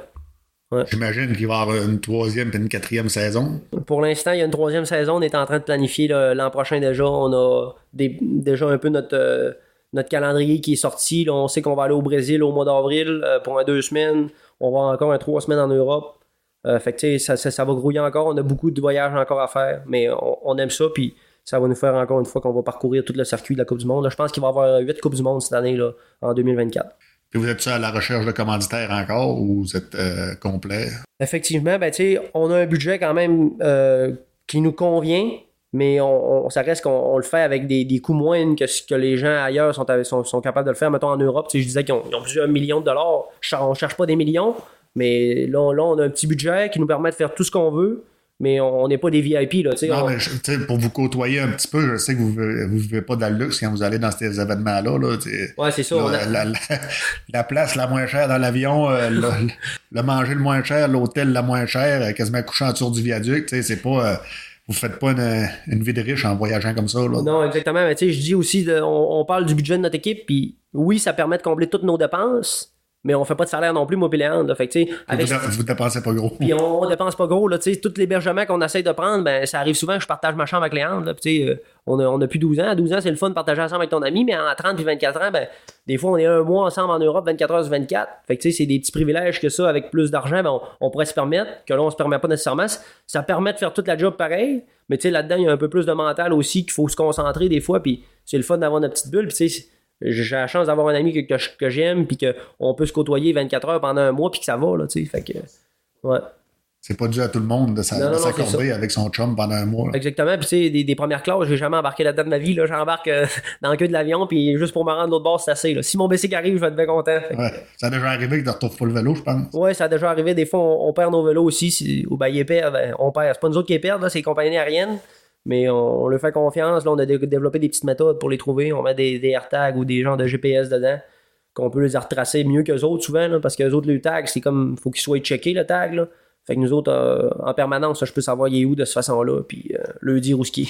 J'imagine qu'il va y avoir une troisième et une quatrième saison. Pour l'instant, il y a une troisième saison. On est en train de planifier l'an prochain déjà. On a des- déjà un peu notre, euh, notre calendrier qui est sorti. Là, on sait qu'on va aller au Brésil au mois d'avril euh, pour un deux semaines. On va encore un trois semaines en Europe. Euh, fait que, tu sais, ça, ça, ça va grouiller encore. On a beaucoup de voyages encore à faire, mais on, on aime ça. Puis ça va nous faire encore une fois qu'on va parcourir tout le circuit de la Coupe du Monde. Là, je pense qu'il va y avoir huit Coupes du Monde cette année là, en 2024. Puis vous êtes à la recherche de commanditaires encore ou vous êtes euh, complet? Effectivement, ben, on a un budget quand même euh, qui nous convient, mais on, on- ça reste qu'on on le fait avec des, des coûts moindres que ce que les gens ailleurs sont, sont, sont capables de le faire. Mettons en Europe, je disais qu'ils ont, ont plusieurs millions de dollars. On cherche pas des millions, mais là, là, on a un petit budget qui nous permet de faire tout ce qu'on veut, mais on n'est pas des VIP. Là, Non, on- mais je- pour vous côtoyer un petit peu, je sais que vous ne vivez pas dans le luxe quand vous allez dans ces événements-là. Là. Ouais, c'est ça. Là, on a- la, la- la place la moins chère dans l'avion, euh, le, le manger le moins cher, l'hôtel la moins chère, euh, quasiment couché en dessous du viaduc. C'est pas, euh, vous faites pas une, une vie de riche en voyageant comme ça. Là. Non, exactement. Mais je dis aussi, de- on, on parle du budget de notre équipe, puis oui, ça permet de combler toutes nos dépenses, mais on fait pas de salaire non plus, moi, Léandre, là. Fait que, avec Vous, dépensez pas gros. Puis on, on dépense pas gros, là, tu sais, tout l'hébergement qu'on essaye de prendre, ben, ça arrive souvent que je partage ma chambre avec Léandre, là, tu sais, euh, on a, on a plus 12 ans. À 12 ans, c'est le fun de partager ensemble avec ton ami, mais en 30 puis 24 ans, ben, des fois, on est un mois ensemble en Europe, 24 heures sur 24. Fait que, tu sais, c'est des petits privilèges que ça, avec plus d'argent, ben, on, on pourrait se permettre, que là, on se permet pas nécessairement. Ça permet de faire toute la job pareil, mais tu sais, là-dedans, il y a un peu plus de mental aussi qu'il faut se concentrer des fois, puis c'est le fun d'avoir notre petite bulle, puis tu sais, j'ai la chance d'avoir un ami que, que, j'aime, puis qu'on peut se côtoyer 24 heures pendant un mois, puis que ça va, là, tu sais, fait que, ouais. C'est pas dû à tout le monde de s'accorder avec son chum pendant un mois. là. Exactement. Puis, tu sais, des, des premières classes, j'ai jamais embarqué là-dedans de ma vie. Là, j'embarque euh, dans le queue de l'avion, puis juste pour me rendre l'autre bord, c'est assez. Là. Si mon bicycle arrive, je vais être bien content. Fait que- Ouais. Ça a déjà arrivé que tu ne retrouves pas le vélo, je pense. Ouais, ça a déjà arrivé. Des fois, on, on perd nos vélos aussi. Si, ou ben, ils perdent. ben, on perd. C'est pas nous autres qui les perdent, c'est les compagnies aériennes. Mais on, on leur fait confiance. Là, on a dé- développé des petites méthodes pour les trouver. On met des, des AirTags ou des genres de GPS dedans qu'on peut les retracer mieux qu'eux autres souvent. Là, parce que les autres, le tag, c'est comme. faut qu'ils soient checkés, le tag. Là. Fait que nous autres, euh, en permanence, je peux savoir il est où de cette façon-là. Puis euh, leur dire où ce qui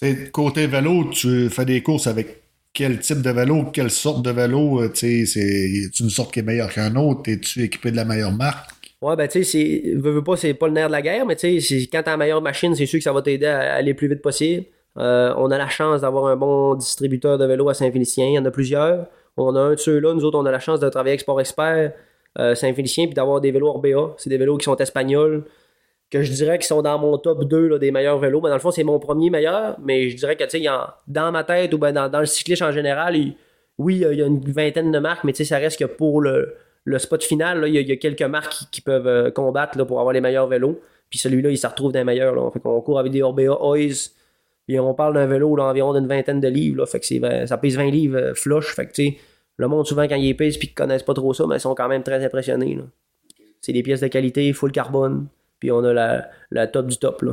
est. Côté vélo, tu fais des courses avec quel type de vélo, quelle sorte de vélo, euh, tu sais, c'est une sorte qui est meilleure qu'un autre, es-tu équipé de la meilleure marque? Ouais, ben, tu sais, veux, veux pas, c'est pas le nerf de la guerre, mais tu sais, quand t'as la meilleure machine, c'est sûr que ça va t'aider à aller le plus vite possible. Euh, on a la chance d'avoir un bon distributeur de vélos à Saint-Félicien. Il y en a plusieurs. On a un de ceux-là. Nous autres, on a la chance de travailler avec Sport Expert euh, Saint-Félicien puis d'avoir des vélos RBA. C'est des vélos qui sont espagnols, que je dirais qui sont dans mon top 2 là, des meilleurs vélos. Ben, dans le fond, c'est mon premier meilleur, mais je dirais que, tu sais, dans ma tête ou ben, dans, le cyclisme en général, oui, il y a une vingtaine de marques, mais tu sais, ça reste que pour le, le spot final, il, y a, quelques marques qui, peuvent euh, combattre là, pour avoir les meilleurs vélos. Puis celui-là, il se retrouve dans les meilleurs. Là. Fait court avec des Orbea Ois. Puis on parle d'un vélo là, environ d'une vingtaine de livres. Là. Fait que ça pèse 20 livres euh, flush. Fait que le monde, souvent, quand ils pèsent puis qu'ils connaissent pas trop ça, mais ils sont quand même très impressionnés. C'est des pièces de qualité, full carbone. Puis on a la, la top du top. Là.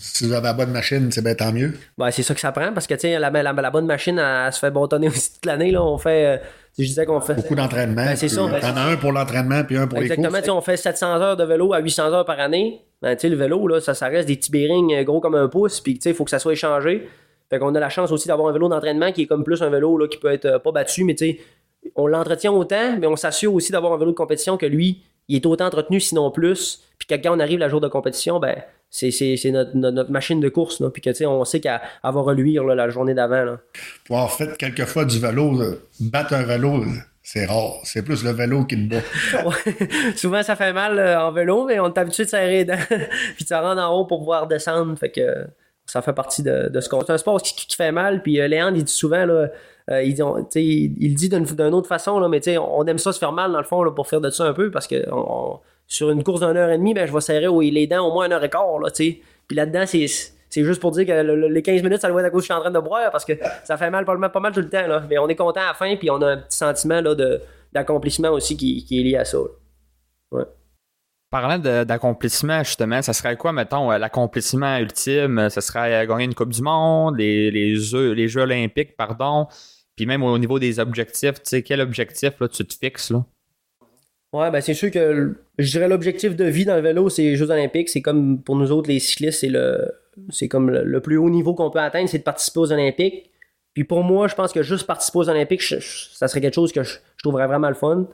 Si vous avez la bonne machine, c'est bien tant mieux. Ben, c'est ça que ça prend parce que la, la, la bonne machine, elle, elle se fait bâtonner aussi toute l'année. Là. On fait. euh, je disais qu'on fait. Beaucoup d'entraînement. Ben, c'est ça, ben, T'en as un pour l'entraînement, puis un pour Exactement, les courses. on fait 700 heures de vélo à 800 heures par année. Ben, le vélo, là, ça, ça reste des petits bearings euh, gros comme un pouce, puis il faut que ça soit échangé. Fait qu'on a la chance aussi d'avoir un vélo d'entraînement qui est comme plus un vélo là, qui peut être euh, pas battu, mais tu sais, on l'entretient autant, mais on s'assure aussi d'avoir un vélo de compétition que lui, il est autant entretenu, sinon plus. Puis quand on arrive la jour de compétition, ben, c'est, notre, machine de course, là. Puis que, on sait qu'elle elle va reluire là, la journée d'avant. Pour avoir fait quelquefois du vélo, euh, battre un vélo, euh, c'est rare. C'est plus le vélo qui te bat. Ouais. Souvent, ça fait mal euh, en vélo, mais on est habitué de serrer les dents. puis tu rentres en haut pour pouvoir descendre. Fait que ça fait partie de, de ce qu'on. C'est un sport qui, qui fait mal. Puis euh, Léandre, il dit souvent, là, euh, il, dit, on- il, il dit d'une, autre façon, là, mais on aime ça se faire mal dans le fond là, pour faire de ça un peu parce que on- on- sur une course d'une heure et demie, ben, je vais serrer au- les dents au moins une heure et quart. Là, tu sais. puis là-dedans, c'est. C'est juste pour dire que le- le- les 15 minutes, ça doit être à cause que je suis en train de boire parce que ça fait mal pas mal, pas mal tout le temps. Là. Mais on est content à la fin, puis on a un petit sentiment là, de, d'accomplissement aussi qui, qui est lié à ça. là. Parlant d'accomplissement, justement, ça serait quoi, mettons, euh, l'accomplissement ultime? Ça serait euh, gagner une Coupe du Monde, les, les, jeux, les Jeux olympiques, pardon. Puis même au niveau des objectifs, tu sais, quel objectif là, tu te fixes? Là? Ouais, ben c'est sûr que je dirais l'objectif de vie dans le vélo, c'est les Jeux Olympiques. C'est comme pour nous autres, les cyclistes, c'est le c'est comme le, plus haut niveau qu'on peut atteindre, c'est de participer aux Olympiques. Puis pour moi, je pense que juste participer aux Olympiques, ça serait quelque chose que je, trouverais vraiment le fun.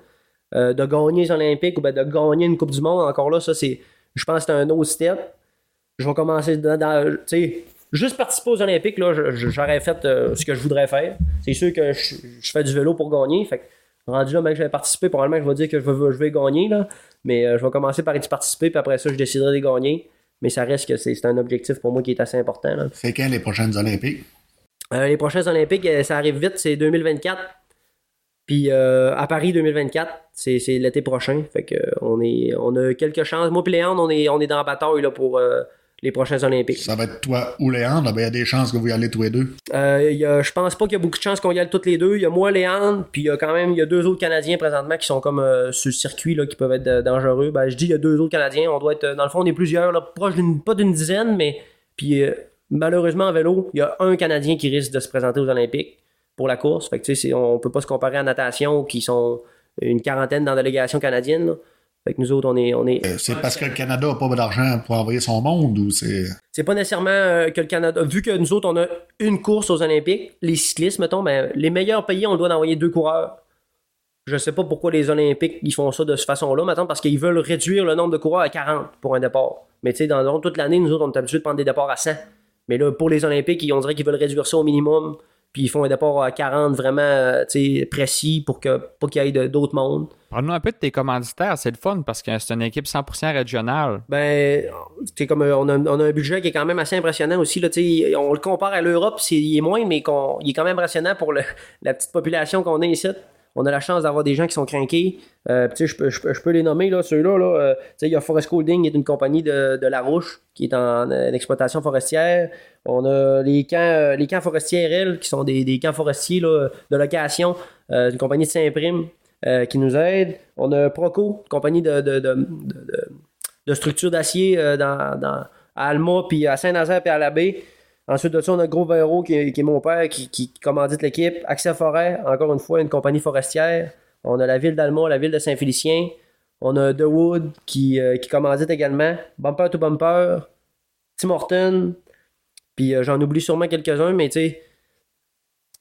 Euh, de gagner les Olympiques ou ben de gagner une Coupe du Monde, encore là, ça c'est. Je pense que c'est un autre step. Je vais commencer dans. dans- juste participer aux Olympiques, là, j'aurais fait euh, ce que je voudrais faire. C'est sûr que je, fais du vélo pour gagner. Fait rendu là, que j'avais participé, probablement je vais dire que je vais, je vais gagner. Là. Mais euh, je vais commencer par y participer, puis après ça, je déciderai de gagner. Mais ça reste que c'est un objectif pour moi qui est assez important. là. C'est quand les prochaines Olympiques? Euh, les prochains Olympiques, euh, ça arrive vite, c'est 2024. Puis euh, à Paris 2024, c'est, c'est l'été prochain. Fait que on est on a quelques chances. Moi et Léandre, on est on est dans la bataille là, pour les prochains Olympiques. Ça va être toi ou Léandre, ben, il y a des chances que vous y allez tous les deux. Euh, il y a- je pense pas qu'il y a beaucoup de chances qu'on y aille toutes les deux. Il y a moi, Léandre, puis il y a quand même y a deux autres Canadiens présentement qui sont comme euh, sur le circuit là, qui peuvent être euh, dangereux. Ben, je dis il y a deux autres Canadiens. On doit être euh, dans le fond on est plusieurs là, proche d'une pas d'une dizaine, mais puis euh, malheureusement en vélo, il y a un Canadien qui risque de se présenter aux Olympiques pour la course. Fait que tu sais, c'est- on peut pas se comparer à natation qui sont une quarantaine dans la délégation canadienne. là. Fait que nous autres on est on est Euh, C'est parce que le Canada n'a pas d'argent pour envoyer son monde ou c'est. c'est pas nécessairement euh, que le Canada. Vu que nous autres, on a une course aux Olympiques, les cyclistes, mettons, ben, les meilleurs pays, on doit envoyer deux coureurs. Je sais pas pourquoi les Olympiques ils font ça de cette façon-là, maintenant, parce qu'ils veulent réduire le nombre de coureurs à 40 pour un départ. Mais tu sais, dans dans toute l'année, nous autres, on est habitués de prendre des départs à 100. Mais là, pour les Olympiques, ils- on dirait qu'ils veulent réduire ça au minimum. Puis ils font un départ à 40 vraiment euh, tu sais, précis pour que pas qu'il y ait d'autres mondes. Parle-nous un peu de tes commanditaires, c'est le fun parce que c'est une équipe 100% régionale. Ben, comme euh, on a, un budget qui est quand même assez impressionnant aussi. Là, on le compare à l'Europe, il est moins, mais il est quand même impressionnant pour la petite population qu'on a ici. On a la chance d'avoir des gens qui sont craqués. Euh, je peux, je, je peux les nommer, là, ceux-là. Là, euh, il y a Forest Holding, qui est une compagnie de, de La Rouche, qui est en, exploitation forestière. On a les camps, les camps forestiers RL, qui sont des, des camps forestiers là, de location. Une compagnie de Saint-Prime euh, qui nous aide. On a Proco, compagnie de, de, de, de- d'acier euh, dans, dans- à Alma, puis à Saint-Nazaire, puis à la baie. Ensuite de ça, on a Gros Véro, qui, qui est mon père, qui, qui commandite l'équipe. Accès Forêt, encore une fois, une compagnie forestière. On a la ville d'Alma, la ville de Saint-Félicien. On a The Wood, qui, euh, qui commandite également. Bumper to Bumper. Tim Horton. Puis j'en oublie sûrement quelques-uns, mais tu sais,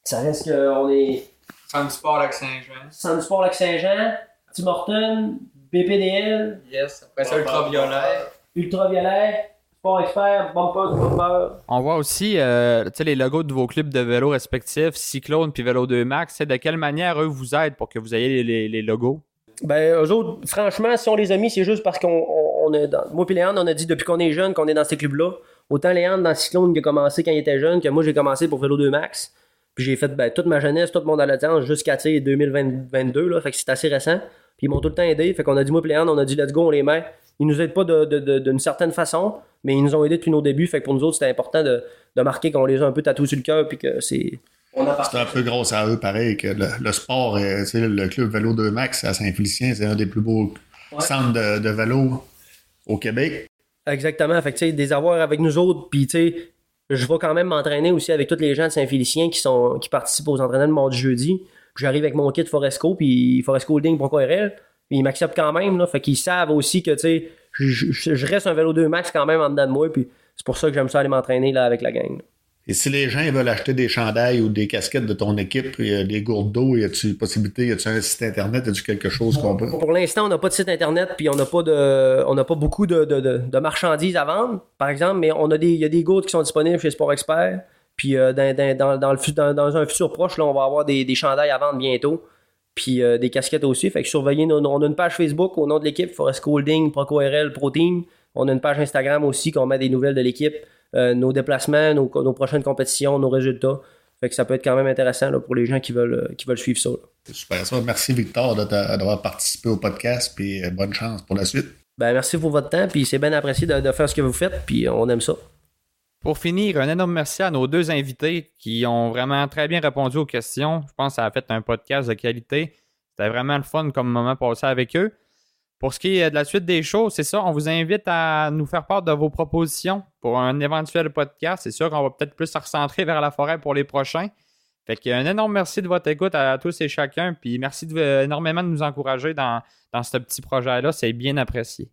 ça reste qu'on est... Femme Sport avec Saint-Jean. Du Sport Lac-Saint-Jean, Tim Horton, BPDL, Yes. Après ça, ultraviolet. Ultraviolet, Sport Expert, Bumper Bumper. On voit aussi euh, tu sais, les logos de vos clubs de vélo respectifs, Cyclone puis Vélo 2 Max. C'est de quelle manière eux vous aident pour que vous ayez les, les- les logos? Ben, eux autres, franchement, si on les a mis, c'est juste parce qu'on on, on est dans. Moi et Léandre, on a dit depuis qu'on est jeune qu'on est dans ces clubs-là. Autant Léandre dans Cyclone qui a commencé quand il était jeune, que moi j'ai commencé pour Vélo 2 Max. Puis j'ai fait ben, toute ma jeunesse, toute mon adolescence jusqu'à tu sais, 2022, là. Fait que c'est assez récent. Puis ils m'ont tout le temps aidé. Fait qu'on a dit, moi Léandre, on a dit let's go, on les met. Ils nous aident pas de- de- de- d'une certaine façon, mais ils nous ont aidés depuis nos débuts. Fait que pour nous autres, c'était important de, de marquer qu'on les a un peu tatoués sur le cœur. Puis que c'est. On a C'est un peu gros à eux, pareil, que le, le sport, euh, tu sais, le club Vélo 2 Max à Saint-Félicien, c'est un des plus beaux centres de, de vélo au Québec. Exactement. Fait que, tu sais, des avoirs avec nous autres, puis tu sais, je vais quand même m'entraîner aussi avec tous les gens de Saint-Félicien qui sont qui participent aux entraînements mardi jeudi. J'arrive avec mon kit Foresco, puis Foresco Holding, pourquoi RL. Puis ils m'acceptent quand même, là. Fait qu'ils savent aussi que, tu sais, je, reste un vélo 2 max quand même en dedans de moi, puis c'est pour ça que j'aime ça aller m'entraîner, là, avec la gang. Et si les gens veulent acheter des chandails ou des casquettes de ton équipe, des gourdes d'eau, y a-tu possibilité, y a-tu un site internet, y a-tu quelque chose qu'on peut? Pour l'instant, on n'a pas de site internet, puis on n'a pas de, on pas beaucoup de, de- de- marchandises à vendre, par exemple, mais on a des, y a des gourdes qui sont disponibles chez Sport Expert. Puis euh, dans, dans, dans, le, dans, dans un futur proche, là, on va avoir des, des chandails à vendre bientôt. Puis euh, des casquettes aussi. Fait que surveillez, nos- on a une page Facebook au nom de l'équipe, Forest Holding, Proco RL, Pro Team. On a une page Instagram aussi qu'on met des nouvelles de l'équipe, euh, nos déplacements, nos, nos prochaines compétitions, nos résultats. Fait que ça peut être quand même intéressant là, pour les gens qui veulent, euh, qui veulent suivre ça. super ça. Merci Victor d'avoir participé au podcast, puis euh, bonne chance pour la suite. Ben, merci pour votre temps, puis c'est bien apprécié de, de faire ce que vous faites, puis on aime ça. Pour finir, un énorme merci à nos deux invités qui ont vraiment très bien répondu aux questions. Je pense que ça a fait un podcast de qualité. C'était vraiment le fun comme moment passé avec eux. Pour ce qui est de la suite des choses, c'est ça, on vous invite à nous faire part de vos propositions pour un éventuel podcast. C'est sûr qu'on va peut-être plus se recentrer vers la forêt pour les prochains. Fait qu'un énorme merci de votre écoute à tous et chacun. Puis merci de- énormément de nous encourager dans, dans ce petit projet-là. C'est bien apprécié.